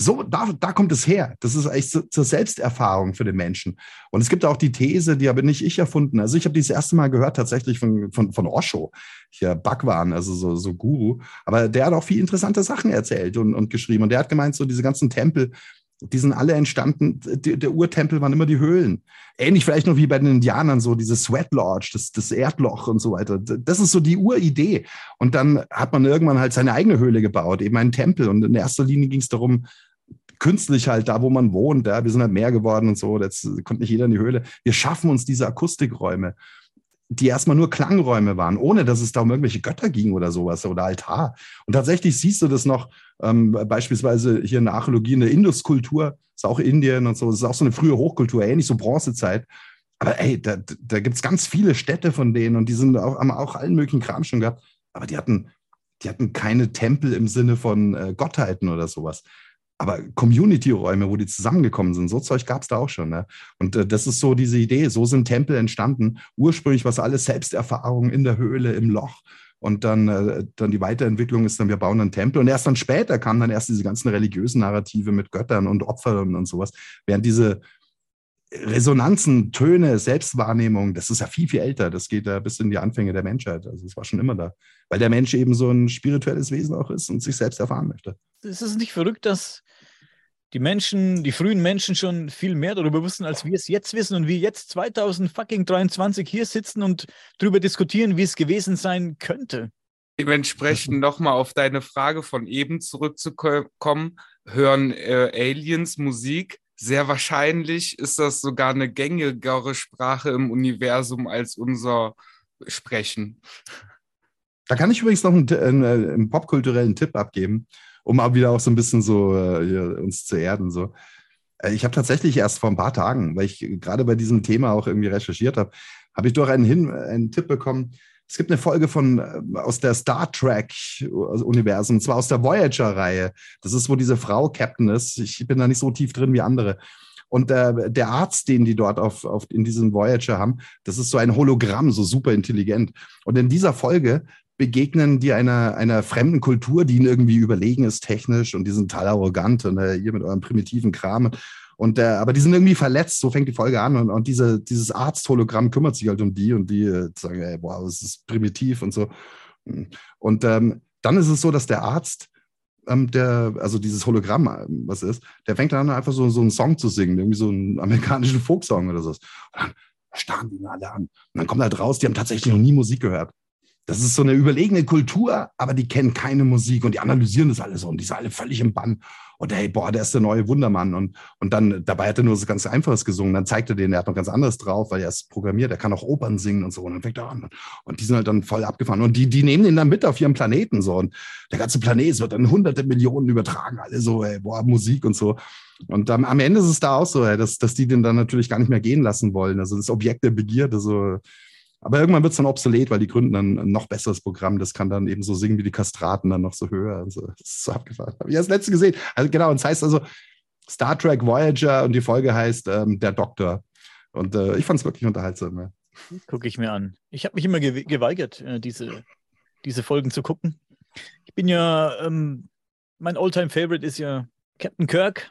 [SPEAKER 2] so, da, da kommt es her. Das ist eigentlich zu, zur Selbsterfahrung für den Menschen. Und es gibt auch die These, die habe nicht ich erfunden. Also ich habe die das erste Mal gehört tatsächlich von, von, von Osho, hier Bhagwan, also so, so Guru. Aber der hat auch viel interessante Sachen erzählt und, und geschrieben. Und der hat gemeint, so diese ganzen Tempel, die sind alle entstanden, die, der Urtempel waren immer die Höhlen. Ähnlich vielleicht noch wie bei den Indianern, so diese Sweat Lodge, das, das Erdloch und so weiter. Das ist so die Uridee. Und dann hat man irgendwann halt seine eigene Höhle gebaut, eben einen Tempel. Und in erster Linie ging es darum, künstlich halt da, wo man wohnt. Ja, wir sind halt mehr geworden und so. Jetzt kommt nicht jeder in die Höhle. Wir schaffen uns diese Akustikräume, die erstmal nur Klangräume waren, ohne dass es da um irgendwelche Götter ging oder sowas oder Altar. Und tatsächlich siehst du das noch ähm, beispielsweise hier in der Archäologie, in der Induskultur, ist auch Indien und so, das ist auch so eine frühe Hochkultur, ähnlich so Bronzezeit. Aber ey, da, da gibt es ganz viele Städte von denen und die sind auch, haben auch allen möglichen Kram schon gehabt. Aber die hatten, die hatten keine Tempel im Sinne von äh, Gottheiten oder sowas aber Community-Räume, wo die zusammengekommen sind, so Zeug gab es da auch schon. Ne? Und äh, das ist so diese Idee, so sind Tempel entstanden. Ursprünglich war es alles Selbsterfahrung in der Höhle, im Loch. Und dann, äh, dann die Weiterentwicklung ist dann, wir bauen einen Tempel. Und erst dann später kamen dann erst diese ganzen religiösen Narrative mit Göttern und Opfern und sowas. Während diese Resonanzen, Töne, Selbstwahrnehmung, das ist ja viel, viel älter. Das geht ja bis in die Anfänge der Menschheit. Also es war schon immer da. Weil der Mensch eben so ein spirituelles Wesen auch ist und sich selbst erfahren möchte.
[SPEAKER 3] Ist es nicht verrückt, dass die Menschen, die frühen Menschen schon viel mehr darüber wussten, als wir es jetzt wissen und wir jetzt 2023 hier sitzen und darüber diskutieren, wie es gewesen sein könnte?
[SPEAKER 4] Dementsprechend nochmal auf deine Frage von eben zurückzukommen, hören äh, Aliens Musik? Sehr wahrscheinlich ist das sogar eine gängigere Sprache im Universum als unser Sprechen.
[SPEAKER 2] Da kann ich übrigens noch einen, einen, einen popkulturellen Tipp abgeben, um auch wieder auch so ein bisschen so äh, uns zu erden. So. Äh, ich habe tatsächlich erst vor ein paar Tagen, weil ich gerade bei diesem Thema auch irgendwie recherchiert habe, habe ich doch einen, Hin einen Tipp bekommen. Es gibt eine Folge von äh, aus der Star Trek Universum, und zwar aus der Voyager Reihe. Das ist, wo diese Frau Captain ist. Ich bin da nicht so tief drin wie andere. Und der, der Arzt, den die dort auf, auf, in diesem Voyager haben, das ist so ein Hologramm, so super intelligent. Und in dieser Folge begegnen die einer, einer fremden Kultur, die ihnen irgendwie überlegen ist technisch und die sind total arrogant und äh, ihr mit eurem primitiven Kram. Und äh, aber die sind irgendwie verletzt, so fängt die Folge an. Und, und diese, dieses Arzthologramm kümmert sich halt um die und die äh, sagen, ey, boah, das ist primitiv und so. Und ähm, dann ist es so, dass der Arzt, ähm, der, also dieses Hologramm, ähm, was ist, der fängt dann einfach so, so einen Song zu singen, irgendwie so einen amerikanischen Folksong oder so. Und dann starren die alle an. Und dann kommt halt raus, die haben tatsächlich noch nie Musik gehört. Das ist so eine überlegene Kultur, aber die kennen keine Musik und die analysieren das alles so und die sind alle völlig im Bann. Und hey, boah, der ist der neue Wundermann. Und, und dann, dabei hat er nur so ganz Einfaches gesungen. Dann zeigt er den, er hat noch ganz anderes drauf, weil er ist programmiert, er kann auch Opern singen und so. Und dann fängt er an. Und die sind halt dann voll abgefahren. Und die, die nehmen ihn dann mit auf ihrem Planeten so. Und der ganze Planet wird dann hunderte Millionen übertragen, alle so, ey, boah, Musik und so. Und ähm, am Ende ist es da auch so, ey, dass, dass die den dann natürlich gar nicht mehr gehen lassen wollen. Also das Objekt der Begierde, so aber irgendwann wird es dann obsolet, weil die gründen dann ein noch besseres Programm. Das kann dann eben so singen wie die Kastraten, dann noch so höher. Also, das ist so abgefahren. Habe ich das letzte gesehen. Also genau, und es heißt also Star Trek Voyager und die Folge heißt ähm, Der Doktor. Und äh, ich fand es wirklich unterhaltsam. Ja.
[SPEAKER 3] Gucke ich mir an. Ich habe mich immer ge geweigert, äh, diese, diese Folgen zu gucken. Ich bin ja, ähm, mein Alltime favorite ist ja Captain Kirk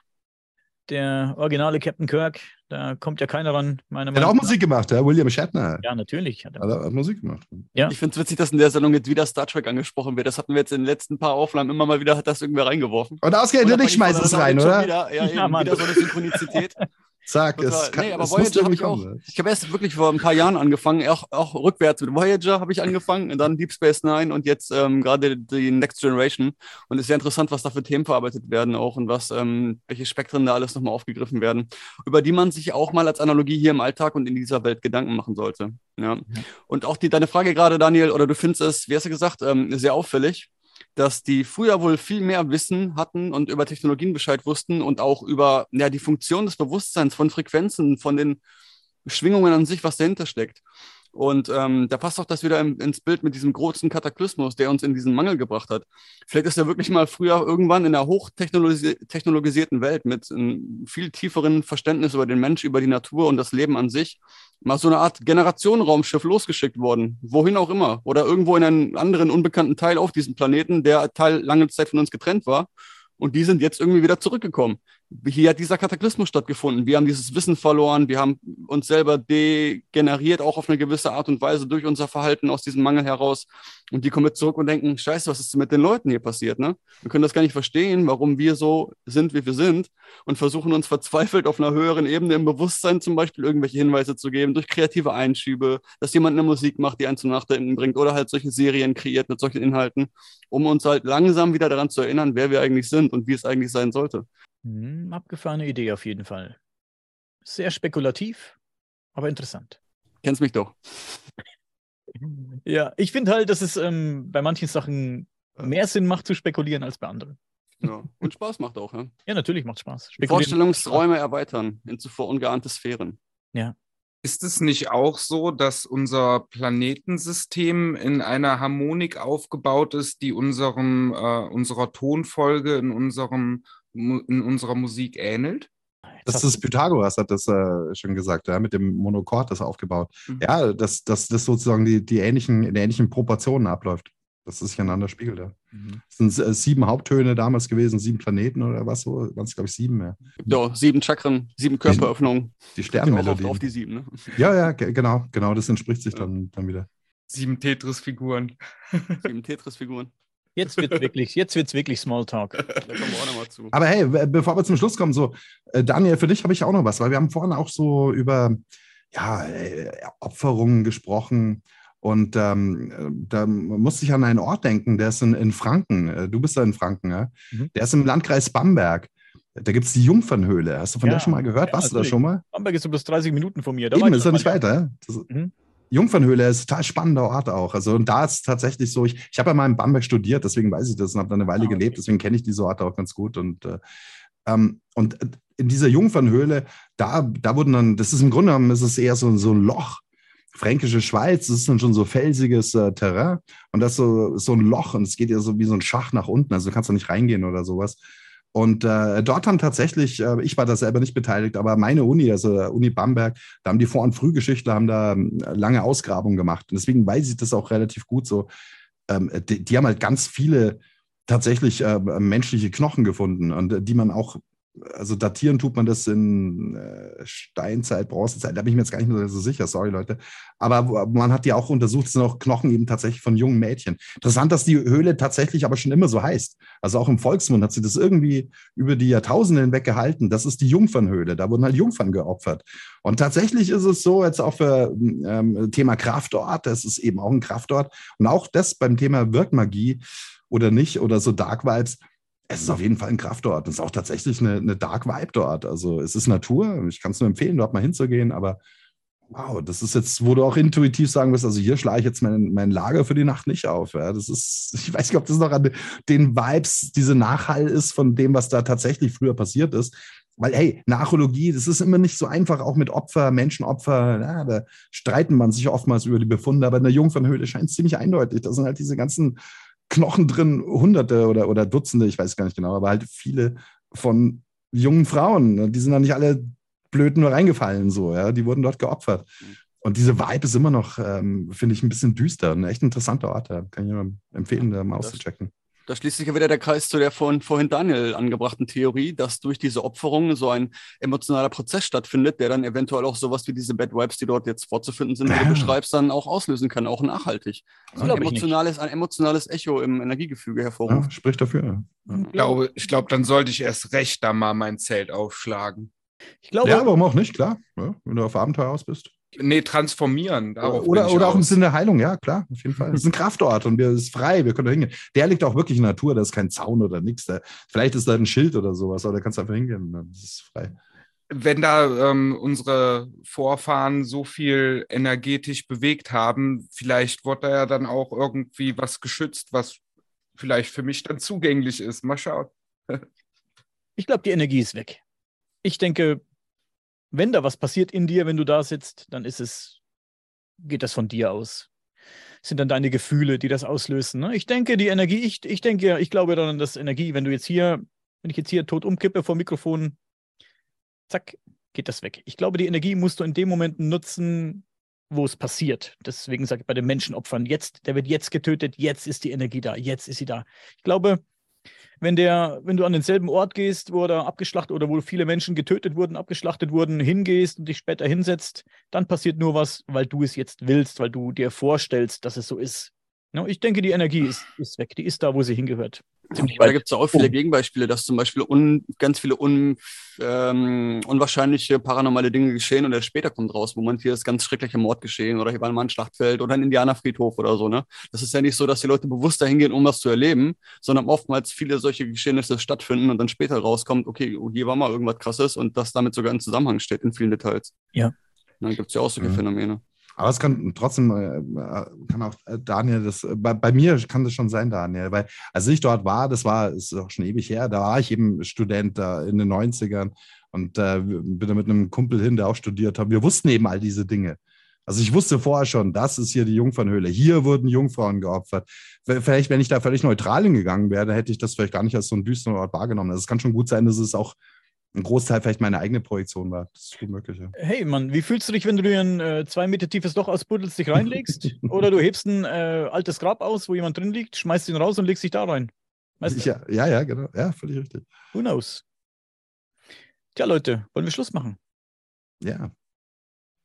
[SPEAKER 3] der originale Captain Kirk, da kommt ja keiner ran.
[SPEAKER 2] Meiner hat auch Musik gemacht, ja? William Shatner.
[SPEAKER 3] Ja, natürlich.
[SPEAKER 1] Hat er, hat, hat Musik gemacht. Ja. Ich finde es witzig, dass in der Sendung jetzt wieder Star Trek angesprochen wird. Das hatten wir jetzt in den letzten paar Aufnahmen immer mal wieder, hat das irgendwer reingeworfen.
[SPEAKER 2] Und ausgerechnet ich schmeiß es rein, oder?
[SPEAKER 1] Wieder, ja, ja wieder so eine Synchronizität.
[SPEAKER 2] Zack, es kann, nee,
[SPEAKER 1] aber Voyager habe ich auch. Ich habe erst wirklich vor ein paar Jahren angefangen, auch, auch rückwärts mit Voyager habe ich angefangen und dann Deep Space Nine und jetzt ähm, gerade die Next Generation. Und es ist sehr interessant, was da für Themen verarbeitet werden auch und was, ähm, welche Spektren da alles nochmal aufgegriffen werden, über die man sich auch mal als Analogie hier im Alltag und in dieser Welt Gedanken machen sollte. Ja. Mhm. Und auch die, deine Frage gerade, Daniel, oder du findest es, wie hast du gesagt, ähm, sehr auffällig dass die früher wohl viel mehr Wissen hatten und über Technologien Bescheid wussten und auch über ja, die Funktion des Bewusstseins von Frequenzen, von den Schwingungen an sich, was dahinter steckt. Und ähm, da passt auch das wieder im, ins Bild mit diesem großen Kataklysmus, der uns in diesen Mangel gebracht hat. Vielleicht ist er wirklich mal früher irgendwann in einer hochtechnologisierten Welt mit einem viel tieferen Verständnis über den Mensch, über die Natur und das Leben an sich mal so eine Art Generationenraumschiff losgeschickt worden, wohin auch immer, oder irgendwo in einen anderen unbekannten Teil auf diesem Planeten, der Teil lange Zeit von uns getrennt war. Und die sind jetzt irgendwie wieder zurückgekommen hier hat dieser Kataklysmus stattgefunden. Wir haben dieses Wissen verloren, wir haben uns selber degeneriert, auch auf eine gewisse Art und Weise durch unser Verhalten aus diesem Mangel heraus. Und die kommen jetzt zurück und denken, scheiße, was ist mit den Leuten hier passiert? Ne? Wir können das gar nicht verstehen, warum wir so sind, wie wir sind und versuchen uns verzweifelt auf einer höheren Ebene im Bewusstsein zum Beispiel irgendwelche Hinweise zu geben, durch kreative Einschübe, dass jemand eine Musik macht, die einen zum Nachdenken bringt oder halt solche Serien kreiert mit solchen Inhalten, um uns halt langsam wieder daran zu erinnern, wer wir eigentlich sind und wie es eigentlich sein sollte.
[SPEAKER 3] Hm, abgefahrene Idee auf jeden Fall. Sehr spekulativ, aber interessant.
[SPEAKER 1] Kennst mich doch.
[SPEAKER 3] Ja, ich finde halt, dass es ähm, bei manchen Sachen mehr Sinn macht zu spekulieren als bei anderen.
[SPEAKER 1] Ja, und Spaß macht auch, ja?
[SPEAKER 3] Ja, natürlich macht Spaß.
[SPEAKER 1] Vorstellungsräume erweitern in zuvor ungeahnte Sphären.
[SPEAKER 3] Ja.
[SPEAKER 4] Ist es nicht auch so, dass unser Planetensystem in einer Harmonik aufgebaut ist, die unserem, äh, unserer Tonfolge in unserem in unserer Musik ähnelt?
[SPEAKER 2] Das ist Pythagoras, hat das äh, schon gesagt, ja, mit dem Monochord das aufgebaut. Mhm. Ja, dass das, das sozusagen die, die ähnlichen, in ähnlichen Proportionen abläuft. Dass es sich einander spiegelt, ja. Mhm. Es sind äh, sieben Haupttöne damals gewesen, sieben Planeten oder was so, waren es, glaube ich, sieben, ja.
[SPEAKER 1] Ja, sieben Chakren, sieben Körperöffnungen.
[SPEAKER 2] Die, die Sternmelodie.
[SPEAKER 1] Auf die sieben, ne?
[SPEAKER 2] Ja, ja, genau, genau, das entspricht sich ja. dann, dann wieder.
[SPEAKER 4] Sieben Tetris-Figuren.
[SPEAKER 1] sieben Tetris-Figuren.
[SPEAKER 3] Jetzt wird es wirklich, jetzt wird's wirklich Smalltalk.
[SPEAKER 2] Aber hey, bevor wir zum Schluss kommen, so, äh, Daniel, für dich habe ich auch noch was, weil wir haben vorhin auch so über ja, äh, Opferungen gesprochen. Und ähm, da musste ich an einen Ort denken, der ist in, in Franken. Äh, du bist da in Franken, ja? Mhm. Der ist im Landkreis Bamberg. Da gibt es die Jungfernhöhle. Hast du von ja, der schon mal gehört? Ja, Warst du da schon mal?
[SPEAKER 3] Bamberg ist so bloß 30 Minuten von mir. Da
[SPEAKER 2] Eben, ist ja nicht weiter. Das, mhm. Jungfernhöhle ist ein total spannender Ort auch. Also, und da ist tatsächlich so, ich, ich habe ja mal in Bamberg studiert, deswegen weiß ich das und habe da eine Weile ah, gelebt, deswegen kenne ich diese Orte auch ganz gut. Und, äh, ähm, und in dieser Jungfernhöhle, da, da wurden dann, das ist im Grunde genommen, ist es eher so, so ein Loch. Fränkische Schweiz, das ist dann schon so felsiges äh, Terrain und das ist so, so ein Loch und es geht ja so wie so ein Schach nach unten, also du kannst da nicht reingehen oder sowas. Und äh, dort haben tatsächlich, äh, ich war da selber nicht beteiligt, aber meine Uni, also Uni Bamberg, da haben die Vor- und Frühgeschichtler haben da ähm, lange Ausgrabungen gemacht. Und deswegen weiß ich das auch relativ gut so. Ähm, die, die, haben halt ganz viele tatsächlich äh, menschliche Knochen gefunden und äh, die man auch also datieren tut man das in äh, Steinzeit, Bronzezeit, da bin ich mir jetzt gar nicht mehr so sicher, sorry Leute. Aber man hat ja auch untersucht, es sind auch Knochen eben tatsächlich von jungen Mädchen. Interessant, dass die Höhle tatsächlich aber schon immer so heißt. Also auch im Volksmund hat sie das irgendwie über die Jahrtausende hinweg gehalten. Das ist die Jungfernhöhle, da wurden halt Jungfern geopfert. Und tatsächlich ist es so, jetzt auch für ähm, Thema Kraftort, das ist eben auch ein Kraftort. Und auch das beim Thema Wirkmagie oder nicht oder so Dark Vibes, es ist auf jeden Fall ein Kraftort. Es ist auch tatsächlich eine, eine Dark Vibe dort. Also es ist Natur. Ich kann es nur empfehlen, dort mal hinzugehen. Aber wow, das ist jetzt, wo du auch intuitiv sagen wirst, also hier schlage ich jetzt mein, mein Lager für die Nacht nicht auf. Ja, das ist, ich weiß nicht, ob das noch an den Vibes, diese Nachhall ist von dem, was da tatsächlich früher passiert ist. Weil, hey, Nachologie, das ist immer nicht so einfach, auch mit Opfer, Menschenopfer, ja, da streiten man sich oftmals über die Befunde, aber in der Jungfernhöhle scheint es ziemlich eindeutig. Das sind halt diese ganzen Knochen drin, Hunderte oder, oder Dutzende, ich weiß gar nicht genau, aber halt viele von jungen Frauen. Die sind da nicht alle blöd nur reingefallen, so, ja. Die wurden dort geopfert. Und diese Vibe ist immer noch, ähm, finde ich, ein bisschen düster. Ein echt interessanter Ort. Da kann ich nur empfehlen, da mal auszuchecken.
[SPEAKER 1] Da schließt sich ja wieder der Kreis zu der von vorhin Daniel angebrachten Theorie, dass durch diese Opferung so ein emotionaler Prozess stattfindet, der dann eventuell auch sowas wie diese Bad Vibes, die dort jetzt vorzufinden sind, wie du beschreibst, dann auch auslösen kann, auch nachhaltig. So ein emotionales, ein emotionales Echo im Energiegefüge hervorruft.
[SPEAKER 2] Ja, spricht dafür.
[SPEAKER 4] Ja. Ich glaube, ich glaube, dann sollte ich erst recht da mal mein Zelt aufschlagen.
[SPEAKER 2] Ich glaube, ja, warum auch nicht, klar. Ja, wenn du auf Abenteuer aus bist.
[SPEAKER 4] Nee, transformieren.
[SPEAKER 2] oder oder auch im Sinne der Heilung, ja, klar, auf jeden Fall. Es ist ein Kraftort und wir ist frei, wir können da hingehen. Der liegt auch wirklich in der Natur, da ist kein Zaun oder nichts. Vielleicht ist da ein Schild oder sowas, aber da kannst du einfach hingehen. Das ist frei.
[SPEAKER 4] Wenn da ähm, unsere Vorfahren so viel energetisch bewegt haben, vielleicht wird da ja dann auch irgendwie was geschützt, was vielleicht für mich dann zugänglich ist. Mal schauen.
[SPEAKER 3] ich glaube, die Energie ist weg. Ich denke, wenn da was passiert in dir, wenn du da sitzt, dann ist es, geht das von dir aus. Das sind dann deine Gefühle, die das auslösen. Ne? Ich denke, die Energie, ich, ich denke, ich glaube daran, dass Energie, wenn du jetzt hier, wenn ich jetzt hier tot umkippe vor Mikrofon, zack, geht das weg. Ich glaube, die Energie musst du in dem Moment nutzen, wo es passiert. Deswegen sage ich bei den Menschenopfern, jetzt, der wird jetzt getötet, jetzt ist die Energie da, jetzt ist sie da. Ich glaube, wenn der, wenn du an denselben Ort gehst, wo er abgeschlachtet oder wo viele Menschen getötet wurden, abgeschlachtet wurden, hingehst und dich später hinsetzt, dann passiert nur was, weil du es jetzt willst, weil du dir vorstellst, dass es so ist. Ich denke, die Energie ist, ist weg, die ist da, wo sie hingehört.
[SPEAKER 1] Weil da gibt es auch viele Gegenbeispiele, dass zum Beispiel un, ganz viele un, ähm, unwahrscheinliche paranormale Dinge geschehen und erst später kommt raus, wo man hier ist ganz schrecklicher Mord geschehen oder hier war mal ein Schlachtfeld oder ein Indianerfriedhof oder so. Ne? Das ist ja nicht so, dass die Leute bewusst dahin gehen, um das zu erleben, sondern oftmals viele solche Geschehnisse stattfinden und dann später rauskommt, okay, oh, hier war mal irgendwas krasses und das damit sogar in Zusammenhang steht in vielen Details.
[SPEAKER 3] Ja.
[SPEAKER 1] Und dann gibt es ja auch solche mhm. Phänomene.
[SPEAKER 2] Aber es kann trotzdem, äh, kann auch äh, Daniel, das, äh, bei, bei, mir kann das schon sein, Daniel, weil als ich dort war, das war, ist auch schon ewig her, da war ich eben Student da in den 90ern und äh, bin da mit einem Kumpel hin, der auch studiert hat. Wir wussten eben all diese Dinge. Also ich wusste vorher schon, das ist hier die Jungfernhöhle. Hier wurden Jungfrauen geopfert. Vielleicht, wenn ich da völlig neutral hingegangen wäre, hätte ich das vielleicht gar nicht als so einen düsteren Ort wahrgenommen. Also es kann schon gut sein, dass es auch ein Großteil vielleicht meine eigene Projektion war. Das ist gut möglich. Ja.
[SPEAKER 3] Hey Mann, wie fühlst du dich, wenn du dir ein äh, zwei Meter tiefes Loch ausbuddelst, dich reinlegst? oder du hebst ein äh, altes Grab aus, wo jemand drin liegt, schmeißt ihn raus und legst dich da rein?
[SPEAKER 2] Weißt du? ja, ja, ja, genau. Ja, völlig richtig.
[SPEAKER 3] Who knows? Tja, Leute, wollen wir Schluss machen?
[SPEAKER 2] Ja.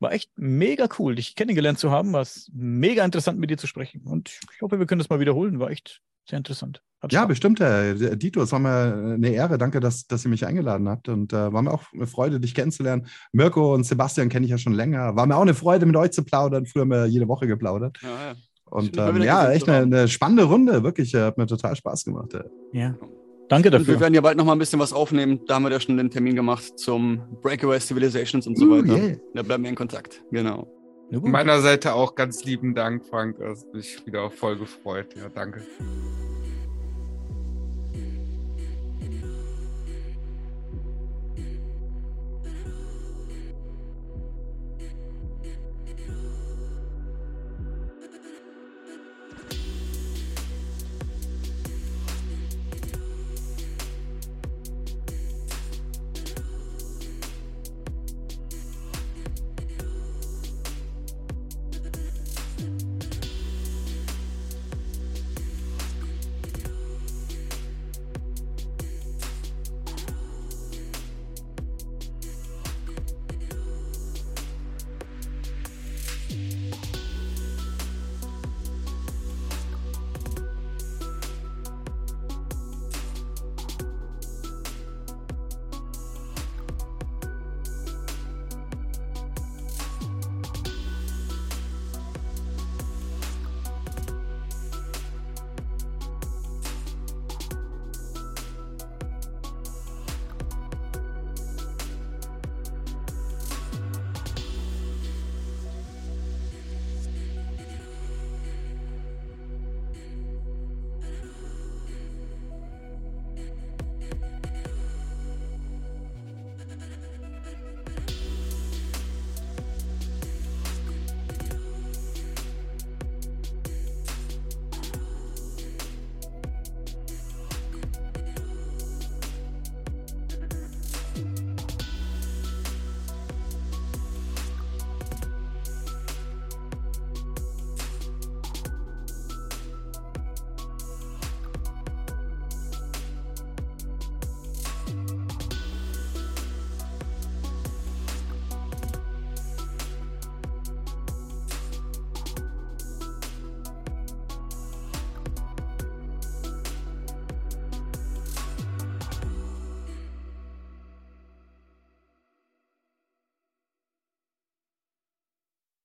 [SPEAKER 3] War echt mega cool, dich kennengelernt zu haben. War es mega interessant, mit dir zu sprechen. Und ich hoffe, wir können das mal wiederholen. War echt sehr interessant.
[SPEAKER 2] Hat ja, bestimmt, Herr Dito. Es war mir eine Ehre. Danke, dass, dass ihr mich eingeladen habt. Und äh, war mir auch eine Freude, dich kennenzulernen. Mirko und Sebastian kenne ich ja schon länger. War mir auch eine Freude, mit euch zu plaudern. Früher haben wir jede Woche geplaudert. Ja, ja. Und ähm, ja, echt eine, eine, spannende Runde. Wirklich, hat mir total Spaß gemacht.
[SPEAKER 3] Ja. Danke dafür. Und
[SPEAKER 1] wir werden ja bald noch mal ein bisschen was aufnehmen. Da haben wir ja schon den Termin gemacht zum Breakaway Civilizations und so uh, weiter. Yeah. Da bleiben wir in Kontakt. Genau.
[SPEAKER 4] Von meiner Seite auch ganz lieben Dank, Frank. Das hat mich wieder voll gefreut. Ja, danke.